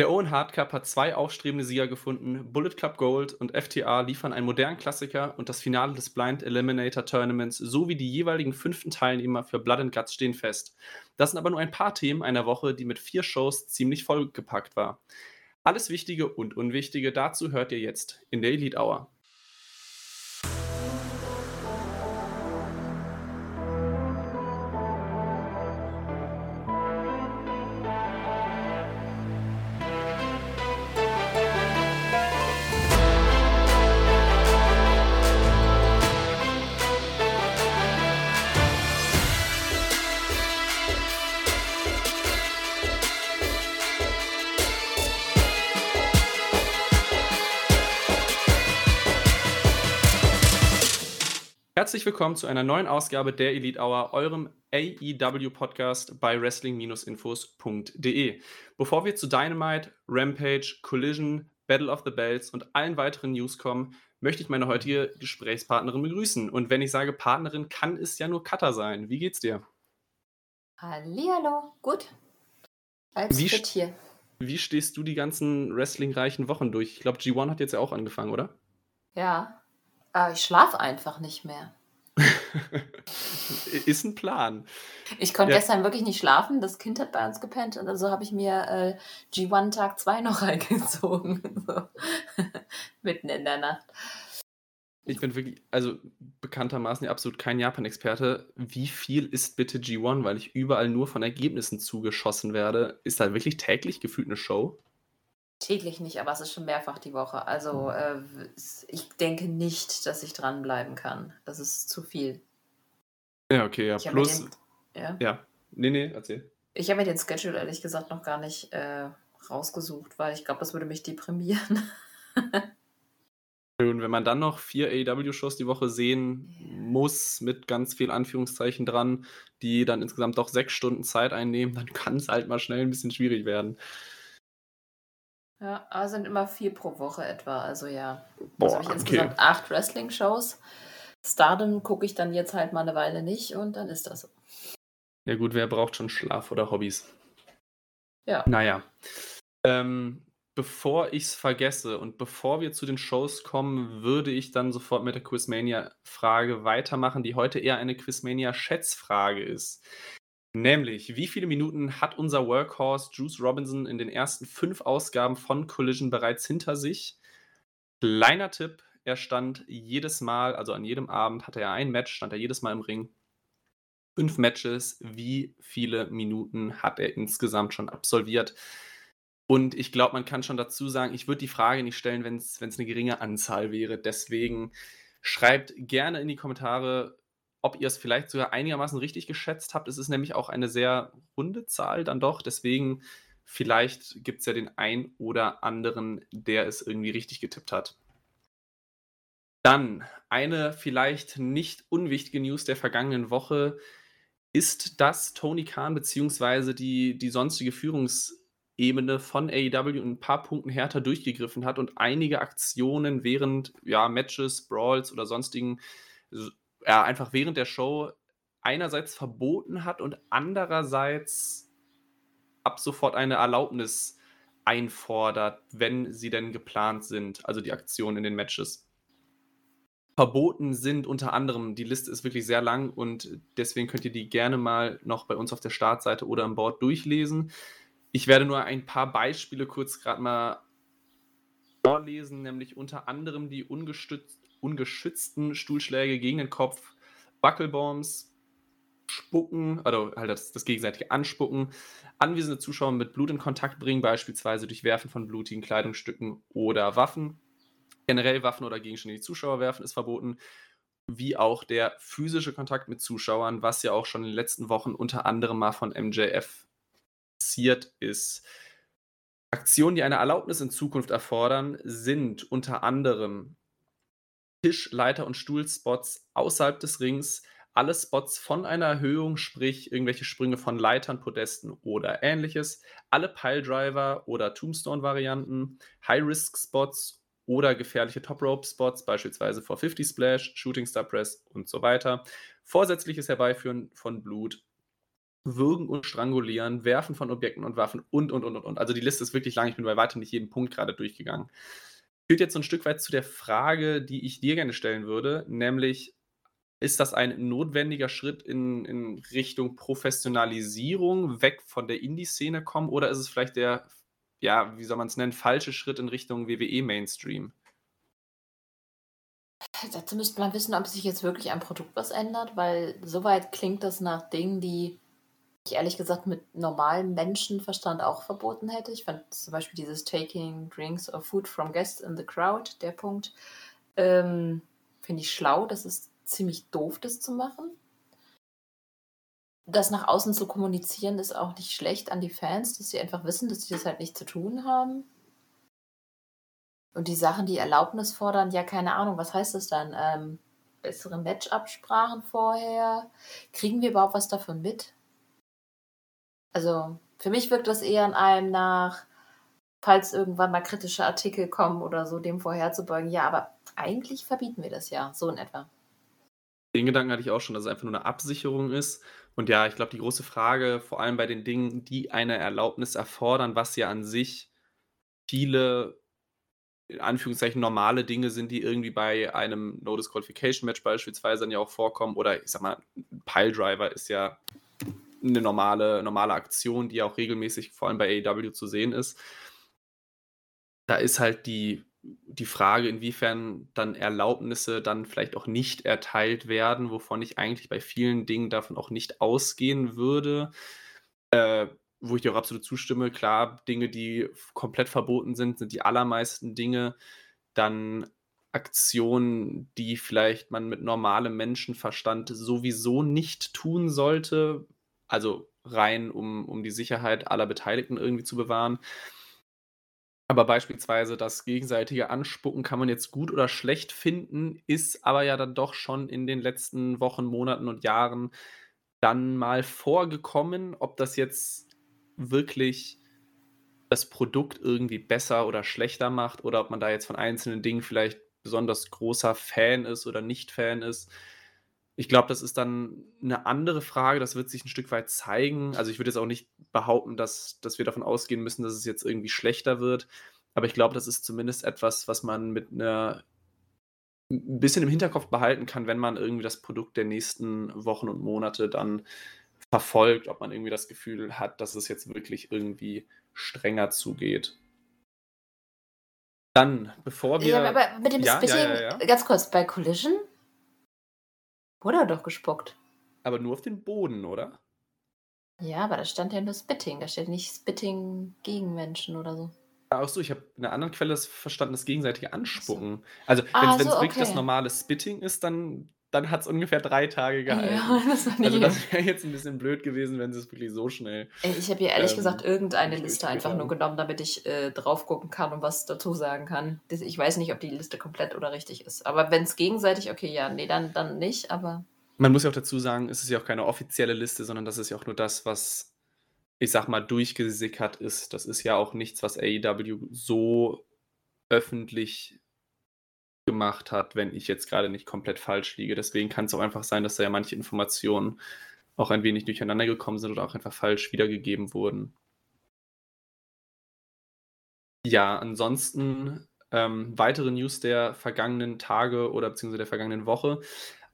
Der Owen Hard Cup hat zwei aufstrebende Sieger gefunden. Bullet Club Gold und FTA liefern einen modernen Klassiker und das Finale des Blind Eliminator Tournaments sowie die jeweiligen fünften Teilnehmer für Blood and Guts stehen fest. Das sind aber nur ein paar Themen einer Woche, die mit vier Shows ziemlich vollgepackt war. Alles Wichtige und Unwichtige dazu hört ihr jetzt in der Elite Hour. Herzlich willkommen zu einer neuen Ausgabe der Elite Hour, eurem AEW-Podcast bei Wrestling-Infos.de. Bevor wir zu Dynamite, Rampage, Collision, Battle of the Bells und allen weiteren News kommen, möchte ich meine heutige Gesprächspartnerin begrüßen. Und wenn ich sage Partnerin, kann es ja nur Cutter sein. Wie geht's dir? Hallihallo, gut. Als wie, hier. Wie stehst du die ganzen wrestlingreichen Wochen durch? Ich glaube, G1 hat jetzt ja auch angefangen, oder? Ja, äh, ich schlafe einfach nicht mehr. Ist ein Plan. Ich konnte Ja. gestern wirklich nicht schlafen. Das Kind hat bei uns gepennt und also habe ich mir äh, G1 Tag 2 noch reingezogen. so. Mitten in der Nacht. Ich bin wirklich, also bekanntermaßen ja absolut kein Japan-Experte. Wie viel ist bitte G1? Weil ich überall nur von Ergebnissen zugeschossen werde. Ist da wirklich täglich gefühlt eine Show? Täglich nicht, aber es ist schon mehrfach die Woche. Also äh, es- ich denke nicht, dass ich dranbleiben kann. Das ist zu viel. Ja, okay, ja. Plus, den, ja. ja. Nee, nee, erzähl. Ich habe mir den Schedule ehrlich gesagt noch gar nicht äh, rausgesucht, weil ich glaube, das würde mich deprimieren. Und wenn man dann noch vier AEW-Shows die Woche sehen Ja. muss, mit ganz viel Anführungszeichen dran, die dann insgesamt doch sechs Stunden Zeit einnehmen, dann kann es halt mal schnell ein bisschen schwierig werden. Ja, aber sind immer vier pro Woche etwa. Also ja. Boah, also habe ich okay. insgesamt acht Wrestling-Shows. Stardom gucke ich dann jetzt halt mal eine Weile nicht und dann ist das so. Ja gut, wer braucht schon Schlaf oder Hobbys? Ja. Naja. Ähm, bevor ich es vergesse und bevor wir zu den Shows kommen, würde ich dann sofort mit der Quizmania-Frage weitermachen, die heute eher eine Quizmania-Schätzfrage ist. Nämlich, wie viele Minuten hat unser Workhorse Juice Robinson in den ersten fünf Ausgaben von Collision bereits hinter sich? Kleiner Tipp, er stand jedes Mal, also an jedem Abend hatte er ein Match, stand er jedes Mal im Ring. Fünf Matches, wie viele Minuten hat er insgesamt schon absolviert? Und ich glaube, man kann schon dazu sagen, ich würde die Frage nicht stellen, wenn es eine geringe Anzahl wäre. Deswegen schreibt gerne in die Kommentare, ob ihr es vielleicht sogar einigermaßen richtig geschätzt habt. Es ist nämlich auch eine sehr runde Zahl dann doch. Deswegen vielleicht gibt es ja den ein oder anderen, der es irgendwie richtig getippt hat. Dann eine vielleicht nicht unwichtige News der vergangenen Woche ist, dass Tony Khan bzw. Die, die sonstige Führungsebene von AEW in ein paar Punkten härter durchgegriffen hat und einige Aktionen während ja, Matches, Brawls oder sonstigen, ja, einfach während der Show einerseits verboten hat und andererseits ab sofort eine Erlaubnis einfordert, wenn sie denn geplant sind, also die Aktionen in den Matches verboten sind unter anderem, die Liste ist wirklich sehr lang und deswegen könnt ihr die gerne mal noch bei uns auf der Startseite oder am Board durchlesen. Ich werde nur ein paar Beispiele kurz gerade mal vorlesen, nämlich unter anderem die ungestützt, ungeschützten Stuhlschläge gegen den Kopf, Buckelbombs, Spucken, also halt das, das gegenseitige Anspucken, anwesende Zuschauer mit Blut in Kontakt bringen, beispielsweise durch Werfen von blutigen Kleidungsstücken oder Waffen. Generell Waffen oder Gegenstände, die Zuschauer werfen, ist verboten. Wie auch der physische Kontakt mit Zuschauern, was ja auch schon in den letzten Wochen unter anderem mal von MJF passiert ist. Aktionen, die eine Erlaubnis in Zukunft erfordern, sind unter anderem Tisch-, Leiter- und Stuhlspots außerhalb des Rings, alle Spots von einer Erhöhung, sprich irgendwelche Sprünge von Leitern, Podesten oder ähnliches, alle Piledriver oder Tombstone-Varianten, High-Risk-Spots oder gefährliche Top-Rope-Spots, beispielsweise 450 Splash, Shooting Star Press und so weiter, vorsätzliches Herbeiführen von Blut Würgen und Strangulieren, Werfen von Objekten und Waffen und, und, und, und. Also die Liste ist wirklich lang. Ich bin bei weitem nicht jeden Punkt gerade durchgegangen. Führt jetzt so ein Stück weit zu der Frage, die ich dir gerne stellen würde, nämlich, ist das ein notwendiger Schritt in, in Richtung Professionalisierung, weg von der Indie-Szene kommen, oder ist es vielleicht der, ja, wie soll man es nennen, falsche Schritt in Richtung WWE-Mainstream? Dazu müsste man wissen, ob sich jetzt wirklich am Produkt was ändert, weil soweit klingt das nach Dingen, die ich ehrlich gesagt mit normalem Menschenverstand auch verboten hätte. Ich fand zum Beispiel dieses Taking Drinks or Food from Guests in the Crowd, der Punkt, ähm, finde ich schlau. Das ist ziemlich doof, das zu machen. Das nach außen zu kommunizieren ist auch nicht schlecht an die Fans, dass sie einfach wissen, dass sie das halt nicht zu tun haben. Und die Sachen, die Erlaubnis fordern, ja, keine Ahnung, was heißt das dann? Ähm, bessere Match-Absprachen vorher? Kriegen wir überhaupt was davon mit? Also, für mich wirkt das eher an einem nach, falls irgendwann mal kritische Artikel kommen oder so, dem vorherzubeugen. Ja, aber eigentlich verbieten wir das ja, so in etwa. Den Gedanken hatte ich auch schon, dass es einfach nur eine Absicherung ist. Und ja, ich glaube, die große Frage, vor allem bei den Dingen, die eine Erlaubnis erfordern, was ja an sich viele in Anführungszeichen normale Dinge sind, die irgendwie bei einem No Disqualification Match beispielsweise dann ja auch vorkommen. Oder ich sag mal, ein Piledriver ist ja eine normale, normale Aktion, die auch regelmäßig vor allem bei AEW zu sehen ist. Da ist halt die, die Frage, inwiefern dann Erlaubnisse dann vielleicht auch nicht erteilt werden, wovon ich eigentlich bei vielen Dingen davon auch nicht ausgehen würde. Äh, wo ich dir auch absolut zustimme, klar, Dinge, die komplett verboten sind, sind die allermeisten Dinge dann Aktionen, die vielleicht man mit normalem Menschenverstand sowieso nicht tun sollte, also rein, um, um die Sicherheit aller Beteiligten irgendwie zu bewahren. Aber beispielsweise das gegenseitige Anspucken kann man jetzt gut oder schlecht finden, ist aber ja dann doch schon in den letzten Wochen, Monaten und Jahren dann mal vorgekommen. Ob das jetzt wirklich das Produkt irgendwie besser oder schlechter macht oder ob man da jetzt von einzelnen Dingen vielleicht besonders großer Fan ist oder nicht Fan ist. Ich glaube, das ist dann eine andere Frage. Das wird sich ein Stück weit zeigen. Also ich würde jetzt auch nicht behaupten, dass, dass wir davon ausgehen müssen, dass es jetzt irgendwie schlechter wird. Aber ich glaube, das ist zumindest etwas, was man mit einer ein bisschen im Hinterkopf behalten kann, wenn man irgendwie das Produkt der nächsten Wochen und Monate dann verfolgt, ob man irgendwie das Gefühl hat, dass es jetzt wirklich irgendwie strenger zugeht. Dann, bevor wir. Ja, aber mit dem ja, Spitting, ja, ja, ganz kurz, bei Collision wurde doch gespuckt. Aber nur auf den Boden, oder? Ja, aber da stand ja nur Spitting. Da steht nicht Spitting gegen Menschen oder so. Ach so, ich habe in einer anderen Quelle verstanden, das gegenseitige Anspucken. Also, wenn es ah, so, wirklich okay. das normale Spitting ist, dann dann hat es ungefähr drei Tage gehalten. Ja, das war nicht also das wäre jetzt ein bisschen blöd gewesen, wenn sie es wirklich so schnell. Ich habe hier ehrlich ähm, gesagt irgendeine Liste einfach nur genommen, damit ich äh, drauf gucken kann und was dazu sagen kann. Ich weiß nicht, ob die Liste komplett oder richtig ist. Aber wenn es gegenseitig, okay, ja, nee, dann, dann nicht, aber. Man muss ja auch dazu sagen, es ist ja auch keine offizielle Liste, sondern das ist ja auch nur das, was, ich sag mal, durchgesickert ist. Das ist ja auch nichts, was AEW so öffentlich gemacht hat, wenn ich jetzt gerade nicht komplett falsch liege. Deswegen kann es auch einfach sein, dass da ja manche Informationen auch ein wenig durcheinander gekommen sind oder auch einfach falsch wiedergegeben wurden. Ja, ansonsten ähm, weitere News der vergangenen Tage oder beziehungsweise der vergangenen Woche.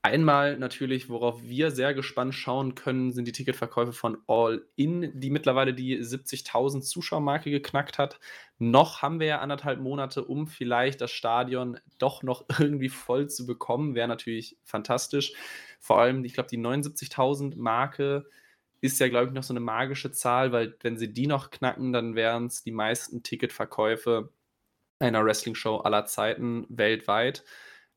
Einmal natürlich, worauf wir sehr gespannt schauen können, sind die Ticketverkäufe von All In, die mittlerweile die 70.000 Zuschauermarke geknackt hat. Noch haben wir ja anderthalb Monate, um vielleicht das Stadion doch noch irgendwie voll zu bekommen. Wäre natürlich fantastisch. Vor allem, ich glaube, die 79.000 Marke ist ja, glaube ich, noch so eine magische Zahl, weil wenn sie die noch knacken, dann wären es die meisten Ticketverkäufe einer Wrestling-Show aller Zeiten weltweit.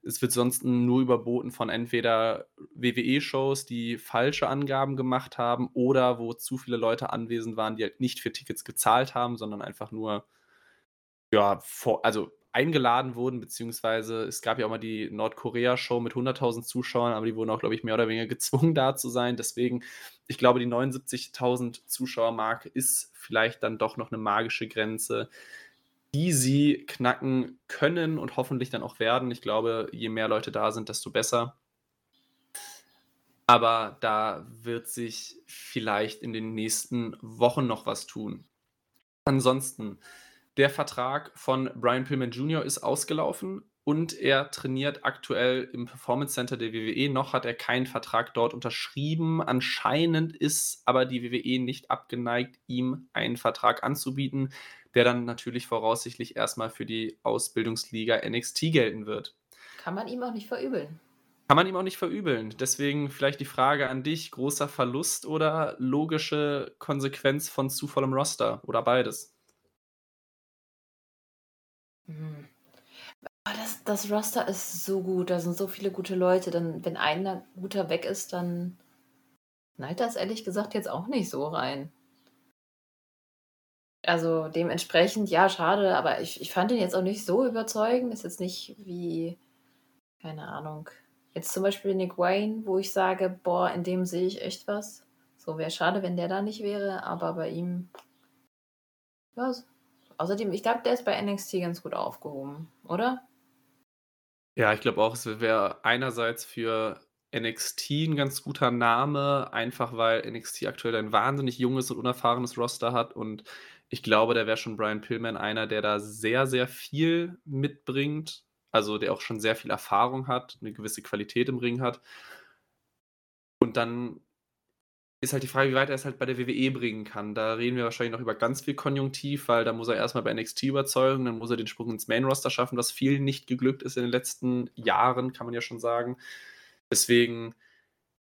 Es wird sonst nur überboten von entweder WWE-Shows, die falsche Angaben gemacht haben oder wo zu viele Leute anwesend waren, die halt nicht für Tickets gezahlt haben, sondern einfach nur, ja, vor, also eingeladen wurden, beziehungsweise es gab ja auch mal die Nordkorea-Show mit 100.000 Zuschauern, aber die wurden auch, glaube ich, mehr oder weniger gezwungen, da zu sein. Deswegen, ich glaube, die 79.000 Zuschauer-Marke ist vielleicht dann doch noch eine magische Grenze, die sie knacken können und hoffentlich dann auch werden. Ich glaube, je mehr Leute da sind, desto besser. Aber da wird sich vielleicht in den nächsten Wochen noch was tun. Ansonsten, der Vertrag von Brian Pillman Jr. ist ausgelaufen und er trainiert aktuell im Performance Center der WWE. Noch hat er keinen Vertrag dort unterschrieben. Anscheinend ist aber die WWE nicht abgeneigt, ihm einen Vertrag anzubieten, der dann natürlich voraussichtlich erstmal für die Ausbildungsliga NXT gelten wird. Kann man ihm auch nicht verübeln. Kann man ihm auch nicht verübeln. Deswegen vielleicht die Frage an dich: großer Verlust oder logische Konsequenz von zu vollem Roster oder beides? Hm. Das, das Roster ist so gut, da sind so viele gute Leute. Dann, wenn einer guter weg ist, dann knallt das ehrlich gesagt jetzt auch nicht so rein. Also dementsprechend, ja, schade, aber ich, ich fand ihn jetzt auch nicht so überzeugend. Ist jetzt nicht wie, keine Ahnung, jetzt zum Beispiel Nick Wayne, wo ich sage, boah, in dem sehe ich echt was. So wäre schade, wenn der da nicht wäre, aber bei ihm, ja, außerdem, ich glaube, der ist bei NXT ganz gut aufgehoben, oder? Ja, ich glaube auch, es wäre einerseits für NXT ein ganz guter Name, einfach weil NXT aktuell ein wahnsinnig junges und unerfahrenes Roster hat und ich glaube, da wäre schon Brian Pillman einer, der da sehr, sehr viel mitbringt, also der auch schon sehr viel Erfahrung hat, eine gewisse Qualität im Ring hat. Und dann ist halt die Frage, wie weit er es halt bei der WWE bringen kann. Da reden wir wahrscheinlich noch über ganz viel Konjunktiv, weil da muss er erstmal bei NXT überzeugen, dann muss er den Sprung ins Main-Roster schaffen, was vielen nicht geglückt ist in den letzten Jahren, kann man ja schon sagen. Deswegen,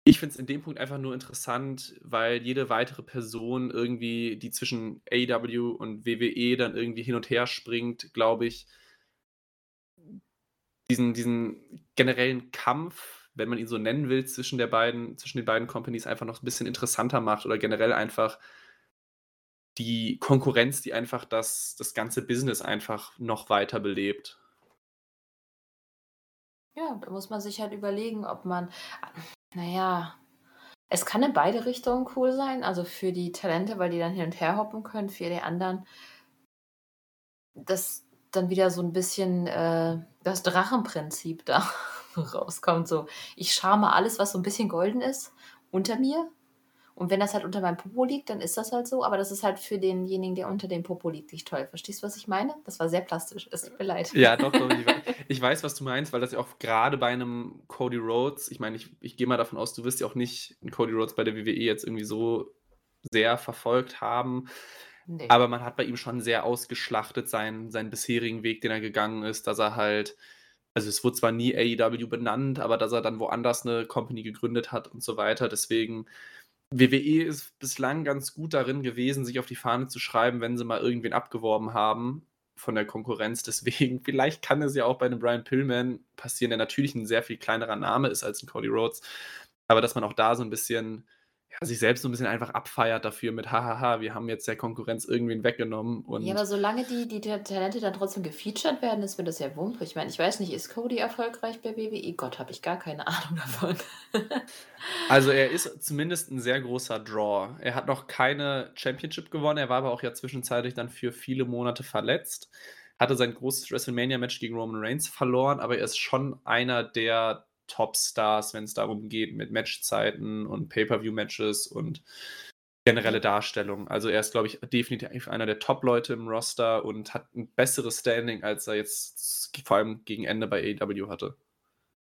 ich finde es in dem Punkt einfach nur interessant, weil jede weitere Person irgendwie, die zwischen AW und WWE dann irgendwie hin und her springt, glaube ich, diesen, diesen generellen Kampf wenn man ihn so nennen will, zwischen, der beiden, zwischen den beiden Companies einfach noch ein bisschen interessanter macht oder generell einfach die Konkurrenz, die einfach das, das ganze Business einfach noch weiter belebt. Ja, da muss man sich halt überlegen, ob man, naja, es kann in beide Richtungen cool sein, also für die Talente, weil die dann hin und her hoppen können, für die anderen, das dann wieder so ein bisschen äh, das Drachenprinzip da rauskommt. So, ich schame alles, was so ein bisschen golden ist, unter mir. Und wenn das halt unter meinem Popo liegt, dann ist das halt so. Aber das ist halt für denjenigen, der unter dem Popo liegt, nicht toll. Verstehst du, was ich meine? Das war sehr plastisch. Es tut mir leid. Ja, doch, doch. Ich weiß, ich weiß, was du meinst, weil das ja auch gerade bei einem Cody Rhodes, ich meine, ich, ich gehe mal davon aus, du wirst ja auch nicht einen Cody Rhodes bei der WWE jetzt irgendwie so sehr verfolgt haben. Nee. Aber man hat bei ihm schon sehr ausgeschlachtet seinen, seinen bisherigen Weg, den er gegangen ist, dass er halt also es wurde zwar nie AEW benannt, aber dass er dann woanders eine Company gegründet hat und so weiter. Deswegen, WWE ist bislang ganz gut darin gewesen, sich auf die Fahne zu schreiben, wenn sie mal irgendwen abgeworben haben von der Konkurrenz. Deswegen, vielleicht kann es ja auch bei einem Brian Pillman passieren, der natürlich ein sehr viel kleinerer Name ist als ein Cody Rhodes. Aber dass man auch da so ein bisschen ja, sich selbst so ein bisschen einfach abfeiert dafür mit hahaha, wir haben jetzt der Konkurrenz irgendwen weggenommen. Und ja, aber solange die, die Talente dann trotzdem gefeatured werden, ist mir das ja wumpe. Ich meine, ich weiß nicht, ist Cody erfolgreich bei WWE? Gott, habe ich gar keine Ahnung davon. also er ist zumindest ein sehr großer Draw. Er hat noch keine Championship gewonnen, er war aber auch ja zwischenzeitlich dann für viele Monate verletzt. Hatte sein großes WrestleMania-Match gegen Roman Reigns verloren, aber er ist schon einer der Topstars, wenn es darum geht, mit Matchzeiten und Pay-Per-View-Matches und generelle Darstellung. Also er ist, glaube ich, definitiv einer der Top-Leute im Roster und hat ein besseres Standing, als er jetzt vor allem gegen Ende bei AEW hatte.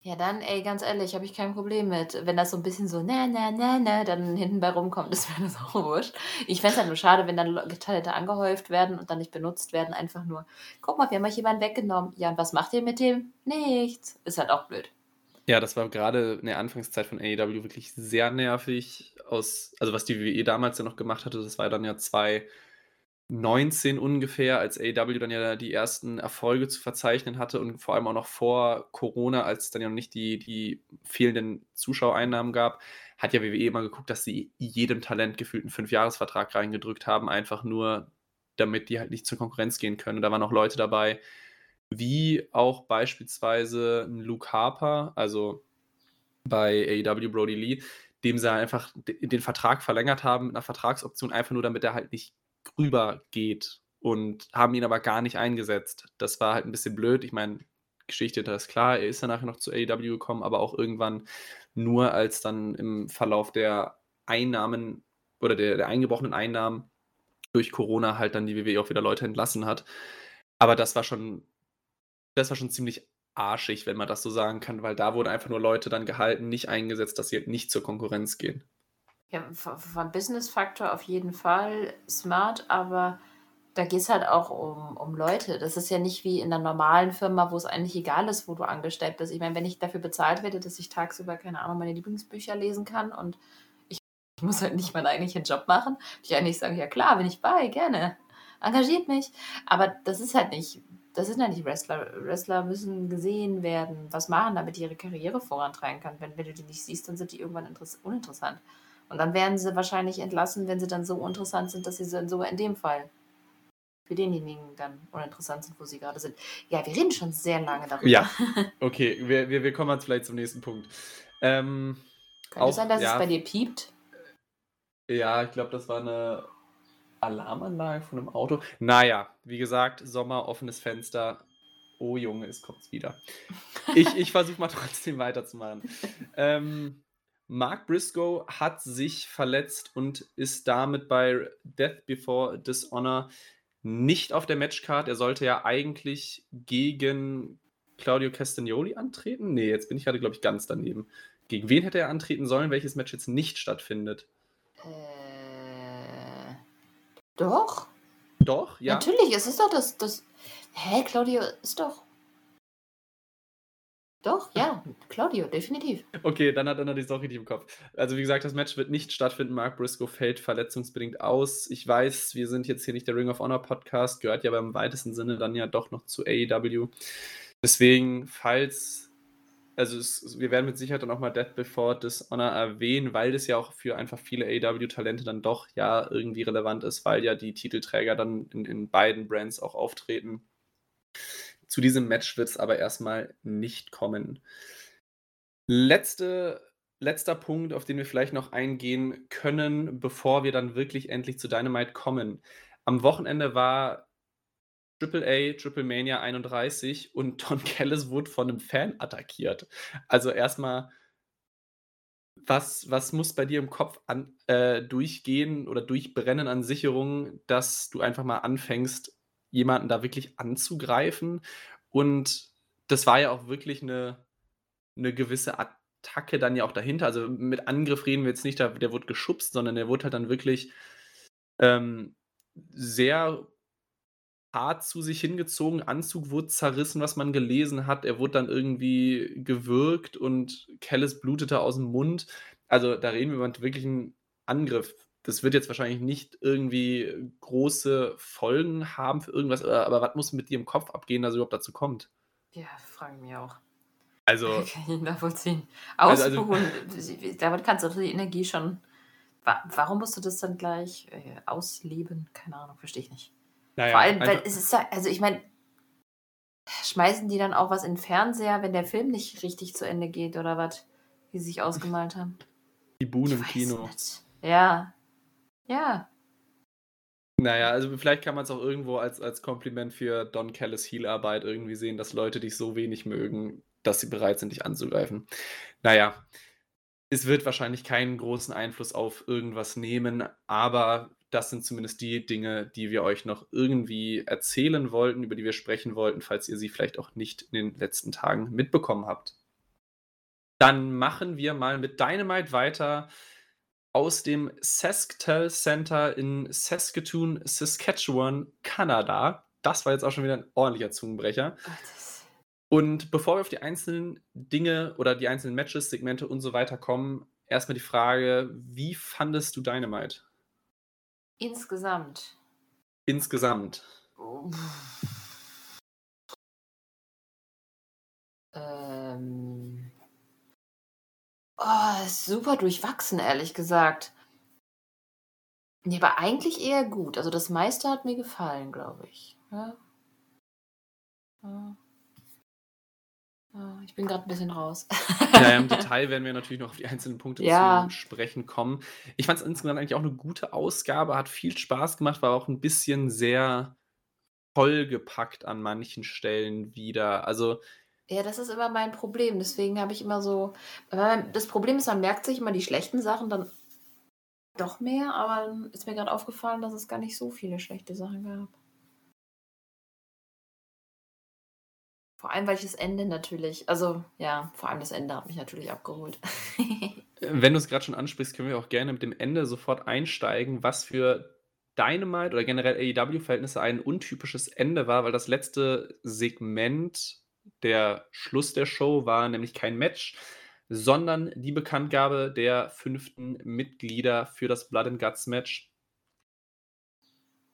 Ja, dann, ey, ganz ehrlich, habe ich kein Problem mit. Wenn das so ein bisschen so, ne, ne, ne, ne, dann hinten bei rumkommt, ist mir das auch wurscht. Ich fände es halt nur schade, wenn dann Talente angehäuft werden und dann nicht benutzt werden. Einfach nur, guck mal, wir haben euch jemanden weggenommen. Ja, und was macht ihr mit dem? Nichts. Ist halt auch blöd. Ja, das war gerade in der Anfangszeit von AEW wirklich sehr nervig. Aus, also was die WWE damals ja noch gemacht hatte, das war dann ja 2019 ungefähr, als AEW dann ja die ersten Erfolge zu verzeichnen hatte und vor allem auch noch vor Corona, als es dann ja noch nicht die, die fehlenden Zuschauereinnahmen gab, hat ja WWE immer geguckt, dass sie jedem Talent gefühlt einen Fünfjahresvertrag reingedrückt haben, einfach nur damit die halt nicht zur Konkurrenz gehen können. Und da waren auch Leute dabei, wie auch beispielsweise Luke Harper, also bei AEW Brody Lee, dem sie einfach den Vertrag verlängert haben mit einer Vertragsoption, einfach nur damit er halt nicht rüber geht und haben ihn aber gar nicht eingesetzt. Das war halt ein bisschen blöd. Ich meine, Geschichte, das ist klar, er ist ja nachher noch zu AEW gekommen, aber auch irgendwann nur als dann im Verlauf der Einnahmen oder der, der eingebrochenen Einnahmen durch Corona halt dann die WWE auch wieder Leute entlassen hat. Aber das war schon, das war schon ziemlich arschig, wenn man das so sagen kann, weil da wurden einfach nur Leute dann gehalten, nicht eingesetzt, dass sie halt nicht zur Konkurrenz gehen. Ja, vom Business-Faktor auf jeden Fall smart, aber da geht es halt auch um, um Leute. Das ist ja nicht wie in einer normalen Firma, wo es eigentlich egal ist, wo du angestellt bist. Ich meine, wenn ich dafür bezahlt werde, dass ich tagsüber, keine Ahnung, meine Lieblingsbücher lesen kann und ich, ich muss halt nicht meinen eigentlichen Job machen, ich eigentlich sage, ja klar, bin ich bei, gerne. Engagiert mich. Aber das ist halt nicht, das sind ja nicht Wrestler. Wrestler müssen gesehen werden, was machen, damit die ihre Karriere vorantreiben kann. Wenn, wenn du die nicht siehst, dann sind die irgendwann uninteressant. Und dann werden sie wahrscheinlich entlassen, wenn sie dann so interessant sind, dass sie sogar in dem Fall für denjenigen dann uninteressant sind, wo sie gerade sind. Ja, wir reden schon sehr lange darüber. Ja, okay, wir, wir, wir kommen jetzt vielleicht zum nächsten Punkt. Ähm, Könnte auch, sein, dass ja, es bei dir piept? Ja, ich glaube, das war eine Alarmanlage von einem Auto. Naja, wie gesagt, Sommer, offenes Fenster. Oh Junge, es kommt wieder. Ich, ich versuche mal trotzdem weiterzumachen. ähm, Mark Briscoe hat sich verletzt und ist damit bei Death Before Dishonor nicht auf der Matchcard. Er sollte ja eigentlich gegen Claudio Castagnoli antreten. Nee, jetzt bin ich gerade, glaube ich, ganz daneben. Gegen wen hätte er antreten sollen, welches Match jetzt nicht stattfindet? Äh, doch. Doch, ja. Natürlich, es ist doch das, das. Hä, Claudio ist doch. Doch, ja, Claudio, definitiv. Okay, dann hat er natürlich auch richtig im Kopf. Also wie gesagt, das Match wird nicht stattfinden. Mark Briscoe fällt verletzungsbedingt aus. Ich weiß, wir sind jetzt hier nicht der Ring of Honor Podcast, gehört ja beim weitesten Sinne dann ja doch noch zu AEW. Deswegen, falls, also es, wir werden mit Sicherheit dann auch mal Death Before Dishonor erwähnen, weil das ja auch für einfach viele AEW-Talente dann doch ja irgendwie relevant ist, weil ja die Titelträger dann in, in beiden Brands auch auftreten. Zu diesem Match wird es aber erstmal nicht kommen. Letzte, letzter Punkt, auf den wir vielleicht noch eingehen können, bevor wir dann wirklich endlich zu Dynamite kommen. Am Wochenende war Triple A, Triple Mania 31 und Don Callis wurde von einem Fan attackiert. Also erstmal, was, was muss bei dir im Kopf an, äh, durchgehen oder durchbrennen an Sicherungen, dass du einfach mal anfängst, jemanden da wirklich anzugreifen. Und das war ja auch wirklich eine, eine gewisse Attacke dann ja auch dahinter. Also mit Angriff reden wir jetzt nicht, der wurde geschubst, sondern der wurde halt dann wirklich ähm, sehr hart zu sich hingezogen, Anzug wurde zerrissen, was man gelesen hat. Er wurde dann irgendwie gewürgt und Kellis blutete aus dem Mund. Also da reden wir über wirklich einen Angriff das wird jetzt wahrscheinlich nicht irgendwie große Folgen haben für irgendwas, äh, aber was muss mit dir im Kopf abgehen, dass es überhaupt dazu kommt? Ja, fragen mich auch. Also. Kann ich nachvollziehen. Ausruhen, also, also, damit kannst du die Energie schon. Warum musst du das dann gleich äh, ausleben? Keine Ahnung, verstehe ich nicht. Naja, Vor allem, weil es ist ja, also ich meine, schmeißen die dann auch was in den Fernseher, wenn der Film nicht richtig zu Ende geht oder was, wie sie sich ausgemalt haben? Die Buhnen im Kino. Nicht. Ja, ja. Naja, also vielleicht kann man es auch irgendwo als, als Kompliment für Don Callis Heal-Arbeit irgendwie sehen, dass Leute dich so wenig mögen, dass sie bereit sind, dich anzugreifen. Naja, es wird wahrscheinlich keinen großen Einfluss auf irgendwas nehmen, aber das sind zumindest die Dinge, die wir euch noch irgendwie erzählen wollten, über die wir sprechen wollten, falls ihr sie vielleicht auch nicht in den letzten Tagen mitbekommen habt. Dann machen wir mal mit Dynamite weiter aus dem Sasktel Center in Saskatoon, Saskatchewan, Kanada. Das war jetzt auch schon wieder ein ordentlicher Zungenbrecher. Und bevor wir auf die einzelnen Dinge oder die einzelnen Matches, Segmente und so weiter kommen, erstmal die Frage, wie fandest du Dynamite? Insgesamt. Insgesamt. Ähm, Oh, super durchwachsen, ehrlich gesagt. Ne, aber eigentlich eher gut. Also das meiste hat mir gefallen, glaube ich. Ja. Ja. Ja, ich bin gerade ein bisschen raus. Ja, im Detail werden wir natürlich noch auf die einzelnen Punkte Ja. zu sprechen kommen. Ich fand es insgesamt eigentlich auch eine gute Ausgabe, hat viel Spaß gemacht, war auch ein bisschen sehr vollgepackt an manchen Stellen wieder. Also Ja, das ist immer mein Problem. Deswegen habe ich immer so. Das Problem ist, man merkt sich immer die schlechten Sachen dann doch mehr, aber dann ist mir gerade aufgefallen, dass es gar nicht so viele schlechte Sachen gab. Vor allem, weil ich das Ende natürlich, also ja, vor allem das Ende hat mich natürlich abgeholt. Wenn du es gerade schon ansprichst, können wir auch gerne mit dem Ende sofort einsteigen, was für Dynamite oder generell AEW-Verhältnisse ein untypisches Ende war, weil das letzte Segment, der Schluss der Show, war nämlich kein Match, sondern die Bekanntgabe der fünften Mitglieder für das Blood and Guts Match.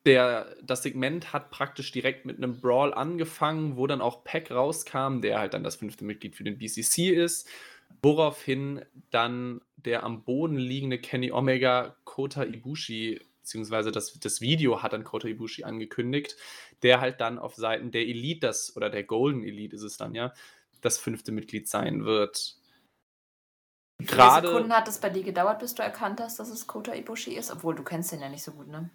Der, das Segment hat praktisch direkt mit einem Brawl angefangen, wo dann auch Pack rauskam, der halt dann das fünfte Mitglied für den BCC ist, woraufhin dann der am Boden liegende Kenny Omega Kota Ibushi beziehungsweise das, das Video hat dann Kota Ibushi angekündigt, der halt dann auf Seiten der Elite, das, oder der Golden Elite ist es dann ja, das fünfte Mitglied sein wird. Gerade. Wie viele Sekunden hat es bei dir gedauert, bis du erkannt hast, dass es Kota Ibushi ist? Obwohl du kennst den ja nicht so gut, ne?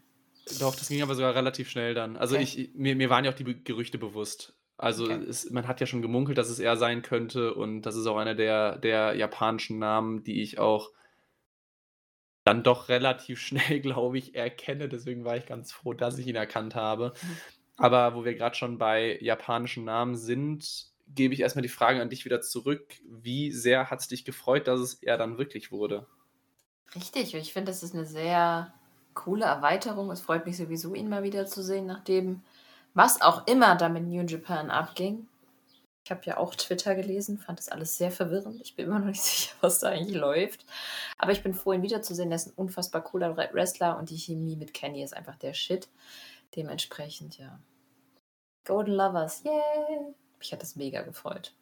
Doch, das ging aber sogar relativ schnell dann. Also okay. ich, mir, mir waren ja auch die Gerüchte bewusst. Also okay. es, man hat ja schon gemunkelt, dass es er sein könnte und das ist auch einer der, der japanischen Namen, die ich auch dann doch relativ schnell, glaube ich, erkenne. Deswegen war ich ganz froh, dass ich ihn erkannt habe. Mhm. Aber wo wir gerade schon bei japanischen Namen sind, gebe ich erstmal die Frage an dich wieder zurück. Wie sehr hat es dich gefreut, dass es er dann wirklich wurde? Richtig, ich finde, das ist eine sehr coole Erweiterung. Es freut mich sowieso, ihn mal wieder zu sehen, nachdem was auch immer da mit New Japan abging. Ich habe ja auch Twitter gelesen, fand das alles sehr verwirrend. Ich bin immer noch nicht sicher, was da eigentlich läuft. Aber ich bin froh, ihn wiederzusehen. Er ist ein unfassbar cooler Wrestler und die Chemie mit Kenny ist einfach der Shit. Dementsprechend, ja. Golden Lovers, yay! Mich hat das mega gefreut.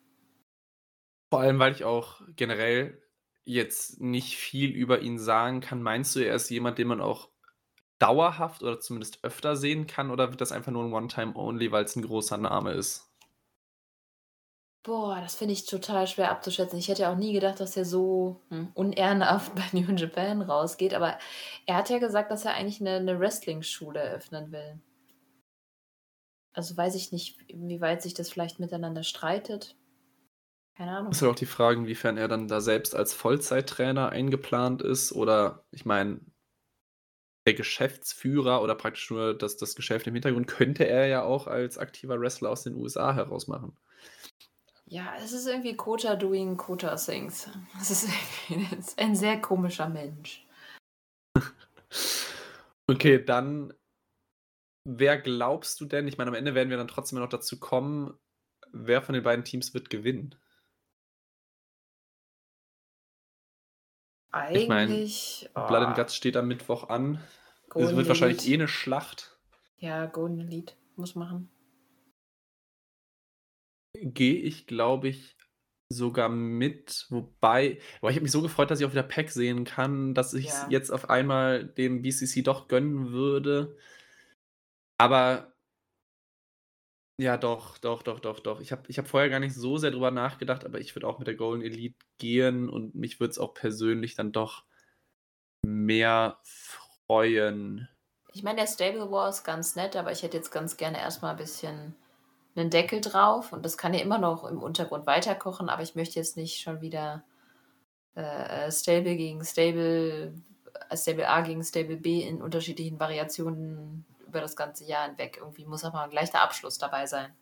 Vor allem, weil ich auch generell jetzt nicht viel über ihn sagen kann. Meinst du, er ist jemand, den man auch dauerhaft oder zumindest öfter sehen kann? Oder wird das einfach nur ein One-Time-Only, weil es ein großer Name ist? Boah, das finde ich total schwer abzuschätzen. Ich hätte ja auch nie gedacht, dass er so hm, unehrenhaft bei New Japan rausgeht. Aber er hat ja gesagt, dass er eigentlich eine, eine Wrestling-Schule eröffnen will. Also weiß ich nicht, wie weit sich das vielleicht miteinander streitet. Keine Ahnung. Es ist halt auch die Frage, inwiefern er dann da selbst als Vollzeittrainer eingeplant ist oder ich meine, der Geschäftsführer oder praktisch nur das, das Geschäft im Hintergrund könnte er ja auch als aktiver Wrestler aus den USA heraus machen. Ja, es ist irgendwie Kota doing Kota things. Es ist, ist ein sehr komischer Mensch. okay, dann wer glaubst du denn? Ich meine, am Ende werden wir dann trotzdem noch dazu kommen, wer von den beiden Teams wird gewinnen? Eigentlich. Ich meine, oh. Blood and Guts steht am Mittwoch an. Golden es wird wahrscheinlich eh eine Schlacht. Ja, Golden Elite muss machen gehe ich, glaube ich, sogar mit. Wobei, aber ich habe mich so gefreut, dass ich auch wieder Pack sehen kann, dass ich es ja. jetzt auf einmal dem BCC doch gönnen würde. Aber ja, doch, doch, doch, doch, doch. Ich habe ich hab vorher gar nicht so sehr drüber nachgedacht, aber ich würde auch mit der Golden Elite gehen und mich würde es auch persönlich dann doch mehr freuen. Ich meine, der Stable War ist ganz nett, aber ich hätte jetzt ganz gerne erstmal ein bisschen einen Deckel drauf und das kann ja immer noch im Untergrund weiterkochen, aber ich möchte jetzt nicht schon wieder äh, äh Stable gegen Stable, äh, Stable A gegen Stable B in unterschiedlichen Variationen über das ganze Jahr hinweg. Irgendwie muss aber gleich der Abschluss dabei sein.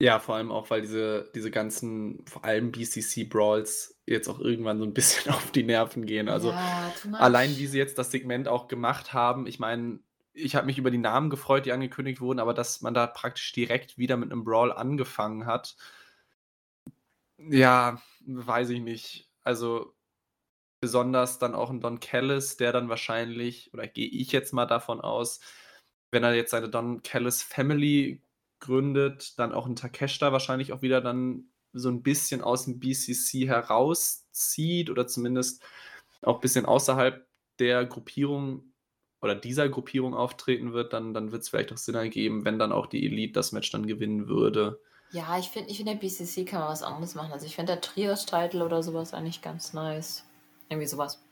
Ja, vor allem auch, weil diese, diese ganzen, vor allem BCC-Brawls jetzt auch irgendwann so ein bisschen auf die Nerven gehen. Also ja, allein wie sie jetzt das Segment auch gemacht haben, ich meine, ich habe mich über die Namen gefreut, die angekündigt wurden, aber dass man da praktisch direkt wieder mit einem Brawl angefangen hat, ja, weiß ich nicht. Also besonders dann auch ein Don Callis, der dann wahrscheinlich, oder gehe ich jetzt mal davon aus, wenn er jetzt seine Don Callis Family gründet, dann auch ein Takeshita wahrscheinlich auch wieder dann so ein bisschen aus dem BCC herauszieht oder zumindest auch ein bisschen außerhalb der Gruppierung oder dieser Gruppierung auftreten wird, dann, dann wird es vielleicht auch Sinn ergeben, wenn dann auch die Elite das Match dann gewinnen würde. Ja, ich finde, ich find, der BCC kann man was anderes machen. Also ich finde der Trios-Title oder sowas eigentlich ganz nice. Irgendwie sowas.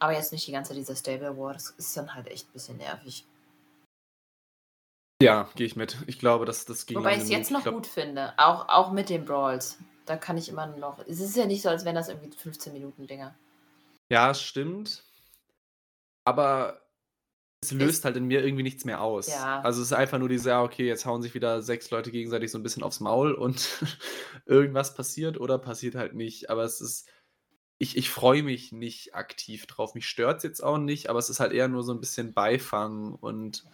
Aber jetzt nicht die ganze dieser Stable War. Das ist dann halt echt ein bisschen nervig. Ja, gehe ich mit. Ich glaube, dass das ging Wobei ich es jetzt noch glaub... gut finde, auch, auch mit den Brawls. Da kann ich immer noch. Es ist ja nicht so, als wären das irgendwie 15 Minuten Dinger. Ja, es stimmt. Aber es löst ist, halt in mir irgendwie nichts mehr aus. Ja. Also es ist einfach nur diese, ja, okay, jetzt hauen sich wieder sechs Leute gegenseitig so ein bisschen aufs Maul und irgendwas passiert oder passiert halt nicht. Aber es ist, ich, ich freue mich nicht aktiv drauf. Mich stört es jetzt auch nicht, aber es ist halt eher nur so ein bisschen Beifang und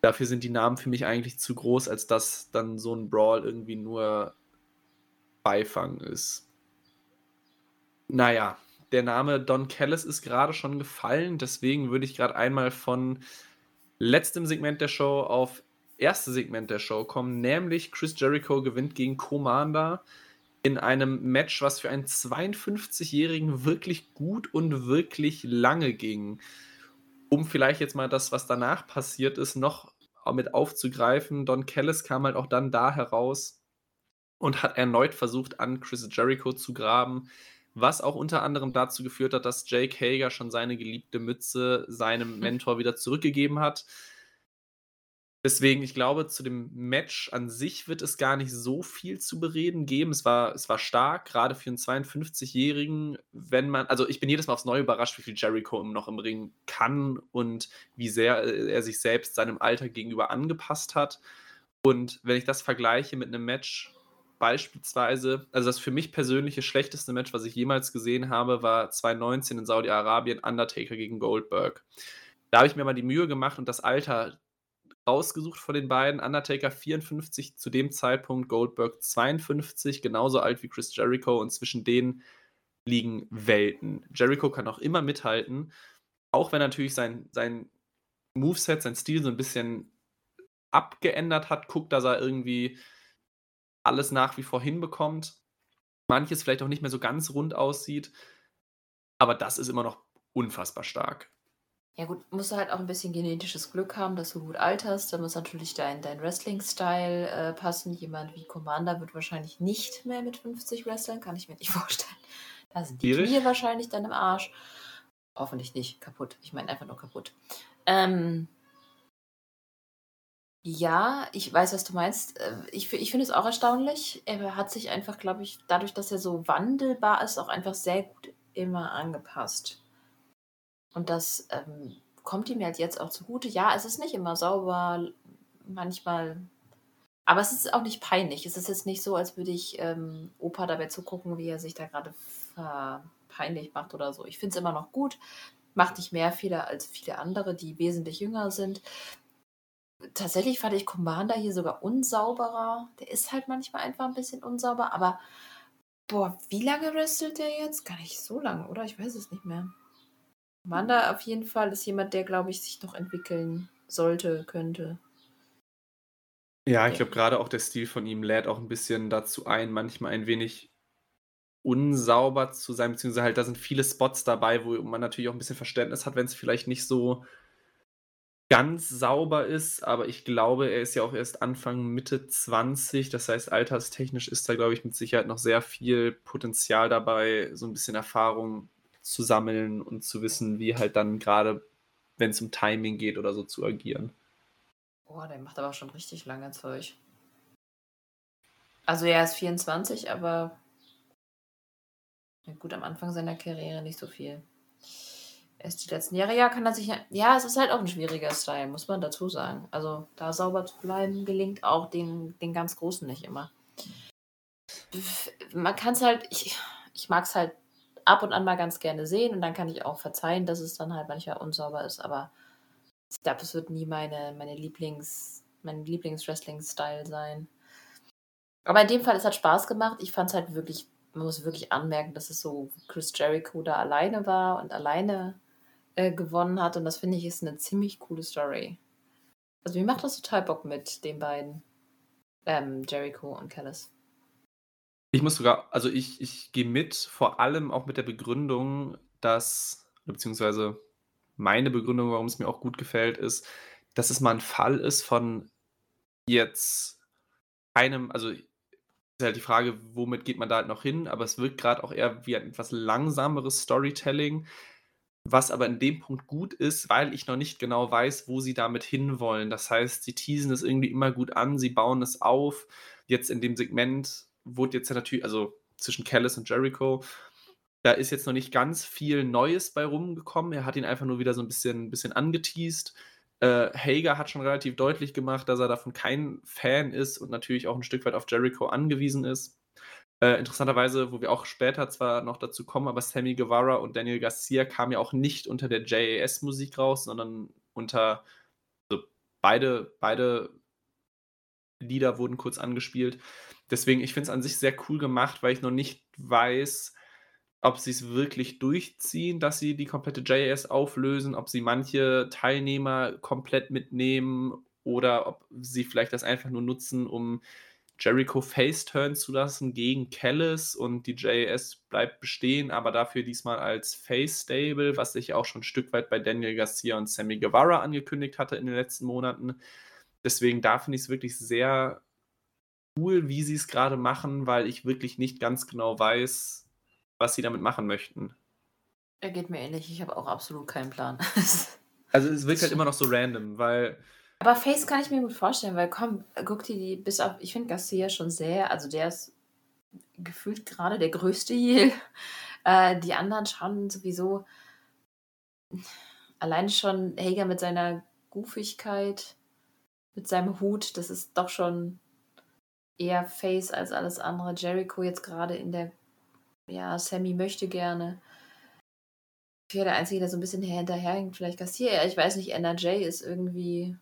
dafür sind die Namen für mich eigentlich zu groß, als dass dann so ein Brawl irgendwie nur Beifang ist. Naja, der Name Don Callis ist gerade schon gefallen, deswegen würde ich gerade einmal von letztem Segment der Show auf erste Segment der Show kommen, nämlich Chris Jericho gewinnt gegen Commander in einem Match, was für einen 52-Jährigen wirklich gut und wirklich lange ging. Um vielleicht jetzt mal das, was danach passiert ist, noch mit aufzugreifen. Don Callis kam halt auch dann da heraus und hat erneut versucht, an Chris Jericho zu graben was auch unter anderem dazu geführt hat, dass Jake Hager schon seine geliebte Mütze seinem hm. Mentor wieder zurückgegeben hat. Deswegen, ich glaube, zu dem Match an sich wird es gar nicht so viel zu bereden geben. Es war, es war stark, gerade für einen 52-Jährigen, wenn man, also ich bin jedes Mal aufs Neue überrascht, wie viel Jericho noch im Ring kann und wie sehr er sich selbst seinem Alter gegenüber angepasst hat. Und wenn ich das vergleiche mit einem Match, beispielsweise, also das für mich persönliche schlechteste Match, was ich jemals gesehen habe, war 2019 in Saudi-Arabien Undertaker gegen Goldberg. Da habe ich mir mal die Mühe gemacht und das Alter rausgesucht von den beiden. Undertaker 54 zu dem Zeitpunkt, Goldberg 52, genauso alt wie Chris Jericho und zwischen denen liegen Welten. Jericho kann auch immer mithalten, auch wenn natürlich sein, sein Moveset, sein Stil so ein bisschen abgeändert hat, guckt, dass er irgendwie alles nach wie vor hinbekommt. Manches vielleicht auch nicht mehr so ganz rund aussieht. Aber das ist immer noch unfassbar stark. Ja gut, musst du halt auch ein bisschen genetisches Glück haben, dass du gut alterst. Da muss natürlich dein, dein Wrestling-Style äh, passen. Jemand wie Commander wird wahrscheinlich nicht mehr mit 50 wresteln, kann ich mir nicht vorstellen. Da sind die Knie wahrscheinlich dann im Arsch. Hoffentlich nicht kaputt. Ich meine einfach nur kaputt. Ähm, ja, ich weiß, was du meinst. Äh, ich ich finde es auch erstaunlich. Er hat sich einfach, glaube ich, dadurch, dass er so wandelbar ist, auch einfach sehr gut immer angepasst. Und das, ähm, kommt ihm halt jetzt auch zugute. Ja, es ist nicht immer sauber, manchmal aber es ist auch nicht peinlich. Es ist jetzt nicht so, als würde ich, ähm, Opa dabei zugucken, wie er sich da gerade peinlich macht oder so. Ich finde es immer noch gut, macht nicht mehr Fehler als viele andere, die wesentlich jünger sind. Tatsächlich fand ich Commander hier sogar unsauberer. Der ist halt manchmal einfach ein bisschen unsauber, aber boah, wie lange wrestelt der jetzt? Gar nicht so lange, oder? Ich weiß es nicht mehr. Commander auf jeden Fall ist jemand, der, glaube ich, sich noch entwickeln sollte, könnte. Ja, ich glaube, gerade auch der Stil von ihm lädt auch ein bisschen dazu ein, manchmal ein wenig unsauber zu sein, beziehungsweise halt, da sind viele Spots dabei, wo man natürlich auch ein bisschen Verständnis hat, wenn es vielleicht nicht so ganz sauber ist, aber ich glaube, er ist ja auch erst Anfang, Mitte 20. Das heißt, alterstechnisch ist da, glaube ich, mit Sicherheit noch sehr viel Potenzial dabei, so ein bisschen Erfahrung zu sammeln und zu wissen, wie halt dann gerade, wenn es um Timing geht oder so, zu agieren. Boah, der macht aber schon richtig lange Zeug. Also er ist 24, aber gut, am Anfang seiner Karriere nicht so viel erst die letzten Jahre, ja, kann er sich. Ja, es ist halt auch ein schwieriger Style, muss man dazu sagen. Also da sauber zu bleiben, gelingt auch den, den ganz Großen nicht immer. Man kann es halt, ich, ich mag es halt ab und an mal ganz gerne sehen und dann kann ich auch verzeihen, dass es dann halt manchmal unsauber ist, aber ich glaube, es wird nie meine, meine Lieblings, mein Lieblings-Wrestling-Style sein. Aber in dem Fall, es hat Spaß gemacht. Ich fand es halt wirklich, man muss wirklich anmerken, dass es so Chris Jericho da alleine war und alleine äh, gewonnen hat. Und das finde ich ist eine ziemlich coole Story. Also mir macht das total Bock mit den beiden. Ähm, Jericho und Callis. Ich muss sogar, also ich, ich gehe mit, vor allem auch mit der Begründung, dass, beziehungsweise meine Begründung, warum es mir auch gut gefällt, ist, dass es mal ein Fall ist von jetzt einem, also ist halt die Frage, womit geht man da halt noch hin, aber es wirkt gerade auch eher wie ein etwas langsameres Storytelling, was aber in dem Punkt gut ist, weil ich noch nicht genau weiß, wo sie damit hinwollen. Das heißt, sie teasen es irgendwie immer gut an, sie bauen es auf. Jetzt in dem Segment wurde jetzt natürlich, also zwischen Callis und Jericho, da ist jetzt noch nicht ganz viel Neues bei rumgekommen. Er hat ihn einfach nur wieder so ein bisschen, bisschen angeteased. Äh, Hager hat schon relativ deutlich gemacht, dass er davon kein Fan ist und natürlich auch ein Stück weit auf Jericho angewiesen ist. Äh, interessanterweise, wo wir auch später zwar noch dazu kommen, aber Sammy Guevara und Daniel Garcia kamen ja auch nicht unter der JAS-Musik raus, sondern unter also beide, beide Lieder wurden kurz angespielt. Deswegen, ich finde es an sich sehr cool gemacht, weil ich noch nicht weiß, ob sie es wirklich durchziehen, dass sie die komplette JAS auflösen, ob sie manche Teilnehmer komplett mitnehmen oder ob sie vielleicht das einfach nur nutzen, um Jericho Face-Turn zu lassen gegen Callis und die JS bleibt bestehen, aber dafür diesmal als Face-Stable, was sich auch schon ein Stück weit bei Daniel Garcia und Sammy Guevara angekündigt hatte in den letzten Monaten. Deswegen da finde ich es wirklich sehr cool, wie sie es gerade machen, weil ich wirklich nicht ganz genau weiß, was sie damit machen möchten. Er geht mir ähnlich, ich habe auch absolut keinen Plan. also es wirkt halt immer noch so random, weil aber Face kann ich mir gut vorstellen, weil komm, guck dir die bis auf, ich finde Garcia schon sehr, also der ist gefühlt gerade der größte Heal. Äh, die anderen schauen sowieso allein schon Hager mit seiner Goofigkeit, mit seinem Hut, das ist doch schon eher Face als alles andere. Jericho jetzt gerade in der, ja, Sammy möchte gerne. Ich wäre der Einzige, der so ein bisschen hinterherhängt. Vielleicht Garcia, ich weiß nicht, NRJ ist irgendwie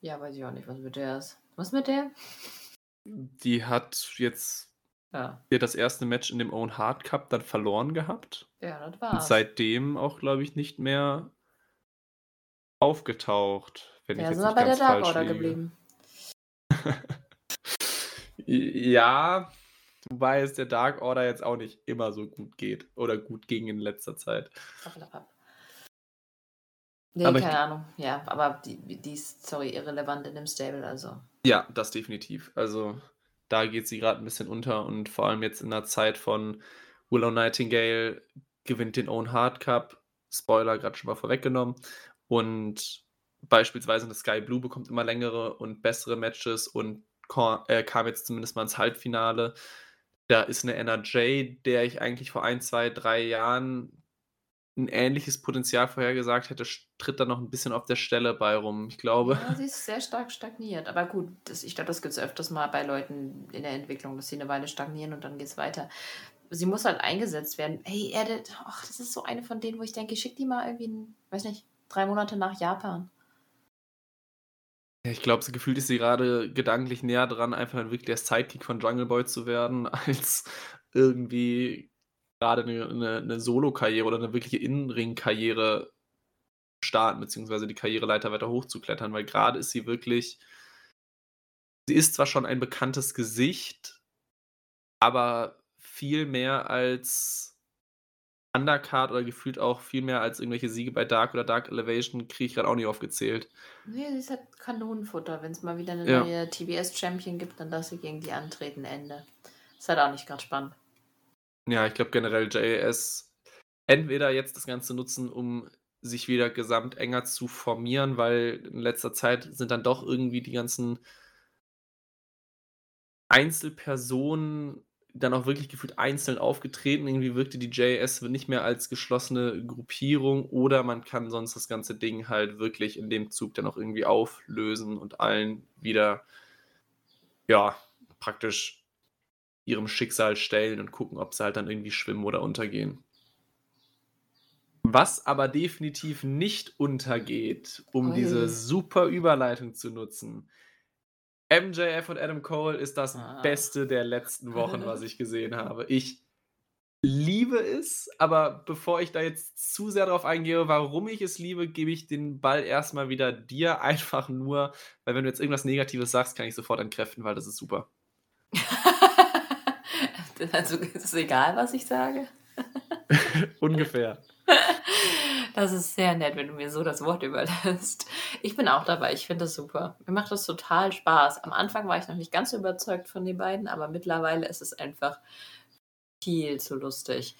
ja, weiß ich auch nicht, was mit der ist. Was mit der? Die hat jetzt ja. das erste Match in dem Own Hard Cup dann verloren gehabt. Ja, das war's. Und seitdem auch, glaube ich, nicht mehr aufgetaucht. Wenn ja, ich jetzt sind wir bei der Dark Order liege. geblieben. ja, wobei es der Dark Order jetzt auch nicht immer so gut geht oder gut ging in letzter Zeit. Nee, aber keine Ahnung. Ja, aber die, die ist, sorry, irrelevant in dem Stable, also. Ja, das definitiv. Also da geht sie gerade ein bisschen unter und vor allem jetzt in der Zeit von Willow Nightingale gewinnt den Own Hard Cup. Spoiler gerade schon mal vorweggenommen. Und beispielsweise eine Sky Blue bekommt immer längere und bessere Matches und äh, kam jetzt zumindest mal ins Halbfinale. Da ist eine NRJ, der ich eigentlich vor ein, zwei, drei Jahren ein ähnliches Potenzial vorhergesagt hätte, tritt da noch ein bisschen auf der Stelle bei rum. Ich glaube. Ja, sie ist sehr stark stagniert. Aber gut, das, ich glaube, das gibt es öfters mal bei Leuten in der Entwicklung, dass sie eine Weile stagnieren und dann geht es weiter. Sie muss halt eingesetzt werden. Hey, Erde, ach, das ist so eine von denen, wo ich denke, schick die mal irgendwie, weiß nicht, drei Monate nach Japan. Ja, ich glaube, so gefühlt ist sie gerade gedanklich näher dran, einfach wirklich der Sidekick von Jungle Boy zu werden, als irgendwie gerade eine, eine, eine Solo-Karriere oder eine wirkliche Innenring-Karriere starten, beziehungsweise die Karriereleiter weiter hochzuklettern, weil gerade ist sie wirklich, sie ist zwar schon ein bekanntes Gesicht, aber viel mehr als Undercard oder gefühlt auch viel mehr als irgendwelche Siege bei Dark oder Dark Elevation kriege ich gerade auch nicht aufgezählt. Nee, sie ist halt Kanonenfutter. Wenn es mal wieder eine ja. neue TBS-Champion gibt, dann lass sie gegen die antreten, Ende. Ist halt auch nicht gerade spannend. Ja, ich glaube generell JS entweder jetzt das Ganze nutzen, um sich wieder gesamt enger zu formieren, weil in letzter Zeit sind dann doch irgendwie die ganzen Einzelpersonen dann auch wirklich gefühlt einzeln aufgetreten. Irgendwie wirkte die JS nicht mehr als geschlossene Gruppierung oder man kann sonst das ganze Ding halt wirklich in dem Zug dann auch irgendwie auflösen und allen wieder, ja, praktisch ihrem Schicksal stellen und gucken, ob sie halt dann irgendwie schwimmen oder untergehen. Was aber definitiv nicht untergeht, um Oi. diese super Überleitung zu nutzen. MJF und Adam Cole ist das ah. Beste der letzten Wochen, was ich gesehen habe. Ich liebe es, aber bevor ich da jetzt zu sehr darauf eingehe, warum ich es liebe, gebe ich den Ball erstmal wieder dir, einfach nur, weil wenn du jetzt irgendwas Negatives sagst, kann ich sofort entkräften, weil das ist super. Also ist es egal, was ich sage? Ungefähr. Das ist sehr nett, wenn du mir so das Wort überlässt. Ich bin auch dabei, ich finde das super. Mir macht das total Spaß. Am Anfang war ich noch nicht ganz überzeugt von den beiden, aber mittlerweile ist es einfach viel zu lustig.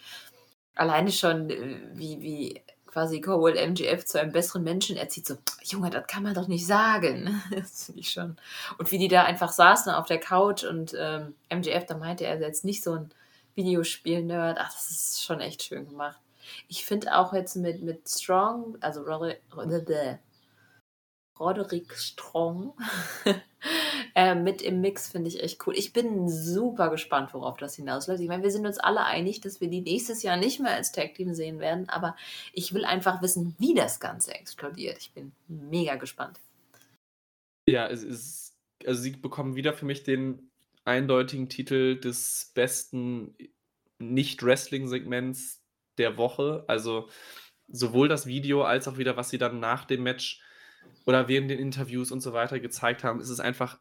Alleine schon, äh, wie, wie quasi Cole MGF zu einem besseren Menschen erzieht, so, Junge, das kann man doch nicht sagen. das finde ich schon. Und wie die da einfach saßen auf der Couch und ähm, MGF, da meinte er jetzt nicht so ein Videospiel-Nerd. Ach, das ist schon echt schön gemacht. Ich finde auch jetzt mit, mit Strong, also Roderick, Strong äh, mit im Mix finde ich echt cool. Ich bin super gespannt, worauf das hinausläuft. Ich meine, wir sind uns alle einig, dass wir die nächstes Jahr nicht mehr als Tag Team sehen werden, aber ich will einfach wissen, wie das Ganze explodiert. Ich bin mega gespannt. Ja, es ist, also sie bekommen wieder für mich den eindeutigen Titel des besten Nicht-Wrestling-Segments der Woche. Also sowohl das Video als auch wieder, was sie dann nach dem Match oder während den Interviews und so weiter gezeigt haben, ist es einfach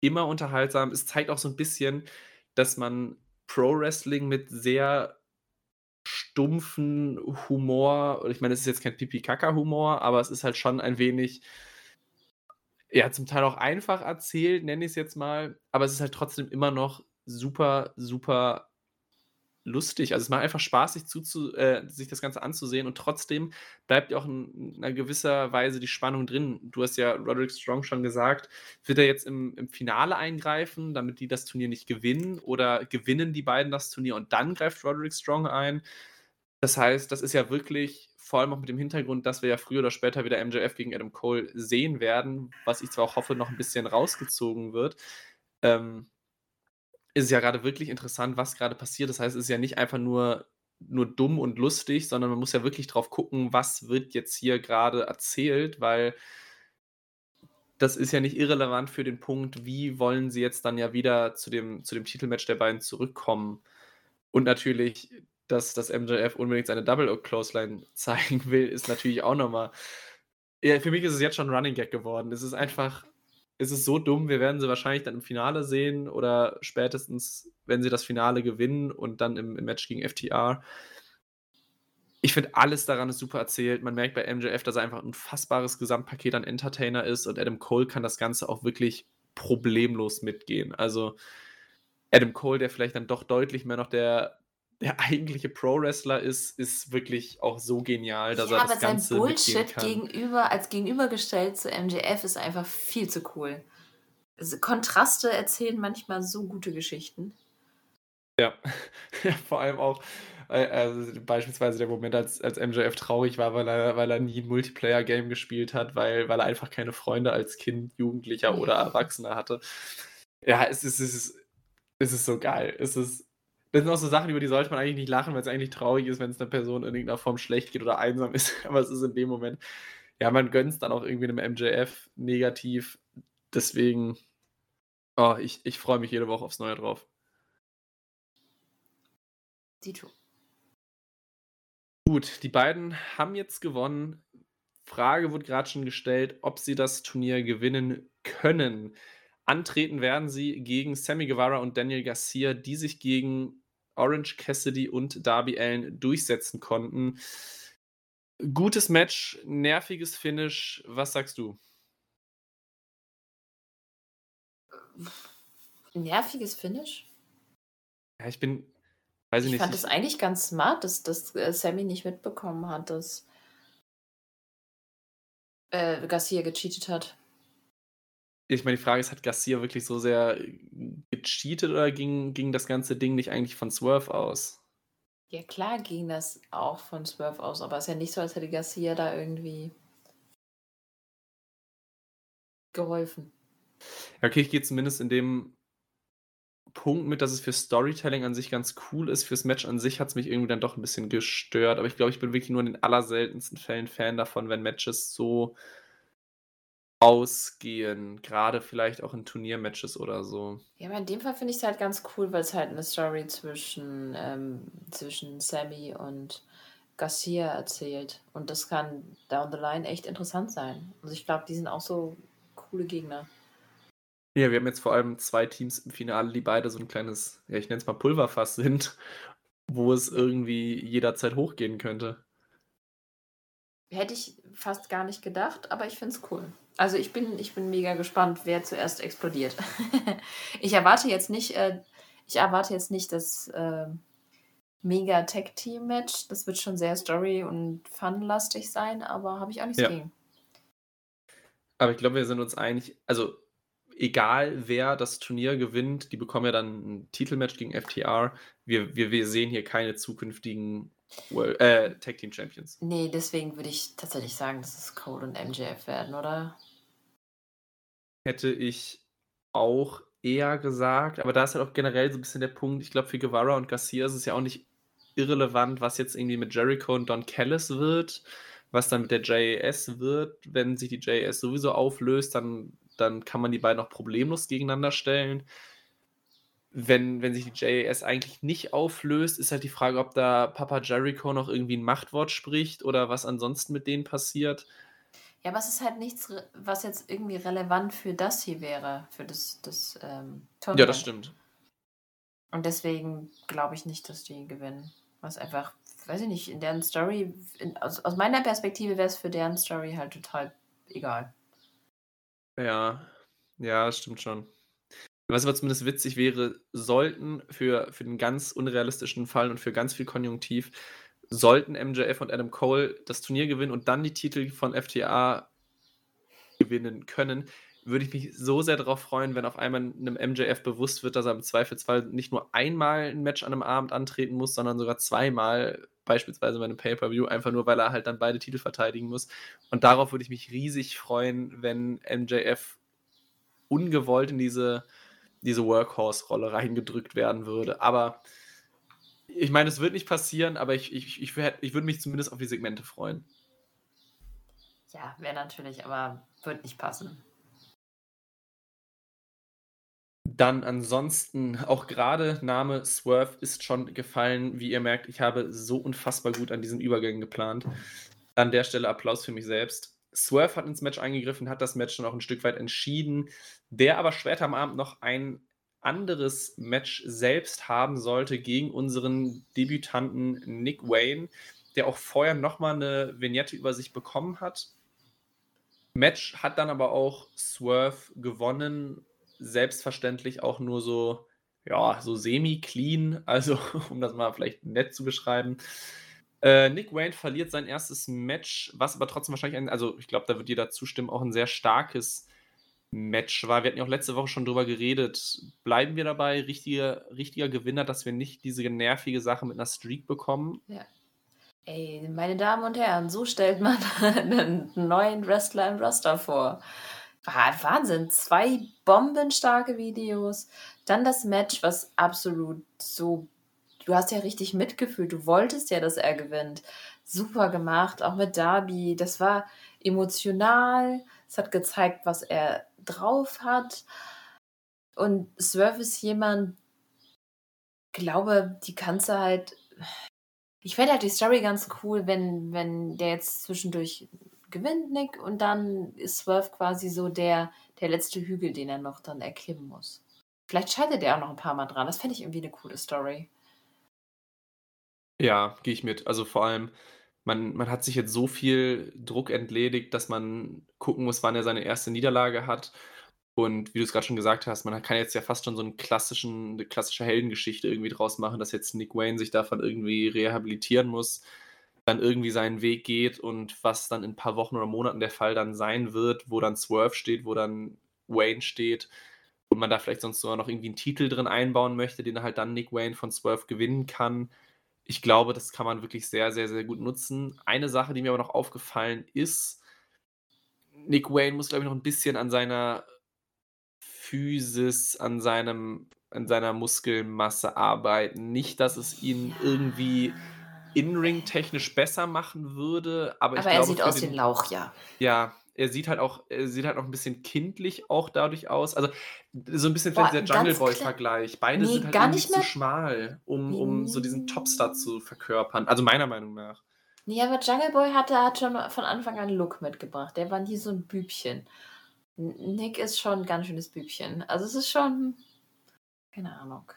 immer unterhaltsam. Es zeigt auch so ein bisschen, dass man Pro-Wrestling mit sehr stumpfen Humor, ich meine, es ist jetzt kein Pipi-Kaka-Humor, aber es ist halt schon ein wenig, ja, zum Teil auch einfach erzählt, nenne ich es jetzt mal, aber es ist halt trotzdem immer noch super, super lustig. Also es macht einfach Spaß, sich, zuzu, äh, sich das Ganze anzusehen und trotzdem bleibt ja auch in, in einer gewisser Weise die Spannung drin. Du hast ja Roderick Strong schon gesagt, wird er jetzt im, im Finale eingreifen, damit die das Turnier nicht gewinnen oder gewinnen die beiden das Turnier und dann greift Roderick Strong ein? Das heißt, das ist ja wirklich vor allem auch mit dem Hintergrund, dass wir ja früher oder später wieder MJF gegen Adam Cole sehen werden, was ich zwar auch hoffe, noch ein bisschen rausgezogen wird. Ähm, ist es ja gerade wirklich interessant, was gerade passiert. Das heißt, es ist ja nicht einfach nur, nur dumm und lustig, sondern man muss ja wirklich drauf gucken, was wird jetzt hier gerade erzählt, weil das ist ja nicht irrelevant für den Punkt, wie wollen sie jetzt dann ja wieder zu dem, zu dem Titelmatch der beiden zurückkommen. Und natürlich, dass das MJF unbedingt seine Double Clothesline zeigen will, ist natürlich auch nochmal. Ja, für mich ist es jetzt schon ein Running Gag geworden. Es ist einfach ist es so dumm, wir werden sie wahrscheinlich dann im Finale sehen oder spätestens, wenn sie das Finale gewinnen und dann im, im Match gegen FTR. Ich finde, alles daran ist super erzählt. Man merkt bei MJF, dass er einfach ein unfassbares Gesamtpaket an Entertainer ist und Adam Cole kann das Ganze auch wirklich problemlos mitgehen. Also Adam Cole, der vielleicht dann doch deutlich mehr noch der der eigentliche Pro-Wrestler ist, ist wirklich auch so genial, dass ja, er das aber Ganze sein Bullshit gegenüber, als gegenübergestellt zu MJF ist einfach viel zu cool. Also Kontraste erzählen manchmal so gute Geschichten. Ja, ja vor allem auch, äh, also beispielsweise der Moment, als, als MJF traurig war, weil er, weil er nie ein Multiplayer-Game gespielt hat, weil, weil er einfach keine Freunde als Kind, Jugendlicher ja. oder Erwachsener hatte. Ja, es ist, es ist, es ist so geil. Es ist das sind auch so Sachen, über die sollte man eigentlich nicht lachen, weil es eigentlich traurig ist, wenn es einer Person in irgendeiner Form schlecht geht oder einsam ist. Aber es ist in dem Moment, ja, man gönnt es dann auch irgendwie einem MJF negativ. Deswegen, oh, ich, ich freue mich jede Woche aufs Neue drauf. Dito. Gut, die beiden haben jetzt gewonnen. Frage wurde gerade schon gestellt, ob sie das Turnier gewinnen können. Antreten werden sie gegen Sammy Guevara und Daniel Garcia, die sich gegen Orange Cassidy und Darby Allen durchsetzen konnten. Gutes Match, nerviges Finish. Was sagst du? Nerviges Finish? Ja, ich bin. Weiß ich, ich nicht. fand es eigentlich ganz smart, dass, dass äh, Sammy nicht mitbekommen hat, dass äh, Garcia gecheatet hat ich meine, die Frage ist, hat Garcia wirklich so sehr gecheatet oder ging, ging das ganze Ding nicht eigentlich von Swerve aus? Ja, klar ging das auch von Swerve aus, aber es ist ja nicht so, als hätte Garcia da irgendwie geholfen. Ja, okay, ich gehe zumindest in dem Punkt mit, dass es für Storytelling an sich ganz cool ist. Fürs Match an sich hat es mich irgendwie dann doch ein bisschen gestört, aber ich glaube, ich bin wirklich nur in den allerseltensten Fällen Fan davon, wenn Matches so ausgehen, gerade vielleicht auch in Turniermatches oder so. Ja, aber in dem Fall finde ich es halt ganz cool, weil es halt eine Story zwischen, ähm, zwischen Sammy und Garcia erzählt. Und das kann down the line echt interessant sein. Also ich glaube, die sind auch so coole Gegner. Ja, wir haben jetzt vor allem zwei Teams im Finale, die beide so ein kleines, ja, ich nenne es mal Pulverfass sind, wo es irgendwie jederzeit hochgehen könnte. Hätte ich fast gar nicht gedacht, aber ich finde es cool. Also ich bin, ich bin mega gespannt, wer zuerst explodiert. ich erwarte jetzt nicht, äh, ich erwarte jetzt nicht, dass äh, mega Tech-Team-Match. Das wird schon sehr story- und fun-lastig sein, aber habe ich auch nichts Ja. gegen. Aber ich glaube, wir sind uns einig, also egal wer das Turnier gewinnt, die bekommen ja dann ein Titelmatch gegen FTR. Wir, wir, wir sehen hier keine zukünftigen World, äh, Tag Team Champions. Nee, deswegen würde ich tatsächlich sagen, dass es Cole und MJF werden, oder? Hätte ich auch eher gesagt, aber da ist halt auch generell so ein bisschen der Punkt, ich glaube, für Guevara und Garcia ist es ja auch nicht irrelevant, was jetzt irgendwie mit Jericho und Don Callis wird, was dann mit der JAS wird. Wenn sich die JAS sowieso auflöst, dann, dann kann man die beiden auch problemlos gegeneinander stellen. Wenn, wenn sich die JAS eigentlich nicht auflöst, ist halt die Frage, ob da Papa Jericho noch irgendwie ein Machtwort spricht oder was ansonsten mit denen passiert. Ja, aber es ist halt nichts, was jetzt irgendwie relevant für das hier wäre, für das, das ähm, Tournament. Ja, das stimmt. Und deswegen glaube ich nicht, dass die gewinnen. Was einfach, weiß ich nicht, in deren Story, in, aus, aus meiner Perspektive wäre es für deren Story halt total egal. Ja, ja, das stimmt schon. Was aber zumindest witzig wäre, sollten für, für den ganz unrealistischen Fall und für ganz viel Konjunktiv, sollten MJF und Adam Cole das Turnier gewinnen und dann die Titel von FTA gewinnen können, würde ich mich so sehr darauf freuen, wenn auf einmal einem MJF bewusst wird, dass er im Zweifelsfall nicht nur einmal ein Match an einem Abend antreten muss, sondern sogar zweimal, beispielsweise bei einem Pay-Per-View, einfach nur, weil er halt dann beide Titel verteidigen muss. Und darauf würde ich mich riesig freuen, wenn MJF ungewollt in diese, diese Workhorse-Rolle reingedrückt werden würde. Aber ich meine, es wird nicht passieren, aber ich, ich, ich, ich würde mich zumindest auf die Segmente freuen. Ja, wäre natürlich, aber wird nicht passen. Dann ansonsten, auch gerade Name Swerve ist schon gefallen. Wie ihr merkt, ich habe so unfassbar gut an diesen Übergängen geplant. An der Stelle Applaus für mich selbst. Swerve hat ins Match eingegriffen, hat das Match schon auch ein Stück weit entschieden. Der aber später am Abend noch ein anderes Match selbst haben sollte gegen unseren Debütanten Nick Wayne, der auch vorher nochmal eine Vignette über sich bekommen hat. Match hat dann aber auch Swerve gewonnen, selbstverständlich auch nur so, ja, so semi-clean, also um das mal vielleicht nett zu beschreiben. Äh, Nick Wayne verliert sein erstes Match, was aber trotzdem wahrscheinlich ein, also ich glaube, da wird jeder zustimmen, auch ein sehr starkes Match war. Wir hatten ja auch letzte Woche schon drüber geredet. Bleiben wir dabei, richtiger, richtiger Gewinner, dass wir nicht diese nervige Sache mit einer Streak bekommen? Ey, meine Damen und Herren, so stellt man einen neuen Wrestler im Roster vor. Wa- Wahnsinn, zwei bombenstarke Videos. Dann das Match, was absolut so. Du hast ja richtig mitgefühlt. Du wolltest ja, dass er gewinnt. Super gemacht, auch mit Darby. Das war emotional. Es hat gezeigt, was er drauf hat. Und Swerve ist jemand, glaube, die kannst du halt. Ich fände halt die Story ganz cool, wenn, wenn der jetzt zwischendurch gewinnt, Nick, und dann ist Swerve quasi so der, der letzte Hügel, den er noch dann erklimmen muss. Vielleicht scheitert er auch noch ein paar Mal dran. Das fände ich irgendwie eine coole Story. Ja, gehe ich mit. Also vor allem, man, man hat sich jetzt so viel Druck entledigt, dass man gucken muss, wann er seine erste Niederlage hat. Und wie du es gerade schon gesagt hast, man kann jetzt ja fast schon so einen klassischen, eine klassische Heldengeschichte irgendwie draus machen, dass jetzt Nick Wayne sich davon irgendwie rehabilitieren muss, dann irgendwie seinen Weg geht und was dann in ein paar Wochen oder Monaten der Fall dann sein wird, wo dann Swerve steht, wo dann Wayne steht und man da vielleicht sonst sogar noch irgendwie einen Titel drin einbauen möchte, den halt dann Nick Wayne von Swerve gewinnen kann. Ich glaube, das kann man wirklich sehr, sehr, sehr gut nutzen. Eine Sache, die mir aber noch aufgefallen ist, Nick Wayne muss, glaube ich, noch ein bisschen an seiner Physis, an seinem, an seiner Muskelmasse arbeiten. Nicht, dass es ihn irgendwie in-ring-technisch besser machen würde, aber, ich Aber er glaube, sieht aus den, wie ein Lauch, ja. ja, er sieht halt auch, er sieht halt noch ein bisschen kindlich auch dadurch aus. Also so ein bisschen Boah, vielleicht ganz Jungle Boy-Vergleich. Beide Nee, sind halt gar nicht zu mehr- schmal, um, um so diesen Topstar zu verkörpern. Also meiner Meinung nach. Nee, aber Jungle Boy hatte, hat schon von Anfang an einen Look mitgebracht. Der war nie so ein Bübchen. Nick ist schon ein ganz schönes Bübchen. Also es ist schon. Keine Ahnung.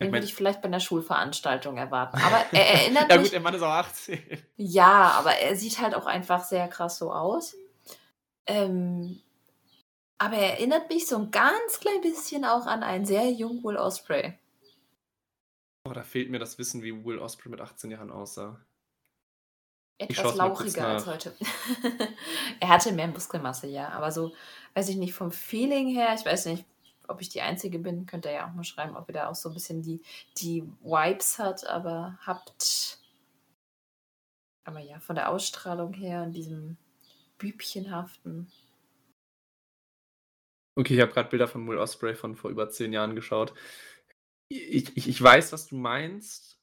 Den würde ich vielleicht bei einer Schulveranstaltung erwarten. Aber er erinnert Ja mich. gut, der Mann ist auch 18. Ja, aber er sieht halt auch einfach sehr krass so aus. Ähm, aber er erinnert mich so ein ganz klein bisschen auch an einen sehr jungen Will Osprey. Oh, da fehlt mir das Wissen, wie Will Osprey mit 18 Jahren aussah. Etwas lauchiger als heute. er hatte mehr Muskelmasse, ja, aber so, weiß ich nicht, vom Feeling her, ich weiß nicht, ob ich die Einzige bin, könnt ihr ja auch mal schreiben, ob ihr da auch so ein bisschen die, die Vibes hat, aber habt. Aber ja, von der Ausstrahlung her und diesem Bübchenhaften. Okay, ich habe gerade Bilder von Will Osprey von vor über zehn Jahren geschaut. Ich, ich, ich weiß, was du meinst.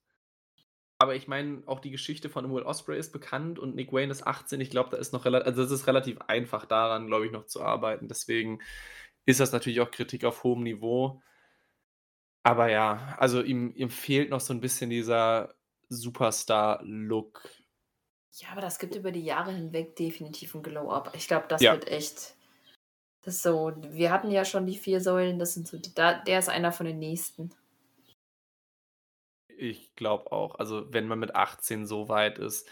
Aber ich meine, auch die Geschichte von Will Osprey ist bekannt und Nick Wayne ist 18. Ich glaube, da ist noch relativ, also es ist relativ einfach daran, glaube ich, noch zu arbeiten. Deswegen ist das natürlich auch Kritik auf hohem Niveau. Aber ja, also ihm, ihm fehlt noch so ein bisschen dieser Superstar-Look. Ja, aber das gibt über die Jahre hinweg definitiv ein Glow-Up. Ich glaube, das ja. wird echt. Das ist so, wir hatten ja schon die vier Säulen, das sind so, die, da, der ist einer von den nächsten. Ich glaube auch. Also, wenn man mit 18 so weit ist,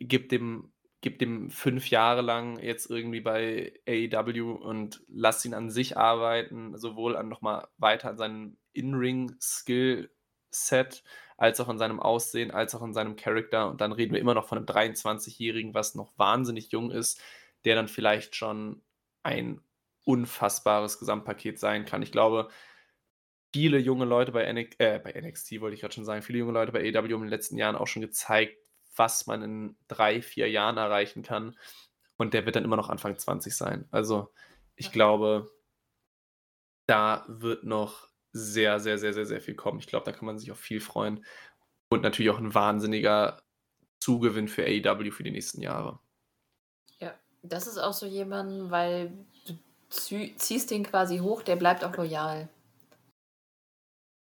gibt dem, gibt dem fünf Jahre lang jetzt irgendwie bei AEW und lass ihn an sich arbeiten, sowohl an nochmal weiter an seinem In-Ring-Skill-Set, als auch an seinem Aussehen, als auch an seinem Charakter. Und dann reden wir immer noch von einem 23-Jährigen, was noch wahnsinnig jung ist, der dann vielleicht schon ein unfassbares Gesamtpaket sein kann. Ich glaube, viele junge Leute bei, NX, äh, bei NXT, wollte ich gerade schon sagen, viele junge Leute bei AW in den letzten Jahren auch schon gezeigt, was man in drei, vier Jahren erreichen kann. Und der wird dann immer noch Anfang 20 sein. Also ich glaube, da wird noch sehr, sehr, sehr, sehr, sehr viel kommen. Ich glaube, da kann man sich auf viel freuen. Und natürlich auch ein wahnsinniger Zugewinn für AEW für die nächsten Jahre. Ja, das ist auch so jemand, weil du ziehst den quasi hoch, der bleibt auch loyal.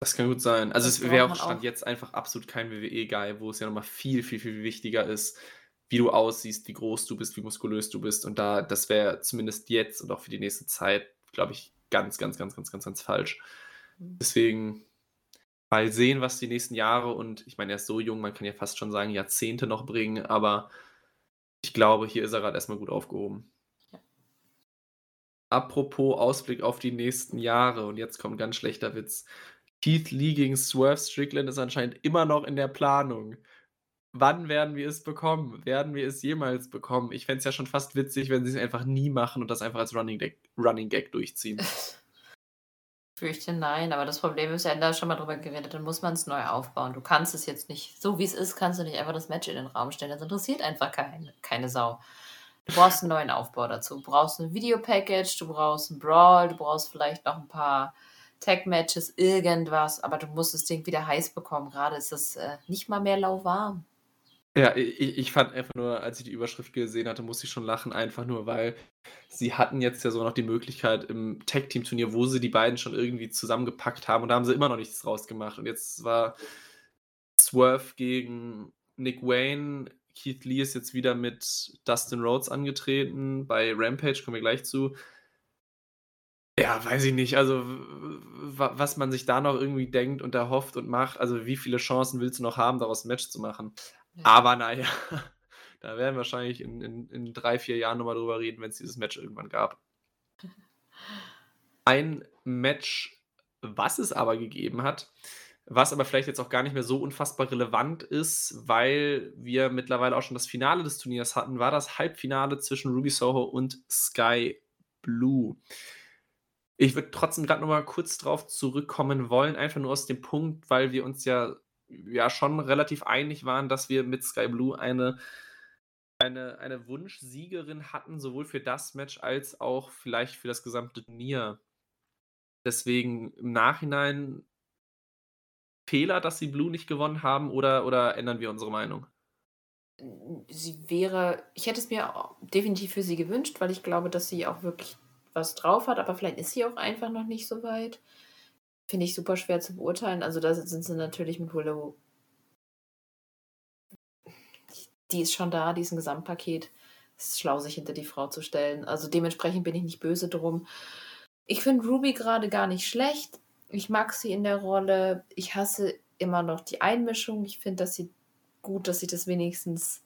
Das kann gut sein. Also, das es wäre auch Stand auch. jetzt einfach absolut kein WWE-Guy, wo es ja nochmal viel, viel, viel wichtiger ist, wie du aussiehst, wie groß du bist, wie muskulös du bist. Und da, das wäre zumindest jetzt und auch für die nächste Zeit, glaube ich, ganz, ganz, ganz, ganz, ganz, ganz falsch. Deswegen mal sehen, was die nächsten Jahre und ich meine, er ist so jung, man kann ja fast schon sagen, Jahrzehnte noch bringen, aber ich glaube, hier ist er gerade erstmal gut aufgehoben. Ja. Apropos Ausblick auf die nächsten Jahre und jetzt kommt ein ganz schlechter Witz. Keith Lee gegen Swerve Strickland ist anscheinend immer noch in der Planung. Wann werden wir es bekommen? Werden wir es jemals bekommen? Ich fände es ja schon fast witzig, wenn sie es einfach nie machen und das einfach als Running, Gag, Running Gag durchziehen. Fürchte nein, aber das Problem ist ja, da schon mal drüber geredet, dann muss man es neu aufbauen. Du kannst es jetzt nicht, so wie es ist, kannst du nicht einfach das Match in den Raum stellen. Das interessiert einfach keine, keine Sau. Du brauchst einen neuen Aufbau dazu. Du brauchst ein Video-Package, du brauchst ein Brawl, du brauchst vielleicht noch ein paar Tag-Matches, irgendwas, aber du musst das Ding wieder heiß bekommen. Gerade ist es äh, nicht mal mehr lauwarm. Ja, ich, ich fand einfach nur, als ich die Überschrift gesehen hatte, musste ich schon lachen, einfach nur, weil sie hatten jetzt ja so noch die Möglichkeit im Tag-Team-Turnier, wo sie die beiden schon irgendwie zusammengepackt haben und da haben sie immer noch nichts draus gemacht. Und jetzt war Swerve gegen Nick Wayne. Keith Lee ist jetzt wieder mit Dustin Rhodes angetreten. Bei Rampage kommen wir gleich zu. Ja, weiß ich nicht. Also, was man sich da noch irgendwie denkt und erhofft und macht, also wie viele Chancen willst du noch haben, daraus ein Match zu machen? Ja. Aber naja, da werden wir wahrscheinlich in, in, in drei, vier Jahren nochmal drüber reden, wenn es dieses Match irgendwann gab. Ein Match, was es aber gegeben hat, was aber vielleicht jetzt auch gar nicht mehr so unfassbar relevant ist, weil wir mittlerweile auch schon das Finale des Turniers hatten, war das Halbfinale zwischen Ruby Soho und Sky Blue. Ich würde trotzdem gerade noch mal kurz drauf zurückkommen wollen, einfach nur aus dem Punkt, weil wir uns ja, ja schon relativ einig waren, dass wir mit Sky Blue eine, eine, eine Wunschsiegerin hatten, sowohl für das Match als auch vielleicht für das gesamte Turnier. Deswegen im Nachhinein Fehler, dass sie Blue nicht gewonnen haben oder, oder ändern wir unsere Meinung? Sie wäre, ich hätte es mir definitiv für sie gewünscht, weil ich glaube, dass sie auch wirklich was drauf hat, aber vielleicht ist sie auch einfach noch nicht so weit. Finde ich super schwer zu beurteilen. Also da sind sie natürlich mit Willow. Die ist schon da, die ist ein Gesamtpaket. Es ist schlau, sich hinter die Frau zu stellen. Also dementsprechend bin ich nicht böse drum. Ich finde Ruby gerade gar nicht schlecht. Ich mag sie in der Rolle. Ich hasse immer noch die Einmischung. Ich finde, dass sie gut, dass sie das wenigstens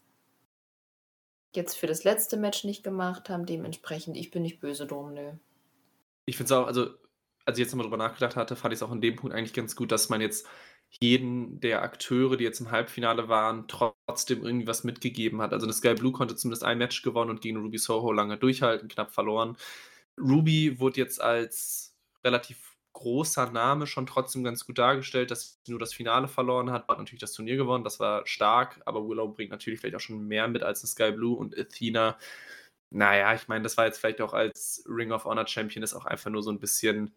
jetzt für das letzte Match nicht gemacht haben. Dementsprechend, ich bin nicht böse drum, nö. Ich finde es auch, also als ich jetzt nochmal drüber nachgedacht hatte, fand ich es auch in dem Punkt eigentlich ganz gut, dass man jetzt jeden der Akteure, die jetzt im Halbfinale waren, trotzdem irgendwie was mitgegeben hat. Also, das Sky Blue konnte zumindest ein Match gewonnen und gegen Ruby Soho lange durchhalten, knapp verloren. Ruby wurde jetzt als relativ großer Name schon trotzdem ganz gut dargestellt, dass sie nur das Finale verloren hat, hat natürlich das Turnier gewonnen, das war stark, aber Willow bringt natürlich vielleicht auch schon mehr mit als ein Sky Blue und Athena. Naja, ich meine, das war jetzt vielleicht auch als Ring of Honor Champion ist auch einfach nur so ein bisschen,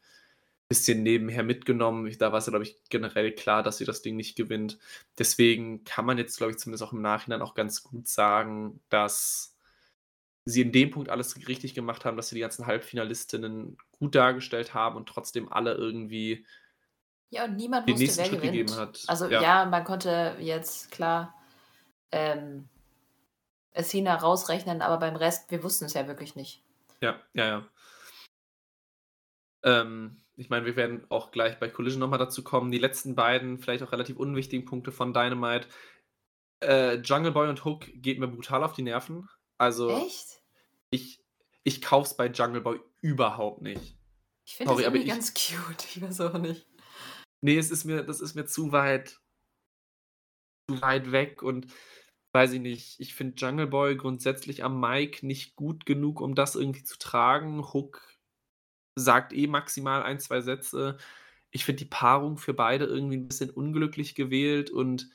bisschen nebenher mitgenommen. Da war es, glaube ich, generell klar, dass sie das Ding nicht gewinnt. Deswegen kann man jetzt, glaube ich, zumindest auch im Nachhinein auch ganz gut sagen, dass sie in dem Punkt alles richtig gemacht haben, dass sie die ganzen Halbfinalistinnen gut dargestellt haben und trotzdem alle irgendwie ja, und niemand den wusste, nächsten Schritt gewinnt. gegeben hat. Also ja. Ja. man konnte jetzt klar ähm, Athena rausrechnen, aber beim Rest, wir wussten es ja wirklich nicht. Ja, ja, ja. Ähm, ich meine, wir werden auch gleich bei Collision nochmal dazu kommen. Die letzten beiden, vielleicht auch relativ unwichtigen Punkte von Dynamite. Äh, Jungle Boy und Hook geht mir brutal auf die Nerven. Also, Echt? ich, ich kauf's bei Jungle Boy überhaupt nicht. Ich finde das irgendwie ich- ganz cute. Ich weiß auch nicht. Nee, es ist mir, das ist mir zu weit, zu weit weg und weiß ich nicht. Ich finde Jungle Boy grundsätzlich am Mic nicht gut genug, um das irgendwie zu tragen. Hook sagt eh maximal ein, zwei Sätze. Ich finde die Paarung für beide irgendwie ein bisschen unglücklich gewählt und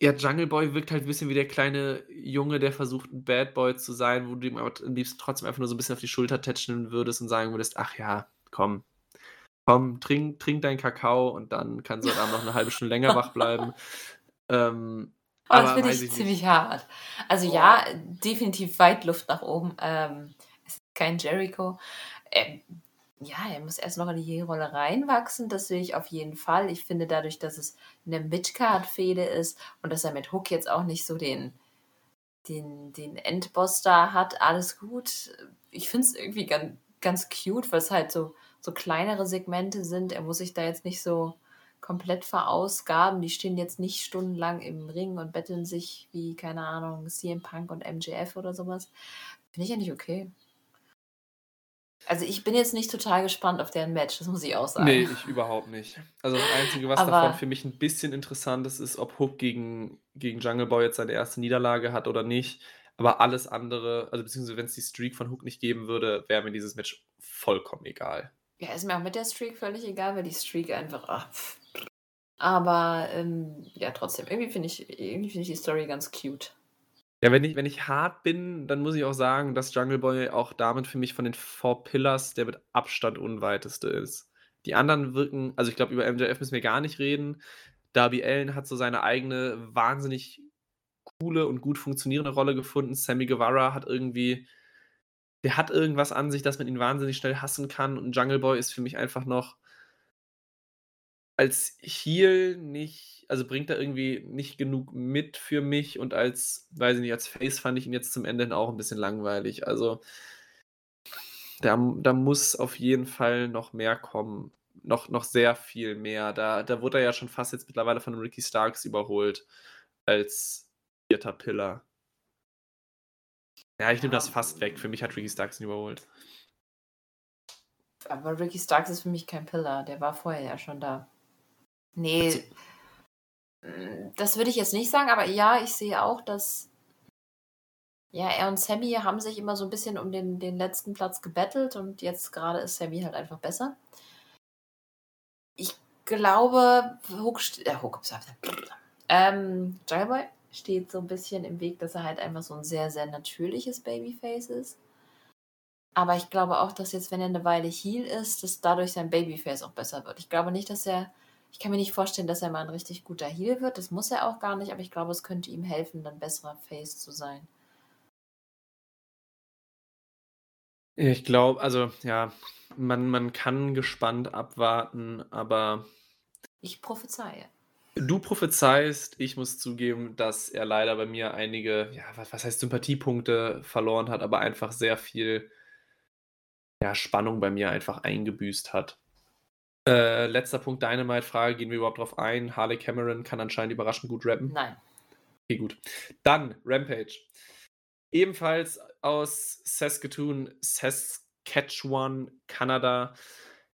ja, Jungle Boy wirkt halt ein bisschen wie der kleine Junge, der versucht, ein Bad Boy zu sein, wo du ihm aber am liebsten trotzdem einfach nur so ein bisschen auf die Schulter tätscheln würdest und sagen würdest, ach ja, komm, komm, trink, trink deinen Kakao und dann kannst du heute Abend noch eine halbe Stunde länger wach bleiben. Ähm, Oh, das finde ich ich ziemlich hart. Also Boah. ja, definitiv weit Luft nach oben. Ähm, kein Jericho. Ähm, ja, er muss erst noch in die Rolle reinwachsen, das sehe ich auf jeden Fall. Ich finde dadurch, dass es eine Midcard-Fehde ist und dass er mit Hook jetzt auch nicht so den, den, den Endboss da hat, alles gut. Ich finde es irgendwie ganz, ganz cute, weil es halt so, so kleinere Segmente sind. Er muss sich da jetzt nicht so komplett verausgaben. Die stehen jetzt nicht stundenlang im Ring und betteln sich wie, keine Ahnung, CM Punk und MJF oder sowas. Finde ich ja nicht okay. Also ich bin jetzt nicht total gespannt auf deren Match, das muss ich auch sagen. Nee, ich überhaupt nicht. Also das Einzige, was Aber- davon für mich ein bisschen interessant ist, ist, ob Hook gegen, gegen Jungle Boy jetzt seine erste Niederlage hat oder nicht. Aber alles andere, also beziehungsweise wenn es die Streak von Hook nicht geben würde, wäre mir dieses Match vollkommen egal. Ja, ist mir auch mit der Streak völlig egal, weil die Streak einfach. Ach. Aber ähm, ja, trotzdem, irgendwie finde ich, irgendwie finde ich die Story ganz cute. Ja, wenn ich, wenn ich hart bin, dann muss ich auch sagen, dass Jungle Boy auch damit für mich von den Four Pillars der mit Abstand unweiteste ist. Die anderen wirken, also ich glaube, über MJF müssen wir gar nicht reden. Darby Allen hat so seine eigene wahnsinnig coole und gut funktionierende Rolle gefunden. Sammy Guevara hat irgendwie, der hat irgendwas an sich, dass man ihn wahnsinnig schnell hassen kann. Und Jungle Boy ist für mich einfach noch als Heel nicht, also bringt er irgendwie nicht genug mit für mich und als, weiß ich nicht, als Face fand ich ihn jetzt zum Ende hin auch ein bisschen langweilig. Also da, da muss auf jeden Fall noch mehr kommen. Noch, noch sehr viel mehr. Da, da wurde er ja schon fast jetzt mittlerweile von Ricky Starks überholt als vierter Pillar. Ja, ich nehme das fast weg. Für mich hat Ricky Starks ihn überholt. Aber Ricky Starks ist für mich kein Pillar, der war vorher ja schon da. Nee, mm, das würde ich jetzt nicht sagen, aber ja, ich sehe auch, dass ja, er und Sammy haben sich immer so ein bisschen um den, den letzten Platz gebettelt und jetzt gerade ist Sammy halt einfach besser. Ich glaube, Hook, st- äh, Hook ähm, Jungle Boy steht so ein bisschen im Weg, dass er halt einfach so ein sehr, sehr natürliches Babyface ist. Aber ich glaube auch, dass jetzt, wenn er eine Weile Heel ist, dass dadurch sein Babyface auch besser wird. Ich glaube nicht, dass er. Ich kann mir nicht vorstellen, dass er mal ein richtig guter Heel wird. Das muss er auch gar nicht, aber ich glaube, es könnte ihm helfen, dann besserer Face zu sein. Ich glaube, also ja, man, man kann gespannt abwarten, aber Ich prophezeie. du prophezeist, ich muss zugeben, dass er leider bei mir einige, ja, was, was heißt Sympathiepunkte verloren hat, aber einfach sehr viel ja, Spannung bei mir einfach eingebüßt hat. Äh, letzter Punkt Dynamite-Frage, gehen wir überhaupt drauf ein? Harley Cameron kann anscheinend überraschend gut rappen. Nein. Okay, gut. Dann Rampage. Ebenfalls aus Saskatoon, Saskatchewan, Kanada.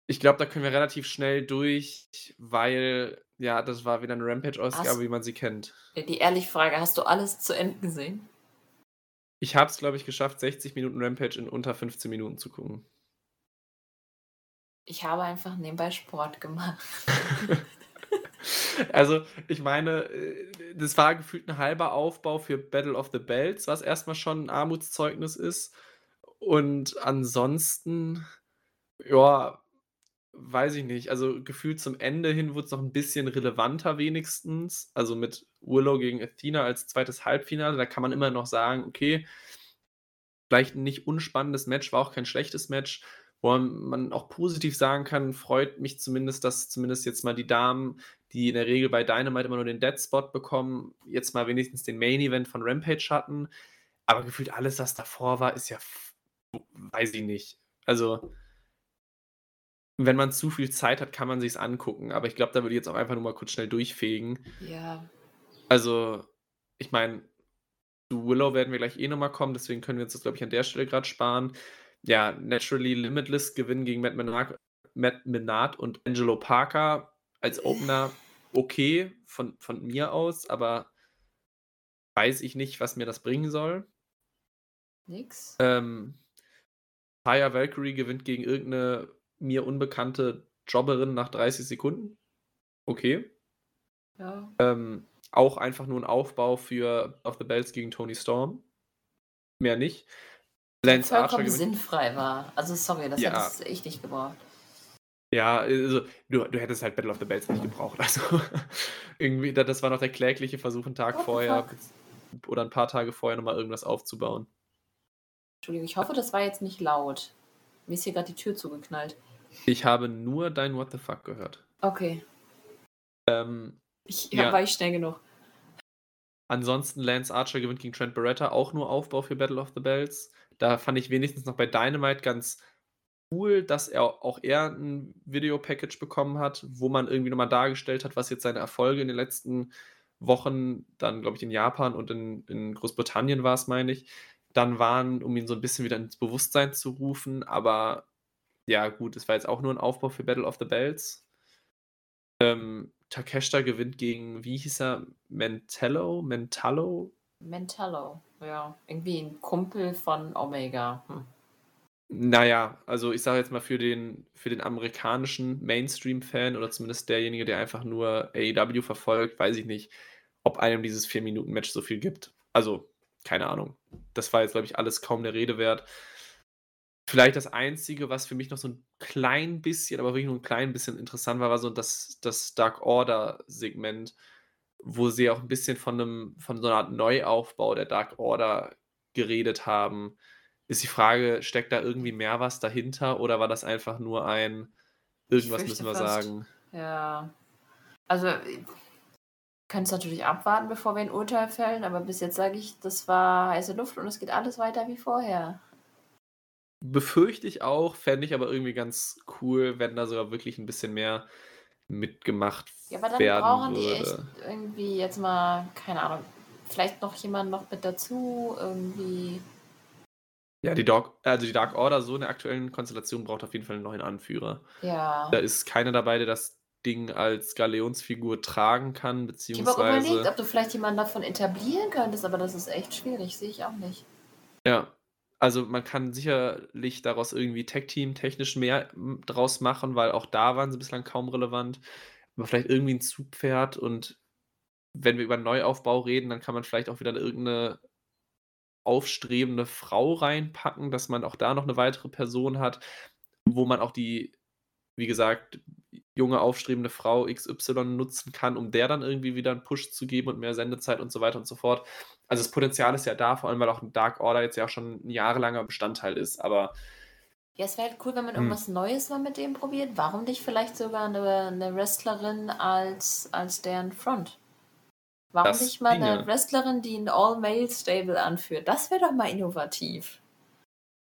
Ich glaube, da können wir relativ schnell durch, weil, ja, das war wieder 'ne Rampage-Ausgabe, wie man sie kennt. die ehrliche Frage, hast du alles zu Ende gesehen? Ich habe es, glaube ich, geschafft, 60 Minuten Rampage in unter 15 Minuten zu gucken. Ich habe einfach nebenbei Sport gemacht. Also, ich meine, äh, das war gefühlt 'n halber Aufbau für Battle of the Belts, was erst mal schon 'n Armutszeugnis ist. Und ansonsten, ja, weiß ich nicht. Also, gefühlt zum Ende hin wurd's noch 'n bisschen relevanter wenigstens. Also, mit Willow gegen Athena als zweites Halbfinale, da kann man immer noch sagen: „Okay, vielleicht 'n nicht unspannendes Match, war auch kein schlechtes Match.“ Wo man auch positiv sagen kann, freut mich zumindest, dass zumindest jetzt mal die Damen, die in der Regel bei Dynamite immer nur den Dead Spot bekommen, jetzt mal wenigstens den Main Event von Rampage hatten. Aber gefühlt alles, was davor war, ist ja weiß ich nicht. Also wenn man zu viel Zeit hat, kann man sich's angucken, aber ich glaube, da würde ich jetzt auch einfach nur mal kurz schnell durchfegen. Ja. Also, ich meine, zu Willow werden wir gleich eh noch mal kommen, deswegen können wir uns das, glaube ich, an der Stelle grad sparen. Ja, Naturally Limitless gewinnen gegen Matt Menard Matt Menard und Angelo Parker als Opener okay von von mir aus, aber weiß ich nicht, was mir das bringen soll. Nix. Ähm, Taya Valkyrie gewinnt gegen irgend 'ne mir unbekannte Jobberin nach 30 Sekunden. Okay. Ja. Ähm, auch einfach nur 'n Aufbau für of the Bells gegen Toni Storm. Mehr nicht. Lance Archer gewinnt sinnfrei war. Also, sorry, das Ja. hättest du echt nicht gebraucht. Ja, also, du du hättest halt Battle of the Bells nicht gebraucht. Also, irgendwie, da das war noch der klägliche Versuch 'n Tag the vorher fuck? oder 'n paar Tage vorher noch mal irgendwas aufzubauen. Entschuldigung, ich hoffe, das war jetzt nicht laut. Mir ist hier grad die Tür zugeknallt. Ich habe nur dein What the fuck gehört. Okay. Ähm, Ich ja, ja. war ich schnell genug. Ansonsten Lance Archer gewinnt gegen Trent Barretta, auch nur Aufbau für Battle of the Bells. Da fand ich wenigstens noch bei Dynamite ganz cool, dass er auch er 'n Video-Package bekommen hat, wo man irgendwie noch mal dargestellt hat, was jetzt seine Erfolge in den letzten Wochen dann, glaube ich, in Japan und in in Großbritannien war's, meine ich, dann waren, um ihn so 'n bisschen wieder ins Bewusstsein zu rufen. Aber ja gut, es war jetzt auch nur 'n Aufbau für Battle of the Bells. Ähm, Takeshita gewinnt gegen wie hieß er? Mentallo? Mentallo? Mentallo, ja. Irgendwie 'n Kumpel von Omega. Hm. Na ja, also, ich sage jetzt mal für den für den amerikanischen Mainstream-Fan oder zumindest derjenige, der einfach nur AEW verfolgt, weiß ich nicht, ob einem dieses 4 Minuten-Match so viel gibt. Also, keine Ahnung. Das war jetzt, glaube ich, alles kaum der Rede wert. Vielleicht das Einzige, was für mich noch so 'n klein bisschen, aber wirklich nur 'n klein bisschen interessant war, war so das das Dark Order-Segment, wo sie auch 'n bisschen von 'nem von so 'ner Art Neuaufbau der Dark Order geredet haben. Ist die Frage, steckt da irgendwie mehr was dahinter oder war das einfach nur ein „Irgendwas müssen wir fast. sagen“? Ja. Also, äh, können's natürlich abwarten, bevor wir 'n Urteil fällen, aber bis jetzt sage ich, das war heiße Luft und es geht alles weiter wie vorher. Befürchte ich auch, fände ich aber irgendwie ganz cool, wenn da sogar wirklich 'n bisschen mehr mitgemacht Ja, aber dann werden brauchen die echt irgendwie jetzt mal, keine Ahnung, vielleicht noch jemanden noch mit dazu, irgendwie. Ja, die Dark also, die Dark Order so in der aktuellen Konstellation braucht auf jeden Fall 'n neuen Anführer. Ja. Da ist keiner dabei, der das Ding als Galionsfigur tragen kann, Ich habe auch überlegt, beziehungsweise ob du vielleicht jemanden davon etablieren könntest, aber das ist echt schwierig, sehe ich auch nicht. Ja, also, man kann sicherlich daraus irgendwie Tag-Team-technisch mehr, hm, draus machen, weil auch da waren sie bislang kaum relevant. Aber vielleicht irgendwie 'n Zugpferd und wenn wir über Neuaufbau reden, dann kann man vielleicht auch wieder irgend 'ne aufstrebende Frau reinpacken, dass man auch da noch 'ne weitere Person hat, wo man auch die, wie gesagt, junge aufstrebende Frau XY nutzen kann, um der dann irgendwie wieder 'n Push zu geben und mehr Sendezeit und so weiter und so fort. Also, das Potenzial ist ja da, vor allem, weil auch 'n Dark Order jetzt ja auch schon 'n jahrelanger Bestandteil ist, aber Ja, es wäre halt cool, wenn man Hm. irgendwas Neues mal mit dem probiert. Warum nicht vielleicht sogar 'ne 'ne Wrestlerin als als deren Front? Warum Das nicht mal 'ne ginge. Wrestlerin, die 'n All-Male-Stable anführt? Das wäre doch mal innovativ.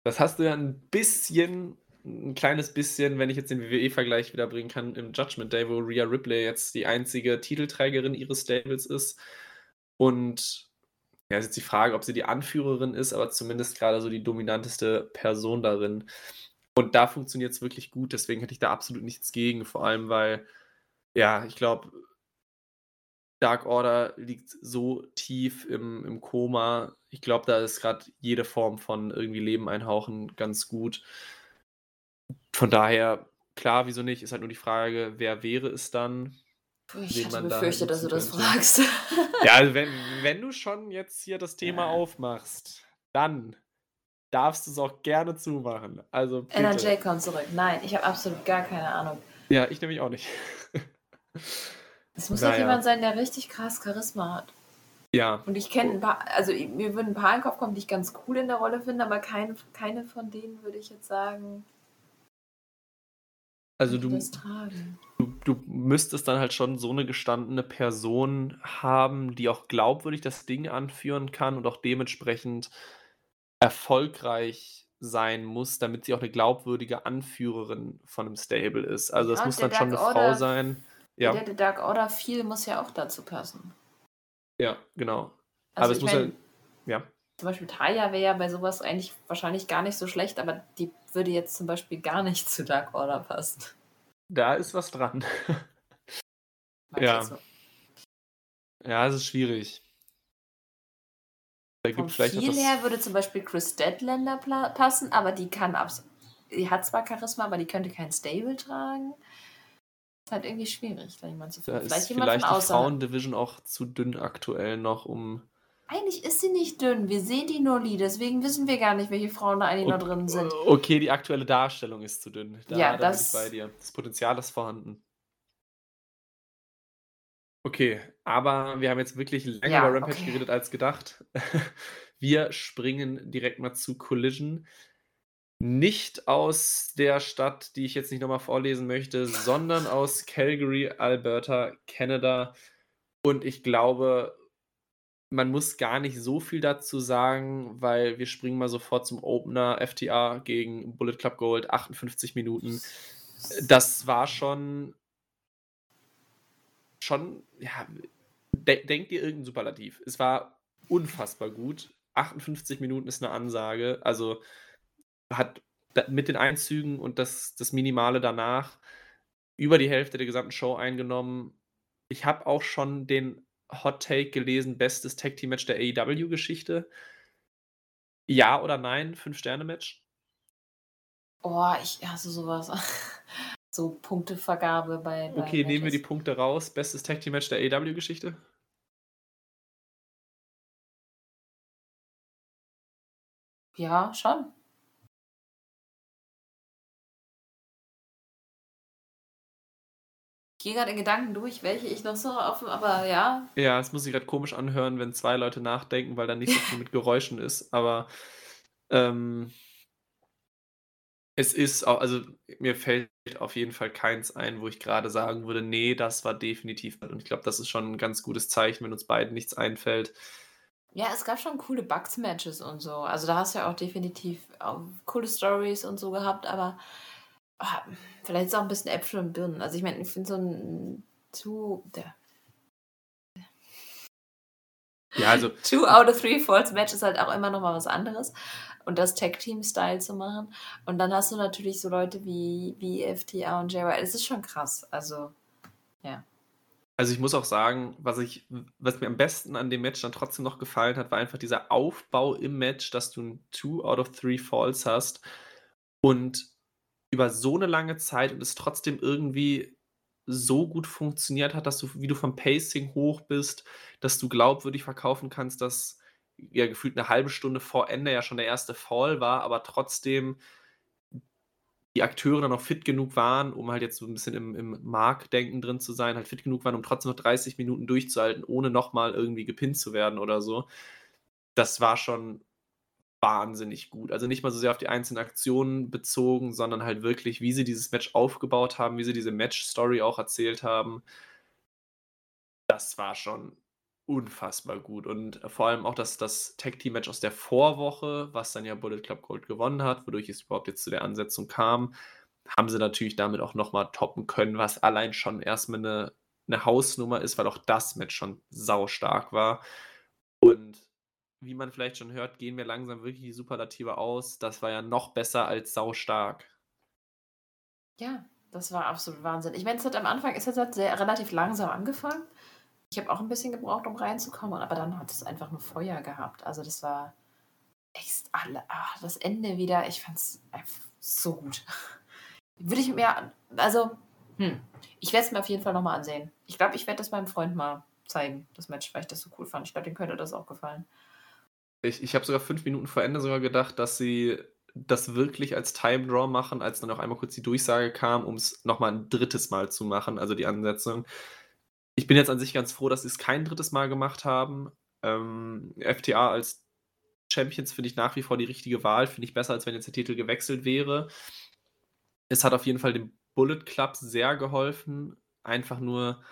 Das hast du ja 'n bisschen 'n kleines bisschen, wenn ich jetzt den WWE-Vergleich wieder bringen kann, im Judgment Day, wo Rhea Ripley jetzt die einzige Titelträgerin ihres Stables ist. Und ja, ist jetzt die Frage, ob sie die Anführerin ist, aber zumindest grade so die dominanteste Person darin. Und da funktioniert es wirklich gut, deswegen hätte ich da absolut nichts gegen, vor allem weil, ja, ich glaube, Dark Order liegt so tief im, im Koma. Ich glaube, da ist gerade jede Form von irgendwie Leben einhauchen ganz gut. Von daher, klar, wieso nicht, ist halt nur die Frage, wer wäre es dann? Ich hatte befürchtet, da dass du das fragst. ja, also wenn, wenn du schon jetzt hier das Thema aufmachst, dann darfst du es auch gerne zumachen. Also bitte. NRJ kommt zurück. Nein, ich habe absolut gar keine Ahnung. Ja, ich nämlich auch nicht. Es muss naja. doch jemand sein, der richtig krass Charisma hat. Ja. Und ich kenne ein paar, also mir würden ein paar in den Kopf kommen, die ich ganz cool in der Rolle finde, aber keine, keine von denen würde ich jetzt sagen. Also du, du, du müsstest dann halt schon so eine gestandene Person haben, die auch glaubwürdig das Ding anführen kann und auch dementsprechend erfolgreich sein muss, damit sie auch eine glaubwürdige Anführerin von einem Stable ist. Also es muss dann schon eine Frau sein. Ja. Der, der Dark Order viel muss ja auch dazu passen. Ja, genau. Also aber es muss mein, halt, ja. Zum Beispiel Taya wäre ja bei sowas eigentlich wahrscheinlich gar nicht so schlecht, aber die würde jetzt zum Beispiel gar nicht zu Dark Order passen. Da ist was dran. ja. So. Ja, es ist schwierig. Da gibt vielleicht viel her würde zum Beispiel Chris Deadlander passen, aber die kann abs die hat zwar Charisma, aber die könnte kein Stable tragen. Ist halt irgendwie schwierig, da jemand zu finden. vielleicht ist vielleicht die Frauendivision auch zu dünn aktuell noch, um eigentlich ist sie nicht dünn. Wir sehen die nur nie, deswegen wissen wir gar nicht, welche Frauen da eigentlich okay, noch drin sind. Okay, die aktuelle Darstellung ist zu dünn. Da, ja, da das... bin ich bei dir. Das Potenzial ist vorhanden. Okay, aber wir haben jetzt wirklich länger ja, über Rampage okay. geredet als gedacht. Wir springen direkt mal zu Collision. Nicht aus der Stadt, die ich jetzt nicht nochmal vorlesen möchte, sondern aus Calgary, Alberta, Canada. Und ich glaube, man muss gar nicht so viel dazu sagen, weil wir springen mal sofort zum Opener FTA gegen Bullet Club Gold, 58 Minuten. Das war schon schon, ja, de denkt ihr irgendein Superlativ. Es war unfassbar gut. 58 Minuten ist eine Ansage. Also hat mit den Einzügen und das, das Minimale danach über die Hälfte der gesamten Show eingenommen. Ich habe auch schon den Hot Take gelesen, bestes Tag Team Match der AEW-Geschichte. Ja oder nein? Fünf-Sterne-Match? Oh, ich hasse sowas. so Punktevergabe bei. bei okay, Matches. nehmen wir die Punkte raus. Bestes Tag Team Match der AEW-Geschichte? Ja, schon. Gehe gerade in Gedanken durch, welche ich noch so offen, aber ja. Ja, es muss sich gerade komisch anhören, wenn zwei Leute nachdenken, weil da nicht so viel mit Geräuschen ist, aber ähm, es ist auch, also mir fällt auf jeden Fall keins ein, wo ich gerade sagen würde, nee, das war definitiv. Und ich glaube, das ist schon ein ganz gutes Zeichen, wenn uns beiden nichts einfällt. Ja, es gab schon coole Bugs-Matches und so. Also da hast du ja auch definitiv auch coole Stories und so gehabt, aber Ah, vielleicht ist auch ein bisschen Äpfel und Birnen. Also ich meine, ich finde so ein Two, der, ja, also Two out of three Falls Match ist halt auch immer noch mal was anderes. Und das Tag Team Style zu machen. Und dann hast du natürlich so Leute wie, wie FTA und JY. Es ist schon krass. Also, ja. Also ich muss auch sagen, was ich, was mir am besten an dem Match dann trotzdem noch gefallen hat, war einfach dieser Aufbau im Match, dass du ein Two out of three Falls hast und über so eine lange Zeit und es trotzdem irgendwie so gut funktioniert hat, dass du, wie du vom Pacing hoch bist, dass du glaubwürdig verkaufen kannst, dass ja gefühlt eine halbe Stunde vor Ende ja schon der erste Fall war, aber trotzdem die Akteure dann noch fit genug waren, um halt jetzt so ein bisschen im, im Mark-Denken drin zu sein, halt fit genug waren, um trotzdem noch 30 Minuten durchzuhalten, ohne nochmal irgendwie gepinnt zu werden oder so. Das war schon wahnsinnig gut. Also nicht mal so sehr auf die einzelnen Aktionen bezogen, sondern halt wirklich, wie sie dieses Match aufgebaut haben, wie sie diese Match-Story auch erzählt haben. Das war schon unfassbar gut. Und vor allem auch das, das Tag-Team-Match aus der Vorwoche, was dann ja Bullet Club Gold gewonnen hat, wodurch es überhaupt jetzt zu der Ansetzung kam, haben sie natürlich damit auch nochmal toppen können, was allein schon erstmal eine, eine Hausnummer ist, weil auch das Match schon saustark war. Und wie man vielleicht schon hört, gehen wir langsam wirklich die Superlative aus. Das war ja noch besser als saustark. Ja, das war absolut Wahnsinn. Ich meine, es hat am Anfang es hat sehr relativ langsam angefangen. Ich habe auch ein bisschen gebraucht, um reinzukommen, aber dann hat es einfach nur Feuer gehabt. Also das war echt alle, ach, das Ende wieder, ich fand es einfach so gut. Würde ich mir, also, hm, ich werde es mir auf jeden Fall nochmal ansehen. Ich glaube, ich werde das meinem Freund mal zeigen, das Match, weil ich das so cool fand. Ich glaube, dem könnte das auch gefallen. Ich, ich habe sogar fünf Minuten vor Ende sogar gedacht, dass sie das wirklich als Time Draw machen, als dann auch einmal kurz die Durchsage kam, um es nochmal ein drittes Mal zu machen, also die Ansetzung. Ich bin jetzt an sich ganz froh, dass sie es kein drittes Mal gemacht haben. Ähm, FTA als Champions finde ich nach wie vor die richtige Wahl. Finde ich besser, als wenn jetzt der Titel gewechselt wäre. Es hat auf jeden Fall dem Bullet Club sehr geholfen. Einfach nur,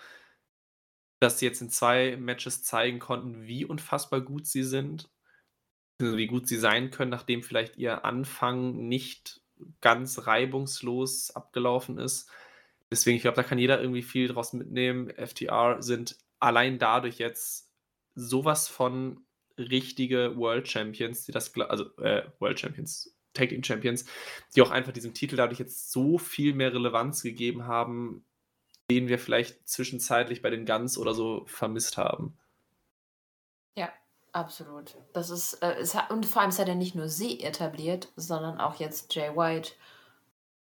dass sie jetzt in zwei Matches zeigen konnten, wie unfassbar gut sie sind. Wie gut sie sein können, nachdem vielleicht ihr Anfang nicht ganz reibungslos abgelaufen ist. Deswegen, ich glaube, da kann jeder irgendwie viel draus mitnehmen. FTR sind allein dadurch jetzt sowas von richtige World Champions, die das, also äh, World Champions, Tag Team Champions, die auch einfach diesem Titel dadurch jetzt so viel mehr Relevanz gegeben haben, den wir vielleicht zwischenzeitlich bei den Guns oder so vermisst haben. Absolut. Das ist, äh, es hat, und vor allem hat ja nicht nur sie etabliert, sondern auch jetzt Jay White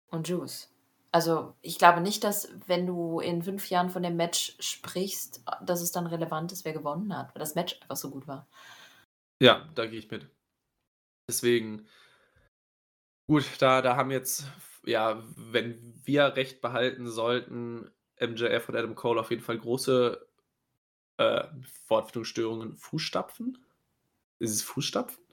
und Juice. Also ich glaube nicht, dass wenn du in fünf Jahren von dem Match sprichst, dass es dann relevant ist, wer gewonnen hat, weil das Match einfach so gut war. Ja, da gehe ich mit. Deswegen, gut, da, da haben jetzt, ja, wenn wir recht behalten sollten, MJF und Adam Cole auf jeden Fall große äh, Fußstapfen? Ist es Fußstapfen?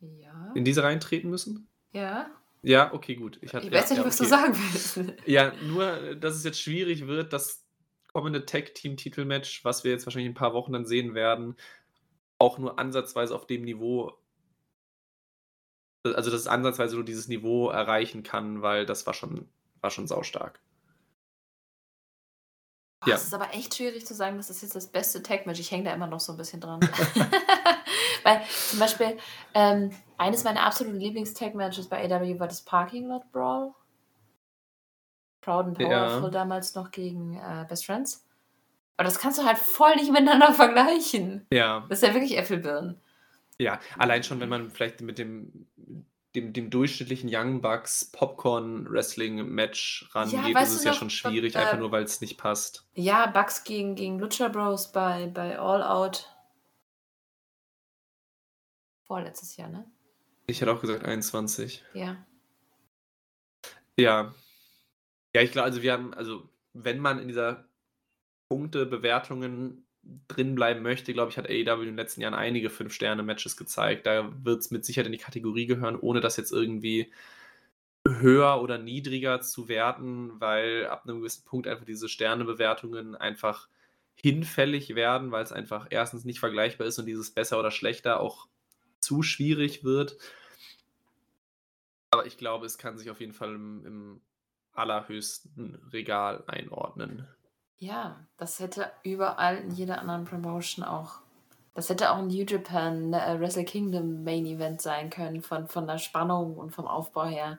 Ja. In diese reintreten müssen? Ja. Ja, okay, gut. Ich, hatte, ich weiß ja, nicht, ja, was okay. du sagen willst. Ja, nur, dass es jetzt schwierig wird, das kommende Tag-Team-Titelmatch, was wir jetzt wahrscheinlich in ein paar Wochen dann sehen werden, auch nur ansatzweise auf dem Niveau, also dass es ansatzweise nur dieses Niveau erreichen kann, weil das war schon, war schon saustark. Boah, ja. Es ist aber echt schwierig zu sagen, das ist jetzt das beste Tag-Match. Ich hänge da immer noch so ein bisschen dran. Weil zum Beispiel ähm, eines meiner absoluten Lieblings-Tag-Matches bei AW war das Parking Lot Brawl. Proud and Powerful ja. damals noch gegen äh, Best Friends. Aber das kannst du halt voll nicht miteinander vergleichen. Ja. Das ist ja wirklich Äpfelbirnen. Ja, allein schon, wenn man vielleicht mit dem, dem, dem durchschnittlichen Young Bucks Popcorn Wrestling Match rangeht, ja, ist es ja schon schwierig, äh, einfach nur weil es nicht passt. Ja, Bucks gegen, gegen Lucha Bros bei, bei All Out. Vorletztes Jahr, ne? Ich hätte auch gesagt 21. Ja. Ja. Ja, ich glaube, also wir haben, also wenn man in dieser Punktebewertungen drin bleiben möchte, glaube ich, hat AEW in den letzten Jahren einige Fünf-Sterne-Matches gezeigt. Da wird es mit Sicherheit in die Kategorie gehören, ohne das jetzt irgendwie höher oder niedriger zu werten, weil ab einem gewissen Punkt einfach diese Sternebewertungen einfach hinfällig werden, weil es einfach erstens nicht vergleichbar ist und dieses besser oder schlechter auch zu schwierig wird. Aber ich glaube, es kann sich auf jeden Fall im, im allerhöchsten Regal einordnen. Ja, das hätte überall in jeder anderen Promotion auch. Das hätte auch ein New Japan äh, Wrestle Kingdom Main Event sein können, von, von der Spannung und vom Aufbau her.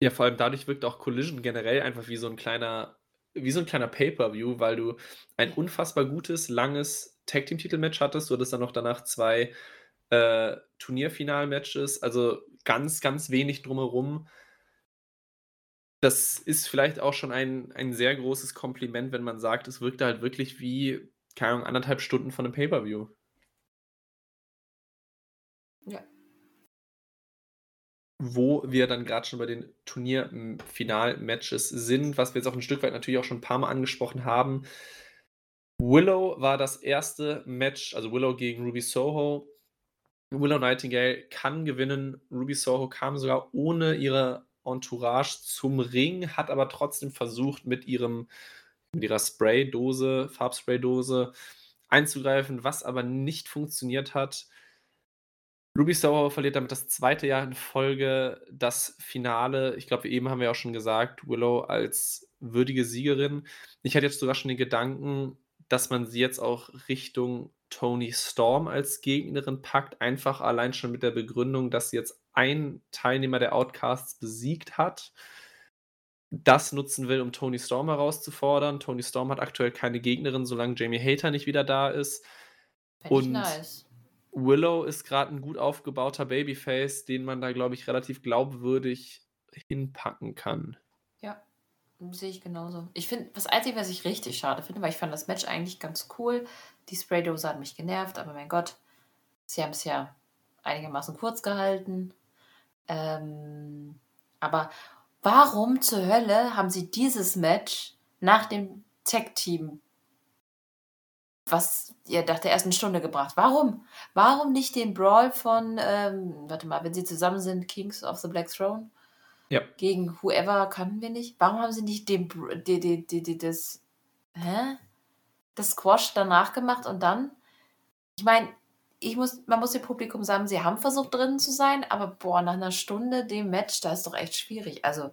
Ja, vor allem dadurch wirkt auch Collision generell einfach wie so ein kleiner, wie so ein kleiner Pay-Per-View, weil du ein unfassbar gutes, langes Tag-Team-Titel-Match hattest. Du hattest dann noch danach zwei äh, Turnierfinal-Matches, also ganz, ganz wenig drumherum das ist vielleicht auch schon ein, ein sehr großes Kompliment, wenn man sagt, es wirkte halt wirklich wie, keine Ahnung, anderthalb Stunden von einem Pay-Per-View. Ja. Wo wir dann gerade schon bei den Turnierfinal-Matches sind, was wir jetzt auch ein Stück weit natürlich auch schon ein paar Mal angesprochen haben. Willow war das erste Match, also Willow gegen Ruby Soho. Willow Nightingale kann gewinnen. Ruby Soho kam sogar ohne ihre Entourage zum Ring, hat aber trotzdem versucht, mit ihrem mit ihrer Spraydose, Farbspraydose einzugreifen, was aber nicht funktioniert hat. Ruby Soho verliert damit das zweite Jahr in Folge das Finale. Ich glaube, eben haben wir auch schon gesagt, Willow als würdige Siegerin. Ich hatte jetzt sogar schon den Gedanken, dass man sie jetzt auch Richtung Tony Storm als Gegnerin packt, einfach allein schon mit der Begründung, dass sie jetzt ein Teilnehmer der Outcasts besiegt hat, das nutzen will, um Tony Storm herauszufordern. Tony Storm hat aktuell keine Gegnerin, solange Jamie Hater nicht wieder da ist. Und nice. Willow ist gerade ein gut aufgebauter Babyface, den man da, glaube ich, relativ glaubwürdig hinpacken kann. Ja, sehe ich genauso. Ich finde, das Einzige, was ich richtig schade finde, weil ich fand das Match eigentlich ganz cool. Die Spraydose hat mich genervt, aber mein Gott, sie haben es ja einigermaßen kurz gehalten. Ähm, aber warum zur Hölle haben sie dieses Match nach dem Tech-Team, was ihr nach der ersten Stunde gebracht? Warum? Warum nicht den Brawl von, ähm, warte mal, wenn sie zusammen sind, Kings of the Black Throne? Ja. Gegen whoever kannten wir nicht. Warum haben sie nicht den, die, die, die, die, das, hä? Das Squash danach gemacht und dann? Ich meine, ich muss, man muss dem Publikum sagen, sie haben versucht drin zu sein, aber boah, nach einer Stunde dem Match, da ist doch echt schwierig. Also,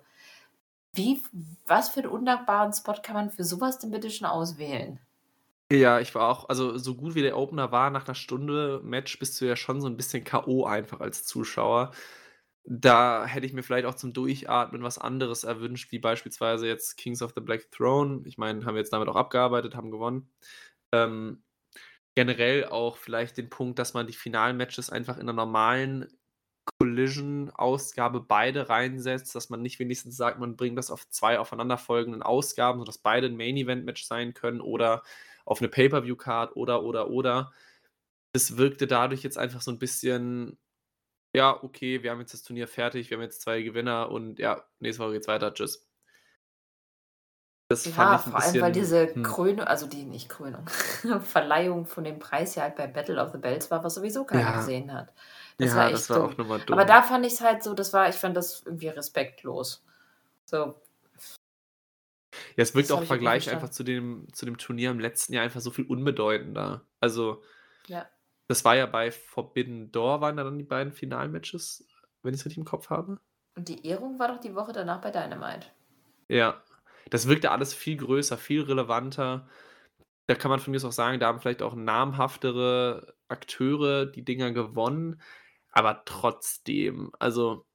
wie, was für einen undankbaren Spot kann man für sowas denn bitte schon auswählen? Ja, ich war auch, also so gut wie der Opener war, nach einer Stunde Match bist du ja schon so ein bisschen K.O. einfach als Zuschauer. Da hätte ich mir vielleicht auch zum Durchatmen was anderes erwünscht, wie beispielsweise jetzt Kings of the Black Throne. Ich meine, haben wir jetzt damit auch abgearbeitet, haben gewonnen. Ähm, generell auch vielleicht den Punkt, dass man die Finalmatches einfach in einer normalen Collision-Ausgabe beide reinsetzt, dass man nicht wenigstens sagt, man bringt das auf zwei aufeinanderfolgenden Ausgaben, sodass beide ein Main-Event-Match sein können oder auf eine Pay-Per-View-Card oder, oder, oder. Es wirkte dadurch jetzt einfach so ein bisschen, ja, okay, wir haben jetzt das Turnier fertig, wir haben jetzt zwei Gewinner und ja, nächste Woche geht's weiter, tschüss. Das ja, vor allem, weil diese hm. Krönung, also die nicht Krönung, Verleihung von dem Preis ja halt bei Battle of the Bells war, was sowieso keiner ja. gesehen hat. Das ja, war echt das war dumm. auch nochmal dumm. Aber da fand ich es halt so, das war, ich fand das irgendwie respektlos. So. Ja, es wirkt auch im Vergleich einfach zu dem, zu dem Turnier im letzten Jahr einfach so viel unbedeutender. Also, ja. das war ja bei Forbidden Door, waren da dann die beiden Finalmatches, wenn ich es richtig im Kopf habe. Und die Ehrung war doch die Woche danach bei Dynamite. Ja, das wirkte alles viel größer, viel relevanter. Da kann man von mir aus auch sagen, da haben vielleicht auch namhaftere Akteure die Dinger gewonnen, aber trotzdem, also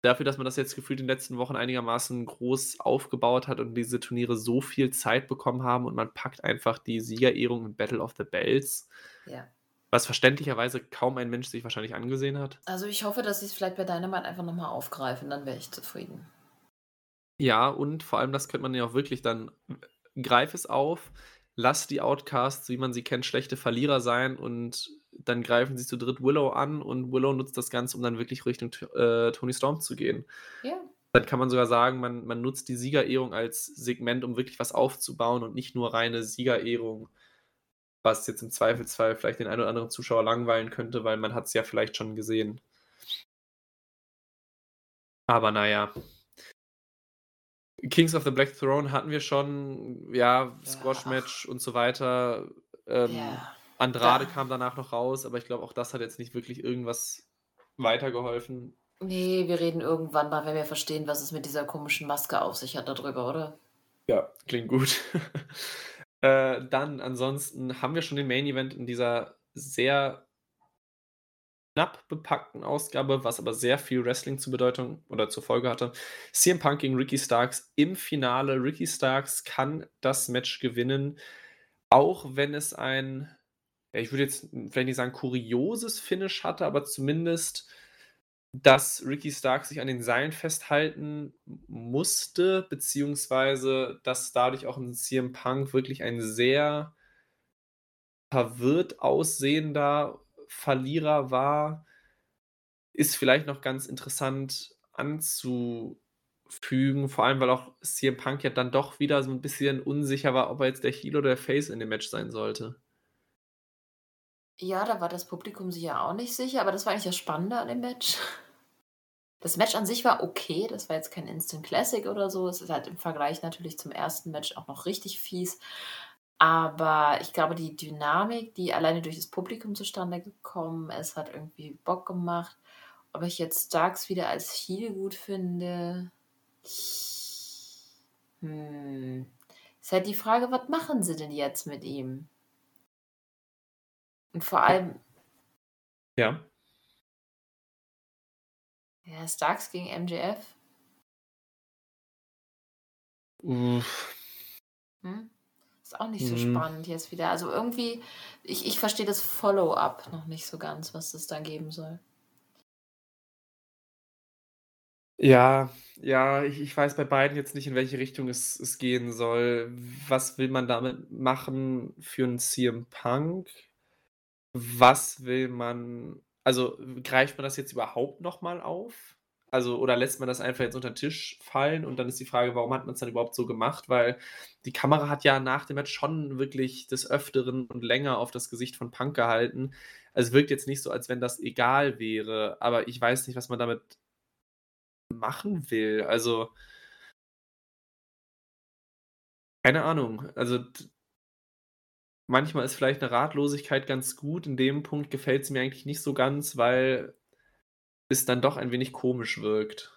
dafür, dass man das jetzt gefühlt in den letzten Wochen einigermaßen groß aufgebaut hat und diese Turniere so viel Zeit bekommen haben und man packt einfach die Siegerehrung in Battle of the Bells. Ja. Was verständlicherweise kaum ein Mensch sich wahrscheinlich angesehen hat. Also ich hoffe, dass sie es vielleicht bei Dynamite einfach nochmal aufgreifen, dann wäre ich zufrieden. Ja, und vor allem, das könnte man ja auch wirklich dann greif es auf, lass die Outcasts, wie man sie kennt, schlechte Verlierer sein und dann greifen sie zu dritt Willow an und Willow nutzt das Ganze, um dann wirklich Richtung äh, Tony Storm zu gehen. Ja. Dann kann man sogar sagen, man, man nutzt die Siegerehrung als Segment, um wirklich was aufzubauen und nicht nur reine Siegerehrung, was jetzt im Zweifelsfall vielleicht den einen oder anderen Zuschauer langweilen könnte, weil man hat es ja vielleicht schon gesehen. Aber naja, Kings of the Black Throne hatten wir schon, ja, Squash-Match und so weiter. Ähm, ja. Andrade ja. kam danach noch raus, aber ich glaube, auch das hat jetzt nicht wirklich irgendwas weitergeholfen. Nee, wir reden irgendwann mal, wenn wir verstehen, was es mit dieser komischen Maske auf sich hat darüber, oder? Ja, klingt gut. äh, dann, ansonsten haben wir schon den Main Event in dieser sehr knapp bepackten Ausgabe, was aber sehr viel Wrestling zur Bedeutung oder zur Folge hatte. CM Punk gegen Ricky Starks im Finale. Ricky Starks kann das Match gewinnen, auch wenn es ein, ja, ich würde jetzt vielleicht nicht sagen kurioses Finish hatte, aber zumindest, dass Ricky Starks sich an den Seilen festhalten musste, beziehungsweise dass dadurch auch ein CM Punk wirklich ein sehr verwirrt aussehender Verlierer war, ist vielleicht noch ganz interessant anzufügen, vor allem weil auch CM Punk ja dann doch wieder so ein bisschen unsicher war, ob er jetzt der Heel oder der Face in dem Match sein sollte. Ja, da war das Publikum sich ja auch nicht sicher, aber das war eigentlich das Spannende an dem Match. Das Match an sich war okay, das war jetzt kein Instant Classic oder so. Es ist halt im Vergleich natürlich zum ersten Match auch noch richtig fies. Aber ich glaube, die Dynamik, die alleine durch das Publikum zustande gekommen ist, hat irgendwie Bock gemacht. Ob ich jetzt Starks wieder als Heel gut finde. Hm. Ist halt die Frage, was machen sie denn jetzt mit ihm? Und vor allem. Ja. Ja, Starks gegen MJF. Uff. Hm? Ist auch nicht so Mhm. spannend jetzt wieder. Also irgendwie, ich, ich verstehe das Follow-up noch nicht so ganz, was das da geben soll. Ja, ja, ich ich weiß bei beiden jetzt nicht, in welche Richtung es es gehen soll. Was will man damit machen für 'n CM Punk? Was will man also, greift man das jetzt überhaupt noch mal auf? Also, oder lässt man das einfach jetzt unter 'n Tisch fallen und dann ist die Frage, warum hat man's dann überhaupt so gemacht? Weil die Kamera hat ja nach dem Match schon wirklich des Öfteren und länger auf das Gesicht von Punk gehalten. Es wirkt jetzt nicht so, als wenn das egal wäre, aber ich weiß nicht, was man damit machen will. Also keine Ahnung. Also manchmal ist vielleicht 'ne Ratlosigkeit ganz gut. In dem Punkt gefällt's mir eigentlich nicht so ganz, weil es dann doch ein wenig komisch wirkt.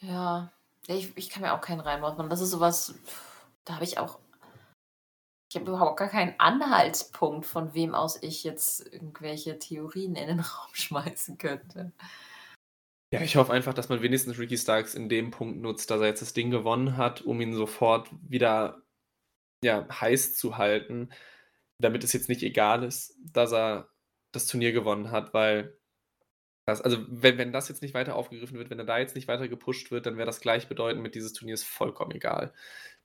Ja. Ich ich kann mir auch keinen Reim machen. Das ist so was, da habe ich auch ich habe überhaupt gar keinen Anhaltspunkt, von wem aus ich jetzt irgendwelche Theorien in den Raum schmeißen könnte. Ja, ich hoffe einfach, dass man wenigstens Ricky Starks in dem Punkt nutzt, dass er jetzt das Ding gewonnen hat, um ihn sofort wieder, ja, heiß zu halten, damit es jetzt nicht egal ist, dass er das Turnier gewonnen hat, weil das also, wenn wenn das jetzt nicht weiter aufgegriffen wird, wenn er da jetzt nicht weiter gepusht wird, dann wäre das gleichbedeutend mit dieses Turnier ist vollkommen egal.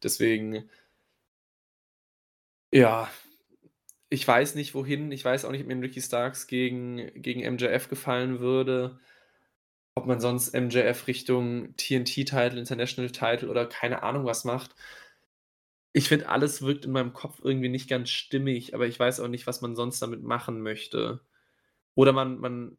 Deswegen ja, ich weiß nicht, wohin. Ich weiß auch nicht, ob mir Ricky Starks gegen gegen MJF gefallen würde. Ob man sonst MJF Richtung TNT-Title, International Title oder keine Ahnung was macht. Ich finde, alles wirkt in meinem Kopf irgendwie nicht ganz stimmig, aber ich weiß auch nicht, was man sonst damit machen möchte. Oder man man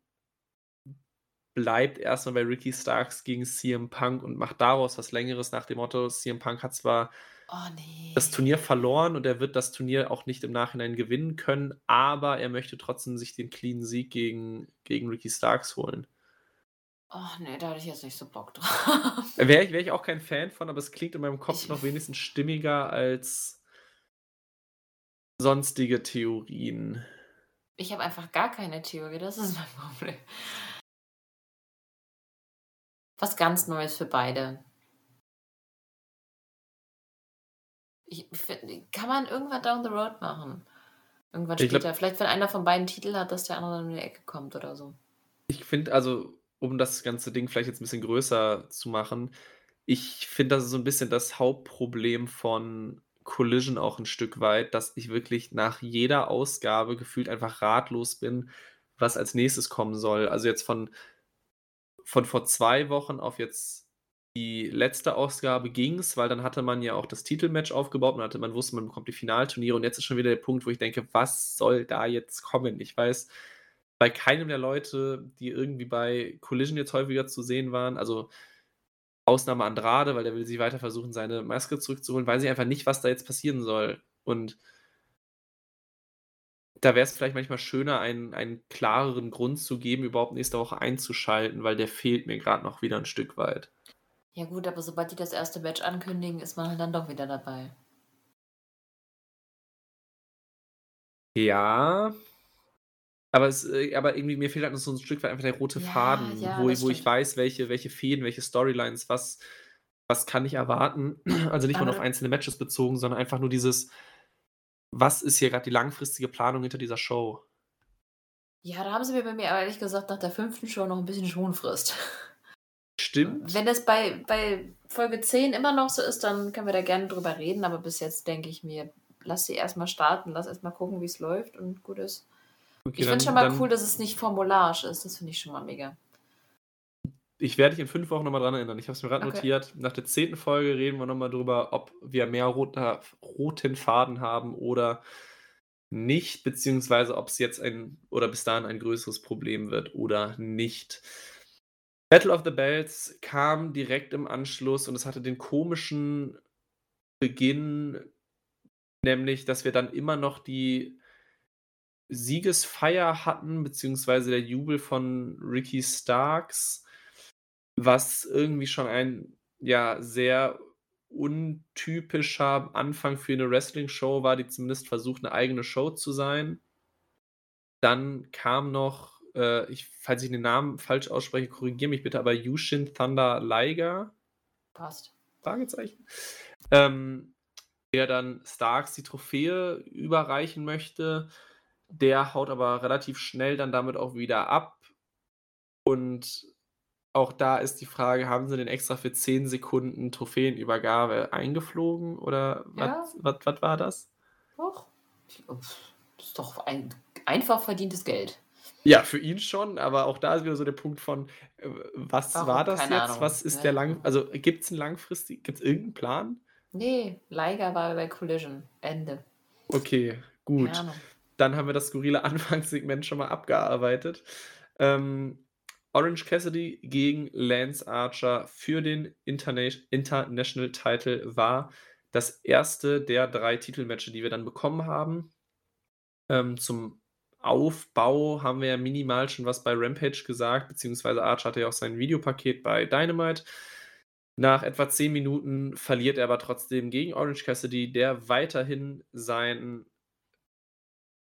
bleibt erst mal bei Ricky Starks gegen CM Punk und macht daraus was Längeres nach dem Motto: CM Punk hat zwar Oh, das ne. Turnier verloren und er wird das Turnier auch nicht im Nachhinein gewinnen können, aber er möchte trotzdem sich den cleanen Sieg gegen gegen Ricky Starks holen. Oh, ne, da hatte ich jetzt nicht so Bock drauf. Wäre ich wäre ich auch kein Fan von, aber es klingt in meinem Kopf Ich noch wenigstens stimmiger als sonstige Theorien. Ich habe einfach gar keine Theorie, das ist mein Problem. Was ganz Neues für beide. Ich kann man irgendwann down the road machen. Irgendwann später. glaube Vielleicht, wenn einer von beiden Titel hat, dass der andere dann um die Ecke kommt oder so. Ich finde also, um das ganze Ding vielleicht jetzt 'n bisschen größer zu machen, ich finde, das ist so 'n bisschen das Hauptproblem von Collision auch 'n Stück weit, dass ich wirklich nach jeder Ausgabe gefühlt einfach ratlos bin, was als Nächstes kommen soll. Also, jetzt von von vor 2 Wochen auf jetzt die letzte Ausgabe ging's, weil dann hatte man ja auch das Titelmatch aufgebaut. Man hatte man wusste, man bekommt die Finalturniere und jetzt ist schon wieder der Punkt, wo ich denke: „Was soll da jetzt kommen?“ Ich weiß bei keinem der Leute, die irgendwie bei Collision jetzt häufiger zu sehen waren also, Ausnahme Andrade, weil der will sich weiter versuchen, seine Maske zurückzuholen, weiß ich einfach nicht, was da jetzt passieren soll. Und da wäre es vielleicht manchmal schöner, einen einen klareren Grund zu geben, überhaupt nächste Woche einzuschalten, weil der fehlt mir grad noch wieder 'n Stück weit. Ja gut, aber sobald die das 1. Match ankündigen, ist man halt dann doch wieder dabei. Ja. Aber es äh, aber irgendwie mir fehlt halt noch so 'n Stück weit einfach der rote Ja, Faden, ja, wo das wo ich weiß, welche welche Fäden, welche Storylines, was was kann ich erwarten? Also, nicht Aber nur auf einzelne Matches bezogen, sondern einfach nur dieses was ist hier grad die langfristige Planung hinter dieser Show? Ja, da haben sie mir bei mir ehrlich gesagt nach der 5. Show noch 'n bisschen Schonfrist. Stimmt. Wenn es bei bei Folge 10 immer noch so ist, dann können wir da gerne drüber reden, aber bis jetzt denke ich mir: „Lass sie erst mal starten, lass erst mal gucken, wie's läuft und gut ist.“ Okay, Ich finde schon mal cool, dass es nicht formularisch ist. Das finde ich schon mal mega. Ich werde dich in 5 Wochen noch mal dran erinnern. Ich habe es mir grad Okay. notiert. Nach der 10. Folge reden wir noch mal drüber, ob wir mehr roter roten Faden haben oder nicht, beziehungsweise ob's jetzt ein oder bis dahin ein größeres Problem wird oder nicht. Battle of the Belts kam direkt im Anschluss und es hatte den komischen Beginn, nämlich, dass wir dann immer noch die Siegesfeier hatten, beziehungsweise der Jubel von Ricky Starks, was irgendwie schon ein, ja, sehr untypischer Anfang für 'ne Wrestlingshow war, die zumindest versucht, 'ne eigene Show zu sein. Dann kam noch äh, ich, falls ich den Namen falsch ausspreche, korrigiere mich bitte, aber Yushin Thunder Liger. Passt. Fragezeichen. Ähm, der dann Starks die Trophäe überreichen möchte. Der haut aber relativ schnell dann damit auch wieder ab. Und auch da ist die Frage, haben sie den extra für 10 Sekunden Trophäenübergabe eingeflogen oder was, war das? Doch. Das ist doch ein einfach verdientes Geld. Ja, für ihn schon, aber auch da ist wieder so der Punkt von, äh, was Warum? war das Keine jetzt? Ahnung. Was ist Ja. der lang, also gibt es einen langfristig, gibt es irgendeinen Plan? Nee, Liger war bei Collision. Ende. Okay, gut. Dann haben wir das skurrile Anfangssegment schon mal abgearbeitet. Ähm, Orange Cassidy gegen Lance Archer für den Interna International Title war das erste der drei Titelmatches, die wir dann bekommen haben. Ähm, zum Aufbau haben wir ja minimal schon was bei Rampage gesagt, beziehungsweise Archer hatte ja auch sein Videopaket bei Dynamite. Nach etwa 10 Minuten verliert er aber trotzdem gegen Orange Cassidy, der weiterhin seinen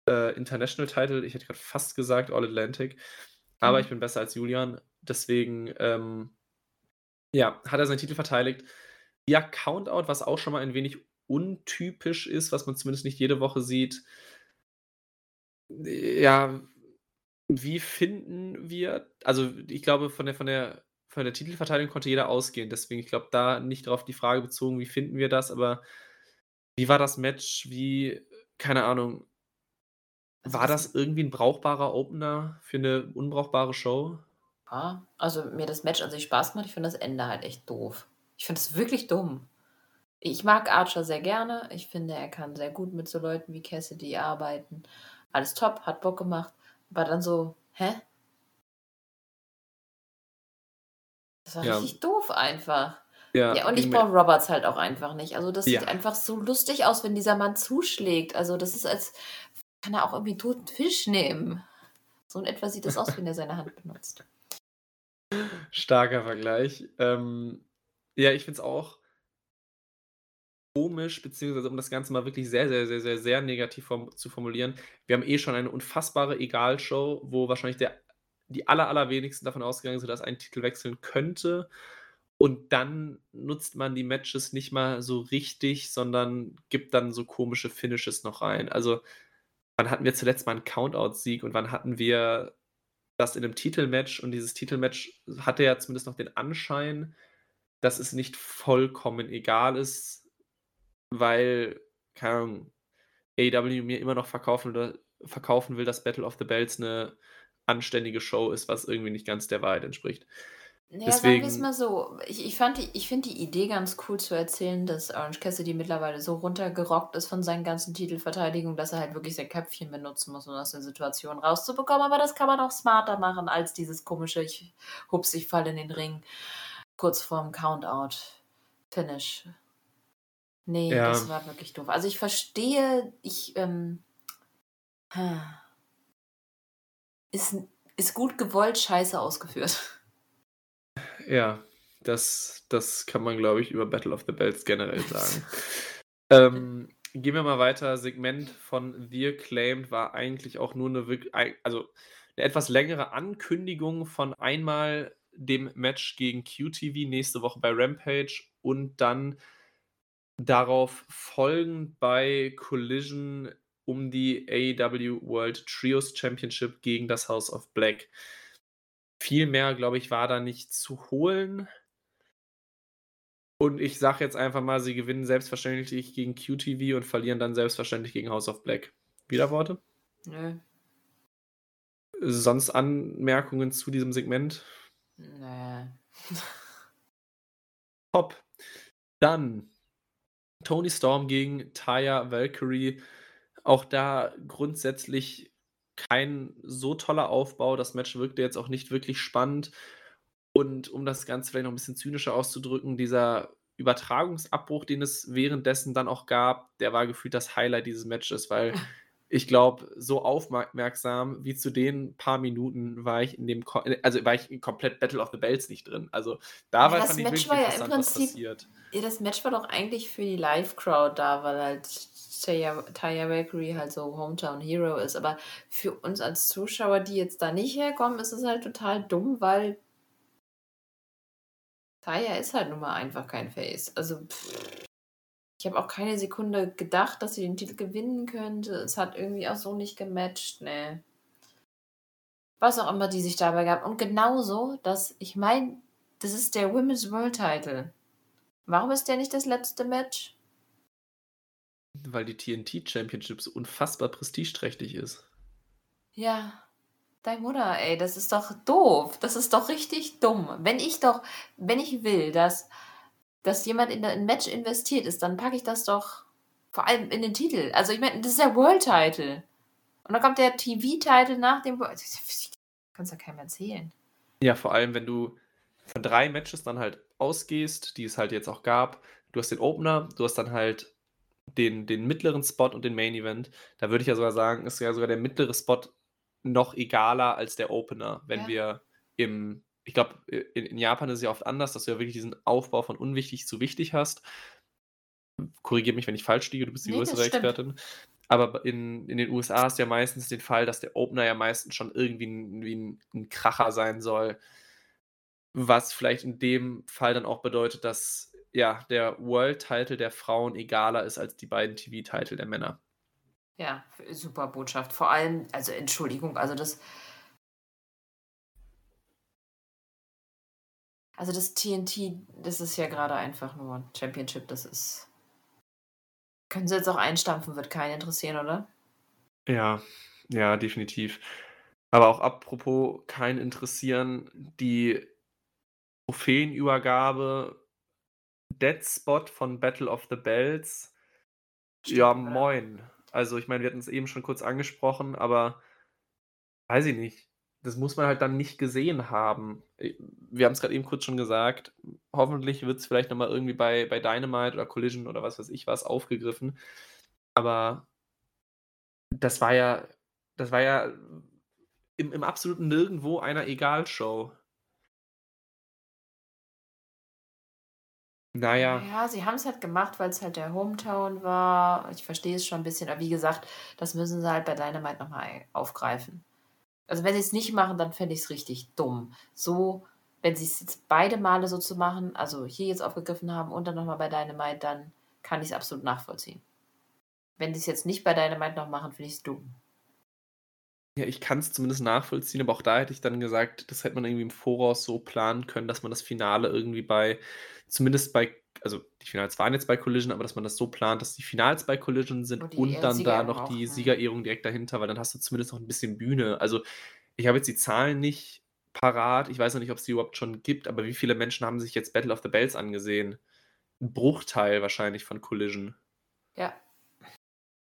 äh, International Title, ich hätte gerade fast gesagt All Atlantic, aber Mhm. ich bin besser als Julian, deswegen ähm, ja, hat er seinen Titel verteidigt. Ja, Countout, was auch schon mal ein wenig untypisch ist, was man zumindest nicht jede Woche sieht. Ja, wie finden wir, also ich glaube, von der, von der, von der Titelverteidigung konnte jeder ausgehen, deswegen, ich glaube, da nicht darauf die Frage bezogen, wie finden wir das, aber wie war das Match? Wie, keine Ahnung, war das- irgendwie ein brauchbarer Opener für eine unbrauchbare Show? Ja, also mir das Match an sich Spaß gemacht. Ich finde das Ende halt echt doof. Ich finde es wirklich dumm. Ich mag Archer sehr gerne. Ich finde, er kann sehr gut mit so Leuten wie Cassidy arbeiten. Alles top, hat Bock gemacht. Aber dann so, hä? Das war Ja. richtig doof einfach. Ja, Ja, und ich brauche Roberts halt auch einfach nicht. Also das Ja. sieht einfach so lustig aus, wenn dieser Mann zuschlägt. Also das ist als, kann er auch irgendwie einen toten Fisch nehmen. So in etwa sieht das aus, wenn er seine Hand benutzt. Starker Vergleich. Ähm, ja, ich finde es auch komisch, beziehungsweise um das Ganze mal wirklich sehr, sehr, sehr, sehr, sehr negativ form zu formulieren. Wir haben eh schon eine unfassbare Egal-Show, wo wahrscheinlich der, die aller, allerwenigsten davon ausgegangen sind, dass ein Titel wechseln könnte. Und dann nutzt man die Matches nicht mal so richtig, sondern gibt dann so komische Finishes noch rein. Also, wann hatten wir zuletzt mal einen Countout-Sieg und wann hatten wir das in einem Titelmatch? Und dieses Titelmatch hatte ja zumindest noch den Anschein, dass es nicht vollkommen egal ist, weil, keine Ahnung, AEW mir immer noch verkaufen, verkaufen will, dass Battle of the Bells eine anständige Show ist, was irgendwie nicht ganz der Wahrheit entspricht. Naja, sagen wir es Deswegen- mal so. Ich, ich, fand ich finde die Idee ganz cool zu erzählen, dass Orange Cassidy mittlerweile so runtergerockt ist von seinen ganzen Titelverteidigungen, dass er halt wirklich sein Köpfchen benutzen muss, um aus der Situation rauszubekommen. Aber das kann man auch smarter machen als dieses komische, ich hups, ich falle in den Ring kurz vorm Countout. Finish. Nee, Ja. das war wirklich doof. Also ich verstehe, ich, ähm, ist, ist gut gewollt, scheiße ausgeführt. Ja, das, das kann man, glaube ich, über Battle of the Bells generell sagen. ähm, gehen wir mal weiter. Segment von The Acclaimed war eigentlich auch nur eine, also eine etwas längere Ankündigung von einmal dem Match gegen QTV nächste Woche bei Rampage und dann darauf folgend bei Collision um die AEW World Trios Championship gegen das House of Black. Viel mehr, glaube ich, war da nicht zu holen. Und ich sage jetzt einfach mal, sie gewinnen selbstverständlich gegen QTV und verlieren dann selbstverständlich gegen House of Black. Wieder Worte? Nö. Sonst Anmerkungen zu diesem Segment? Nö. Top. Dann Tony Storm gegen Taya Valkyrie. Auch da grundsätzlich kein so toller Aufbau. Das Match wirkte jetzt auch nicht wirklich spannend. Und um das Ganze vielleicht noch ein bisschen zynischer auszudrücken, dieser Übertragungsabbruch, den es währenddessen dann auch gab, der war gefühlt das Highlight dieses Matches, weil ich glaube, so aufmerksam wie zu den paar Minuten war ich in dem, Ko also war ich in komplett Battle of the Bells nicht drin. Also da Ja, war das Match war ja im Prinzip passiert. ja, das Match war doch eigentlich für die Live-Crowd da, weil halt Taya Taya Valkyrie halt so Hometown Hero ist. Aber für uns als Zuschauer, die jetzt da nicht herkommen, ist es halt total dumm, weil Taya ist halt nun mal einfach kein Face. Also, pff, ich habe auch keine Sekunde gedacht, dass sie den Titel gewinnen könnte. Es hat irgendwie auch so nicht gematcht, ne. Was auch immer die sich dabei gab. Und genauso, dass ich meine, das ist der Women's World Title. Warum ist der nicht das letzte Match? Weil die TNT Championship so unfassbar prestigeträchtig ist. Ja, dein Mutter, ey, das ist doch doof. Das ist doch richtig dumm. Wenn ich doch, wenn ich will, dass, dass jemand in ein Match investiert ist, dann packe ich das doch vor allem in den Titel. Also ich meine, das ist der World Title. Und dann kommt der TV-Title nach dem World. Kannst ja keinem erzählen. Ja, vor allem, wenn du von drei Matches dann halt ausgehst, die es halt jetzt auch gab. Du hast den Opener, du hast dann halt den, den mittleren Spot und den Main Event. Da würde ich ja sogar sagen, ist ja sogar der mittlere Spot noch egaler als der Opener, wenn Ja. wir im, ich glaube, in, in Japan ist es ja oft anders, dass du ja wirklich diesen Aufbau von unwichtig zu wichtig hast. Korrigiere mich, wenn ich falsch liege, du bist die Nee, größere. Expertin. Aber in, in den USA du ja meistens den Fall, dass der Opener ja meistens schon irgendwie ein, wie ein, ein Kracher sein soll. Was vielleicht in dem Fall dann auch bedeutet, dass ja der World-Title der Frauen egaler ist als die beiden TV-Titel der Männer. Ja, super Botschaft. Vor allem, also Entschuldigung, also das. Also das TNT, das ist ja gerade einfach nur ein Championship, das ist. Können sie jetzt auch einstampfen, wird keinen interessieren, oder? Ja, ja, definitiv. Aber auch apropos kein interessieren, die Trophäenübergabe Dead Spot von Battle of the Bells. Ja, Stimmt, oder? moin. Also ich meine, wir hatten es eben schon kurz angesprochen, aber weiß ich nicht. Das muss man halt dann nicht gesehen haben. Äh, Wir haben es gerade eben kurz schon gesagt. Hoffentlich wird es vielleicht nochmal irgendwie bei, bei Dynamite oder Collision oder was weiß ich was aufgegriffen. Aber das war ja, das war ja im, im absoluten Nirgendwo einer Egal-Show. Naja, Ja, sie haben es halt gemacht, weil es halt der Hometown war. Ich verstehe es schon ein bisschen, aber wie gesagt, das müssen sie halt bei Dynamite nochmal aufgreifen. Also wenn sie es nicht machen, dann fände ich es richtig dumm. So, wenn sie es jetzt beide Male so zu machen, also hier jetzt aufgegriffen haben und dann nochmal bei Dynamite, dann kann ich es absolut nachvollziehen. Wenn sie es jetzt nicht bei Dynamite noch machen, finde ich es dumm. ja, ich kann es zumindest nachvollziehen, aber auch da hätte ich dann gesagt, das hätte man irgendwie im Voraus so planen können, dass man das Finale irgendwie bei, zumindest bei, also die Finals waren jetzt bei Collision, aber dass man das so plant, dass die Finals bei Collision sind Und und dann da noch auch, die ja. Siegerehrung direkt dahinter, weil dann hast du zumindest noch ein bisschen Bühne. Also ich habe jetzt die Zahlen nicht parat, ich weiß noch nicht, ob es die überhaupt schon gibt, aber wie viele Menschen haben sich jetzt Battle of the Bells angesehen? Ein Bruchteil wahrscheinlich von Collision. Ja.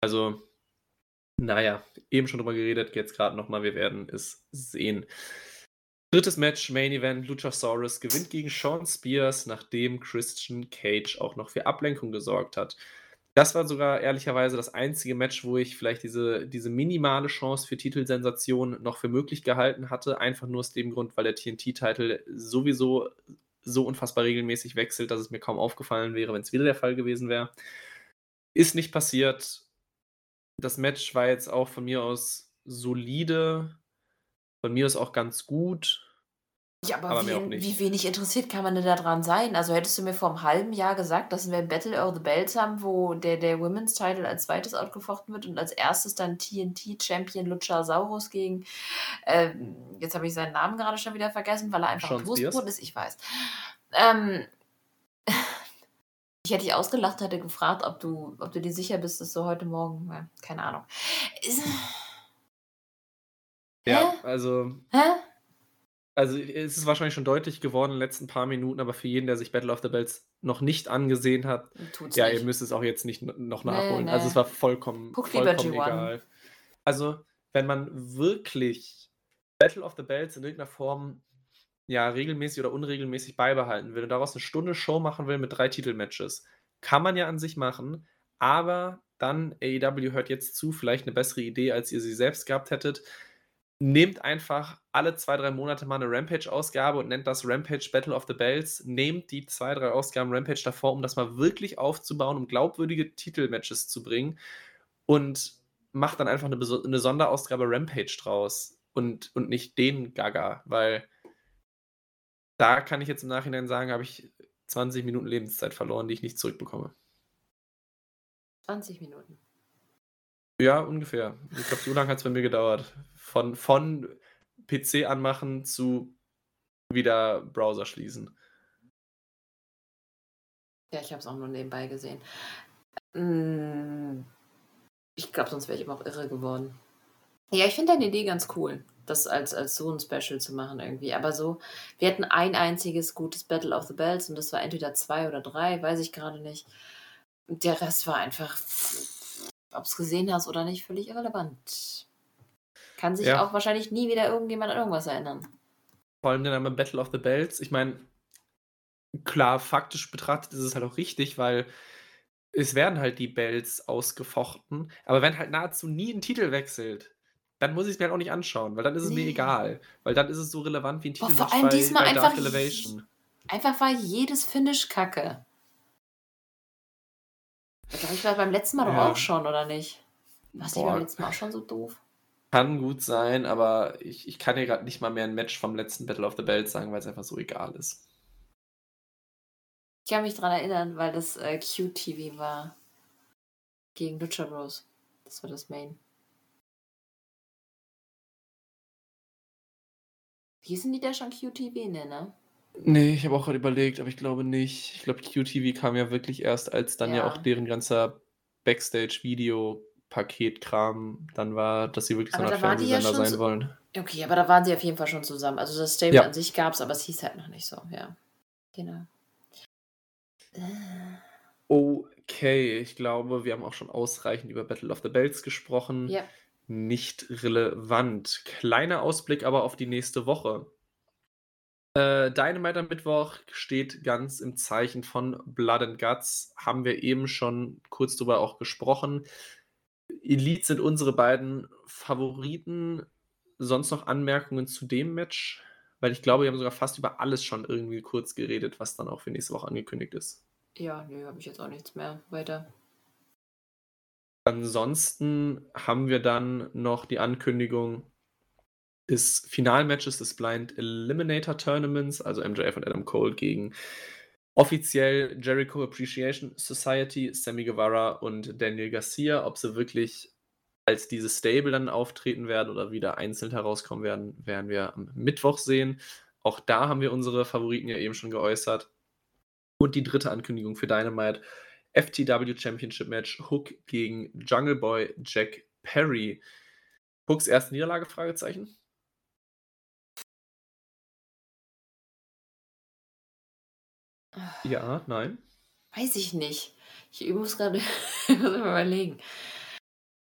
Also, naja, eben schon drüber geredet, jetzt gerade nochmal, wir werden es sehen. Drittes Match, Main Event, Luchasaurus gewinnt gegen Sean Spears, nachdem Christian Cage auch noch für Ablenkung gesorgt hat. Das war sogar ehrlicherweise das einzige Match, wo ich vielleicht diese, diese minimale Chance für Titelsensation noch für möglich gehalten hatte. Einfach nur aus dem Grund, weil der TNT-Titel sowieso so unfassbar regelmäßig wechselt, dass es mir kaum aufgefallen wäre, wenn es wieder der Fall gewesen wäre. Ist nicht passiert. Das Match war jetzt auch von mir aus solide, von mir aus auch ganz gut. Ja, aber, Aber wie, wie wenig interessiert kann man denn da dran sein? Also hättest du mir vor einem halben Jahr gesagt, dass wir ein Battle of the Bells haben, wo der, der Women's Title als zweites outgefochten wird und als erstes dann TNT-Champion Luchasaurus gegen, ähm, jetzt habe ich seinen Namen gerade schon wieder vergessen, weil er einfach ein? Toastbrot ist, ich weiß. Ähm, ich hätte dich ausgelacht, hätte gefragt, ob du, ob du dir sicher bist, dass du heute Morgen, ja, keine Ahnung. Ja, Hä? also, hä? Also es ist wahrscheinlich schon deutlich geworden in den letzten paar Minuten, aber für jeden, der sich Battle of the Bells noch nicht angesehen hat, Tut's ja, nicht. ihr müsst es auch jetzt nicht noch Nee, nachholen. Also nee. es war vollkommen, Guck vollkommen G1. egal. Also, wenn man wirklich Battle of the Bells in irgendeiner Form ja regelmäßig oder unregelmäßig beibehalten will und daraus eine Stunde Show machen will mit drei Titelmatches, kann man ja an sich machen, aber dann AEW hört jetzt zu, vielleicht eine bessere Idee, als ihr sie selbst gehabt hättet. Nehmt einfach alle zwei, drei Monate mal eine Rampage-Ausgabe und nennt das Rampage Battle of the Bells. Nehmt die zwei, drei Ausgaben Rampage davor, um das mal wirklich aufzubauen, um glaubwürdige Titelmatches zu bringen. Und macht dann einfach eine, eine Sonderausgabe Rampage draus und, und nicht den Gaga, weil da kann ich jetzt im Nachhinein sagen, habe ich 20 Minuten Lebenszeit verloren, die ich nicht zurückbekomme. 20 Minuten. Ja, ungefähr. Ich glaube, so lange hat es bei mir gedauert. Von, von PC anmachen zu wieder Browser schließen. Ja, ich habe es auch nur nebenbei gesehen. Hm, ich glaube, sonst wäre ich immer auch irre geworden. Ja, ich finde deine Idee ganz cool, das als, als so ein Special zu machen irgendwie. Aber so, wir hatten ein einziges gutes Battle of the Bells und das war entweder zwei oder drei, weiß ich gerade nicht. Der Rest war einfach, ob es gesehen hast oder nicht, völlig irrelevant. Kann sich ja. auch wahrscheinlich nie wieder irgendjemand an irgendwas erinnern. Vor allem der Name Battle of the Bells. Ich meine, klar, faktisch betrachtet ist es halt auch richtig, weil es werden halt die Bells ausgefochten. Aber wenn halt nahezu nie ein Titel wechselt, dann muss ich es mir halt auch nicht anschauen, weil dann ist es nee. mir egal. Weil dann ist es so relevant wie ein Titel vor allem bei, diesmal bei einfach, Elevation. Einfach war jedes Finish kacke. Ich glaube, ich war beim letzten Mal ja. doch auch schon, oder nicht? War ich beim letzten Mal auch schon so doof? Kann gut sein, aber ich, ich kann dir gerade nicht mal mehr ein Match vom letzten Battle of the Bells sagen, weil es einfach so egal ist. Ich kann mich daran erinnern, weil das äh, QTV war. Gegen Lucha Bros. Das war das Main. Hießen die da schon QTV, ne, ne? Nee, ich habe auch gerade überlegt, aber ich glaube nicht. Ich glaube, QTV kam ja wirklich erst, als dann ja, ja auch deren ganzer Backstage-Video-Paket-Kram dann war, dass sie wirklich aber so ein Fernsehsender ja sein so wollen. Okay, aber da waren sie auf jeden Fall schon zusammen. Also das Stable ja. an sich gab es, aber es hieß halt noch nicht so, ja. Genau. Okay, ich glaube, wir haben auch schon ausreichend über Battle of the Bells gesprochen. Ja nicht relevant. Kleiner Ausblick aber auf die nächste Woche. Äh, Dynamite am Mittwoch steht ganz im Zeichen von Blood and Guts. Haben wir eben schon kurz drüber auch gesprochen. Elite sind unsere beiden Favoriten. Sonst noch Anmerkungen zu dem Match? Weil ich glaube, wir haben sogar fast über alles schon irgendwie kurz geredet, was dann auch für nächste Woche angekündigt ist. Ja, nö, habe ich jetzt auch nichts mehr weiter. Ansonsten haben wir dann noch die Ankündigung des Finalmatches des Blind Eliminator Tournaments, also MJF und Adam Cole gegen offiziell Jericho Appreciation Society, Sammy Guevara und Daniel Garcia. Ob sie wirklich als dieses Stable dann auftreten werden oder wieder einzeln herauskommen werden, werden wir am Mittwoch sehen. Auch da haben wir unsere Favoriten ja eben schon geäußert. Und die dritte Ankündigung für Dynamite FTW Championship Match Hook gegen Jungle Boy Jack Perry. Hooks erste Niederlage? Fragezeichen. Ja, nein. Weiß ich nicht. Ich muss gerade überlegen.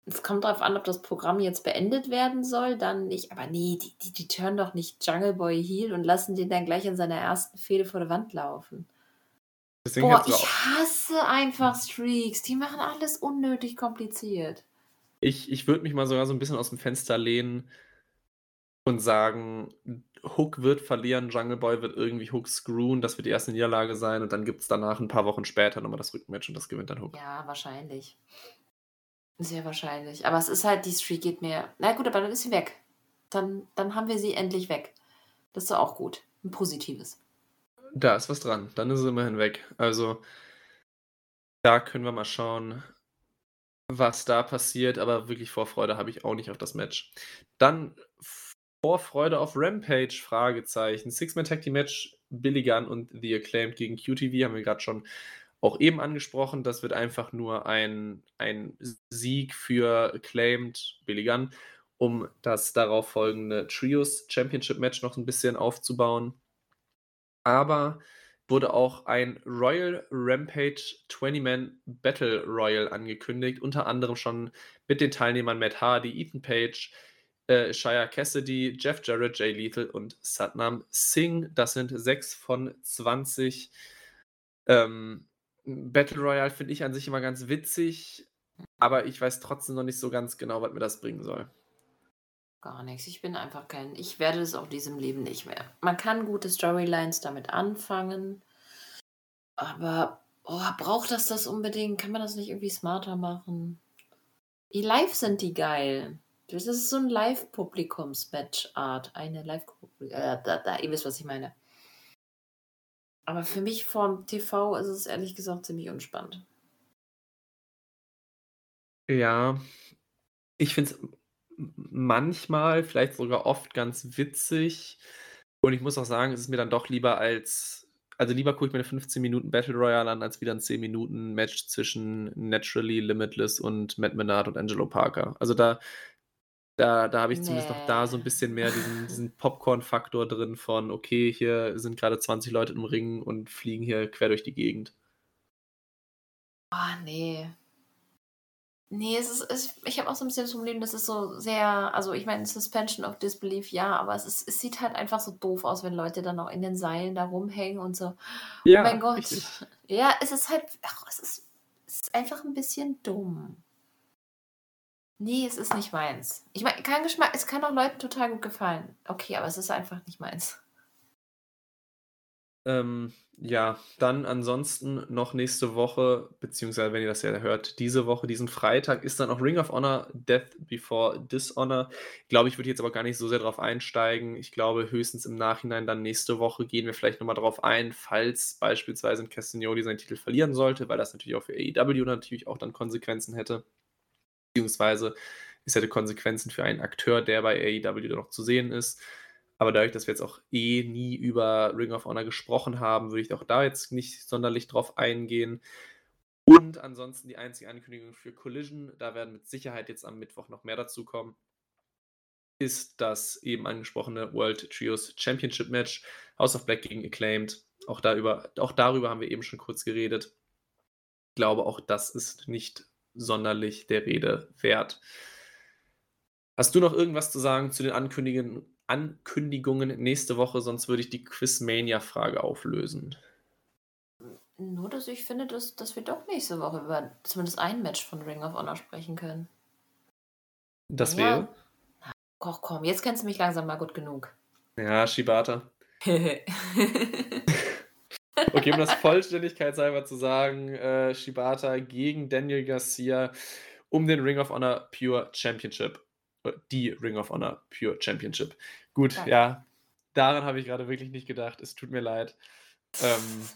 Es kommt darauf an, ob das Programm jetzt beendet werden soll, dann nicht. Aber nee, die, die, die turnen doch nicht Jungle Boy Heel und lassen den dann gleich in seiner ersten Fehde vor der Wand laufen. Deswegen Boah, ich hasse einfach Streaks. Die machen alles unnötig kompliziert. Ich, ich würde mich mal sogar so ein bisschen aus dem Fenster lehnen und sagen, Hook wird verlieren, Jungle Boy wird irgendwie Hook screwen, das wird die erste Niederlage sein und dann gibt es danach ein paar Wochen später nochmal das Rückmatch und das gewinnt dann Hook. Ja, wahrscheinlich. Sehr wahrscheinlich. Aber es ist halt, die Streak geht mir. Na gut, aber dann ist sie weg. Dann, dann haben wir sie endlich weg. Das ist auch gut. Ein positives. Da ist was dran. Dann ist es immerhin weg. Also, da können wir mal schauen, was da passiert. Aber wirklich Vorfreude habe ich auch nicht auf das Match. Dann Vorfreude auf Rampage? Fragezeichen. Six-Man Tag Team Match, Billy Gunn und The Acclaimed gegen QTV haben wir gerade schon auch eben angesprochen. Das wird einfach nur ein, ein Sieg für Acclaimed, Billy Gunn, um das darauf folgende Trios Championship Match noch ein bisschen aufzubauen aber wurde auch ein Royal Rampage 20-Man Battle Royal angekündigt, unter anderem schon mit den Teilnehmern Matt Hardy, Ethan Page, äh, Shia Cassidy, Jeff Jarrett, Jay Lethal und Satnam Singh. Das sind sechs von 20. Ähm, Battle Royale finde ich an sich immer ganz witzig. Aber ich weiß trotzdem noch nicht so ganz genau, was mir das bringen soll. Gar nichts. Ich bin einfach kein. Ich werde es auf diesem Leben nicht mehr. Man kann gute Storylines damit anfangen, aber oh, braucht das das unbedingt? Kann man das nicht irgendwie smarter machen? Die Live sind die geil. Das ist so ein Live-Publikums-Match-Art. Eine Live-Publikums. Äh, da, da, ihr wisst, was ich meine. Aber für mich vom TV ist es ehrlich gesagt ziemlich unspannend. Ja, ich finde es manchmal, vielleicht sogar oft ganz witzig. Und ich muss auch sagen, es ist mir dann doch lieber als also lieber gucke ich mir eine 15 Minuten Battle Royale an, als wieder ein 10 Minuten Match zwischen Naturally Limitless und Matt Menard und Angelo Parker. Also da da da habe ich zumindest noch da so ein bisschen mehr diesen diesen Popcorn-Faktor drin von: „Okay, hier sind gerade 20 Leute im Ring und fliegen hier quer durch die Gegend.“ Ah, ne. Ne, es ist es ich habe auch so ein bisschen das Problem, das ist so sehr also, ich meine, Suspension of Disbelief, ja, aber es ist es sieht halt einfach so doof aus, wenn Leute dann auch in den Seilen da rumhängen und so. Oh mein Gott. richtig. Ja, es ist halt ach, es ist es ist einfach ein bisschen dumm. Ne, es ist nicht meins. Ich meine, kein Geschmack es kann auch Leuten total gut gefallen. Okay, aber es ist einfach nicht meins. Ähm, ja, dann ansonsten noch nächste Woche, beziehungsweise wenn ihr das ja hört, diese Woche, diesen Freitag, ist dann auch Ring of Honor Death Before Dishonor. Ich glaube, ich würde jetzt aber gar nicht so sehr darauf einsteigen. Ich glaube, höchstens im Nachhinein dann nächste Woche gehen wir vielleicht nochmal darauf ein, falls beispielsweise ein Castagnoli seinen Titel verlieren sollte, weil das natürlich auch für AEW natürlich auch dann Konsequenzen hätte. Beziehungsweise es hätte Konsequenzen für einen Akteur, der bei AEW noch zu sehen ist. Aber dadurch, dass wir jetzt auch eh nie über Ring of Honor gesprochen haben, würde ich auch da jetzt nicht sonderlich drauf eingehen. Und ansonsten die einzige Ankündigung für Collision, da werden mit Sicherheit jetzt am Mittwoch noch mehr dazu kommen, ist das eben angesprochene World Trios Championship Match House of Black gegen Acclaimed. Auch, da über, auch darüber haben wir eben schon kurz geredet. Ich glaube, auch das ist nicht sonderlich der Rede wert. Hast du noch irgendwas zu sagen zu den Ankündigungen, Ankündigungen nächste Woche, sonst würde ich die Quizmania-Frage auflösen. Nur, dass ich finde, dass, dass wir doch nächste Woche über zumindest ein Match von Ring of Honor sprechen können. Das ja. wäre? Ach komm, jetzt kennst du mich langsam mal gut genug. Ja, Shibata. okay, um das vollständigkeitshalber zu sagen, äh, Shibata gegen Daniel Garcia um den Ring of Honor Pure Championship die Ring of Honor Pure Championship. Gut, ja, ja daran habe ich gerade wirklich nicht gedacht. Es tut mir leid. Ähm,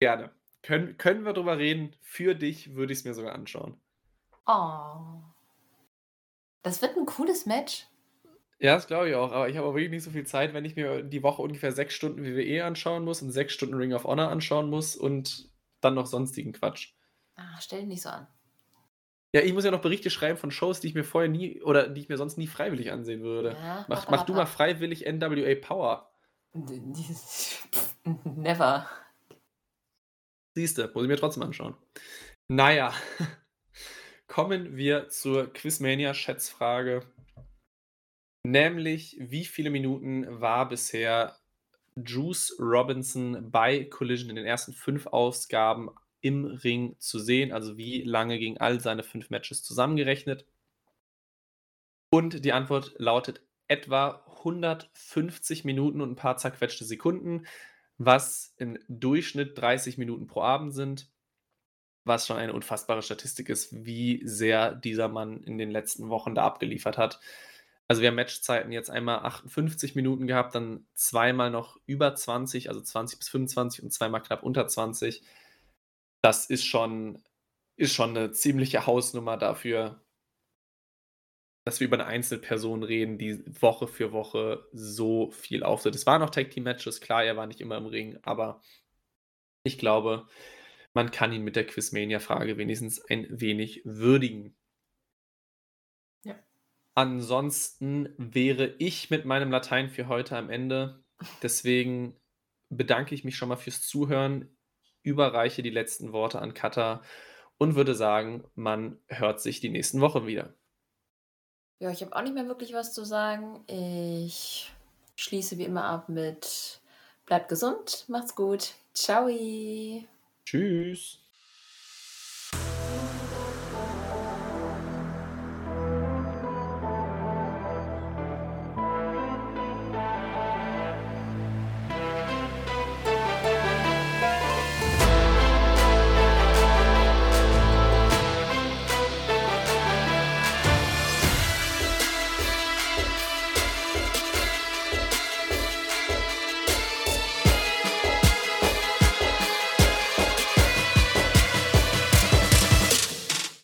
gerne. Können, können wir drüber reden? Für dich würde ich es mir sogar anschauen. Oh. Das wird ein cooles Match. Ja, das glaube ich auch. Aber ich habe auch wirklich nicht so viel Zeit, wenn ich mir die Woche ungefähr sechs Stunden WWE anschauen muss und sechs Stunden Ring of Honor anschauen muss und dann noch sonstigen Quatsch. Ah, stell dich nicht so an. Ja, ich muss ja noch Berichte schreiben von Shows, die ich mir vorher nie oder die ich mir sonst nie freiwillig ansehen würde. Ja, mach, mach du mal freiwillig NWA Power. Never. Siehste, muss ich mir trotzdem anschauen. Naja, kommen wir zur Quizmania-Schätzfrage. Nämlich, wie viele Minuten war bisher Juice Robinson bei Collision in den ersten fünf Ausgaben im Ring zu sehen, also wie lange gegen all seine fünf Matches zusammengerechnet. Und die Antwort lautet etwa 150 Minuten und ein paar zerquetschte Sekunden, was im Durchschnitt 30 Minuten pro Abend sind, was schon eine unfassbare Statistik ist, wie sehr dieser Mann in den letzten Wochen da abgeliefert hat. Also wir haben Matchzeiten jetzt einmal 58 Minuten gehabt, dann zweimal noch über 20, also 20 bis 25 und zweimal knapp unter 20 das ist schon ist schon 'ne ziemliche Hausnummer dafür dass wir über eine Einzelperson reden, die Woche für Woche so viel auftritt. Es waren auch Tag-Team-Matches, klar, er war nicht immer im Ring, aber ich glaube, man kann ihn mit der Quizmania-Frage wenigstens ein wenig würdigen. Ansonsten wäre ich mit meinem Latein für heute am Ende. Deswegen bedanke ich mich schon mal fürs Zuhören überreiche die letzten Worte an Katha und würde sagen, man hört sich die nächsten Wochen wieder. Ja, ich habe auch nicht mehr wirklich was zu sagen. Ich schließe wie immer ab mit bleibt gesund, macht's gut. Ciao. Tschüss.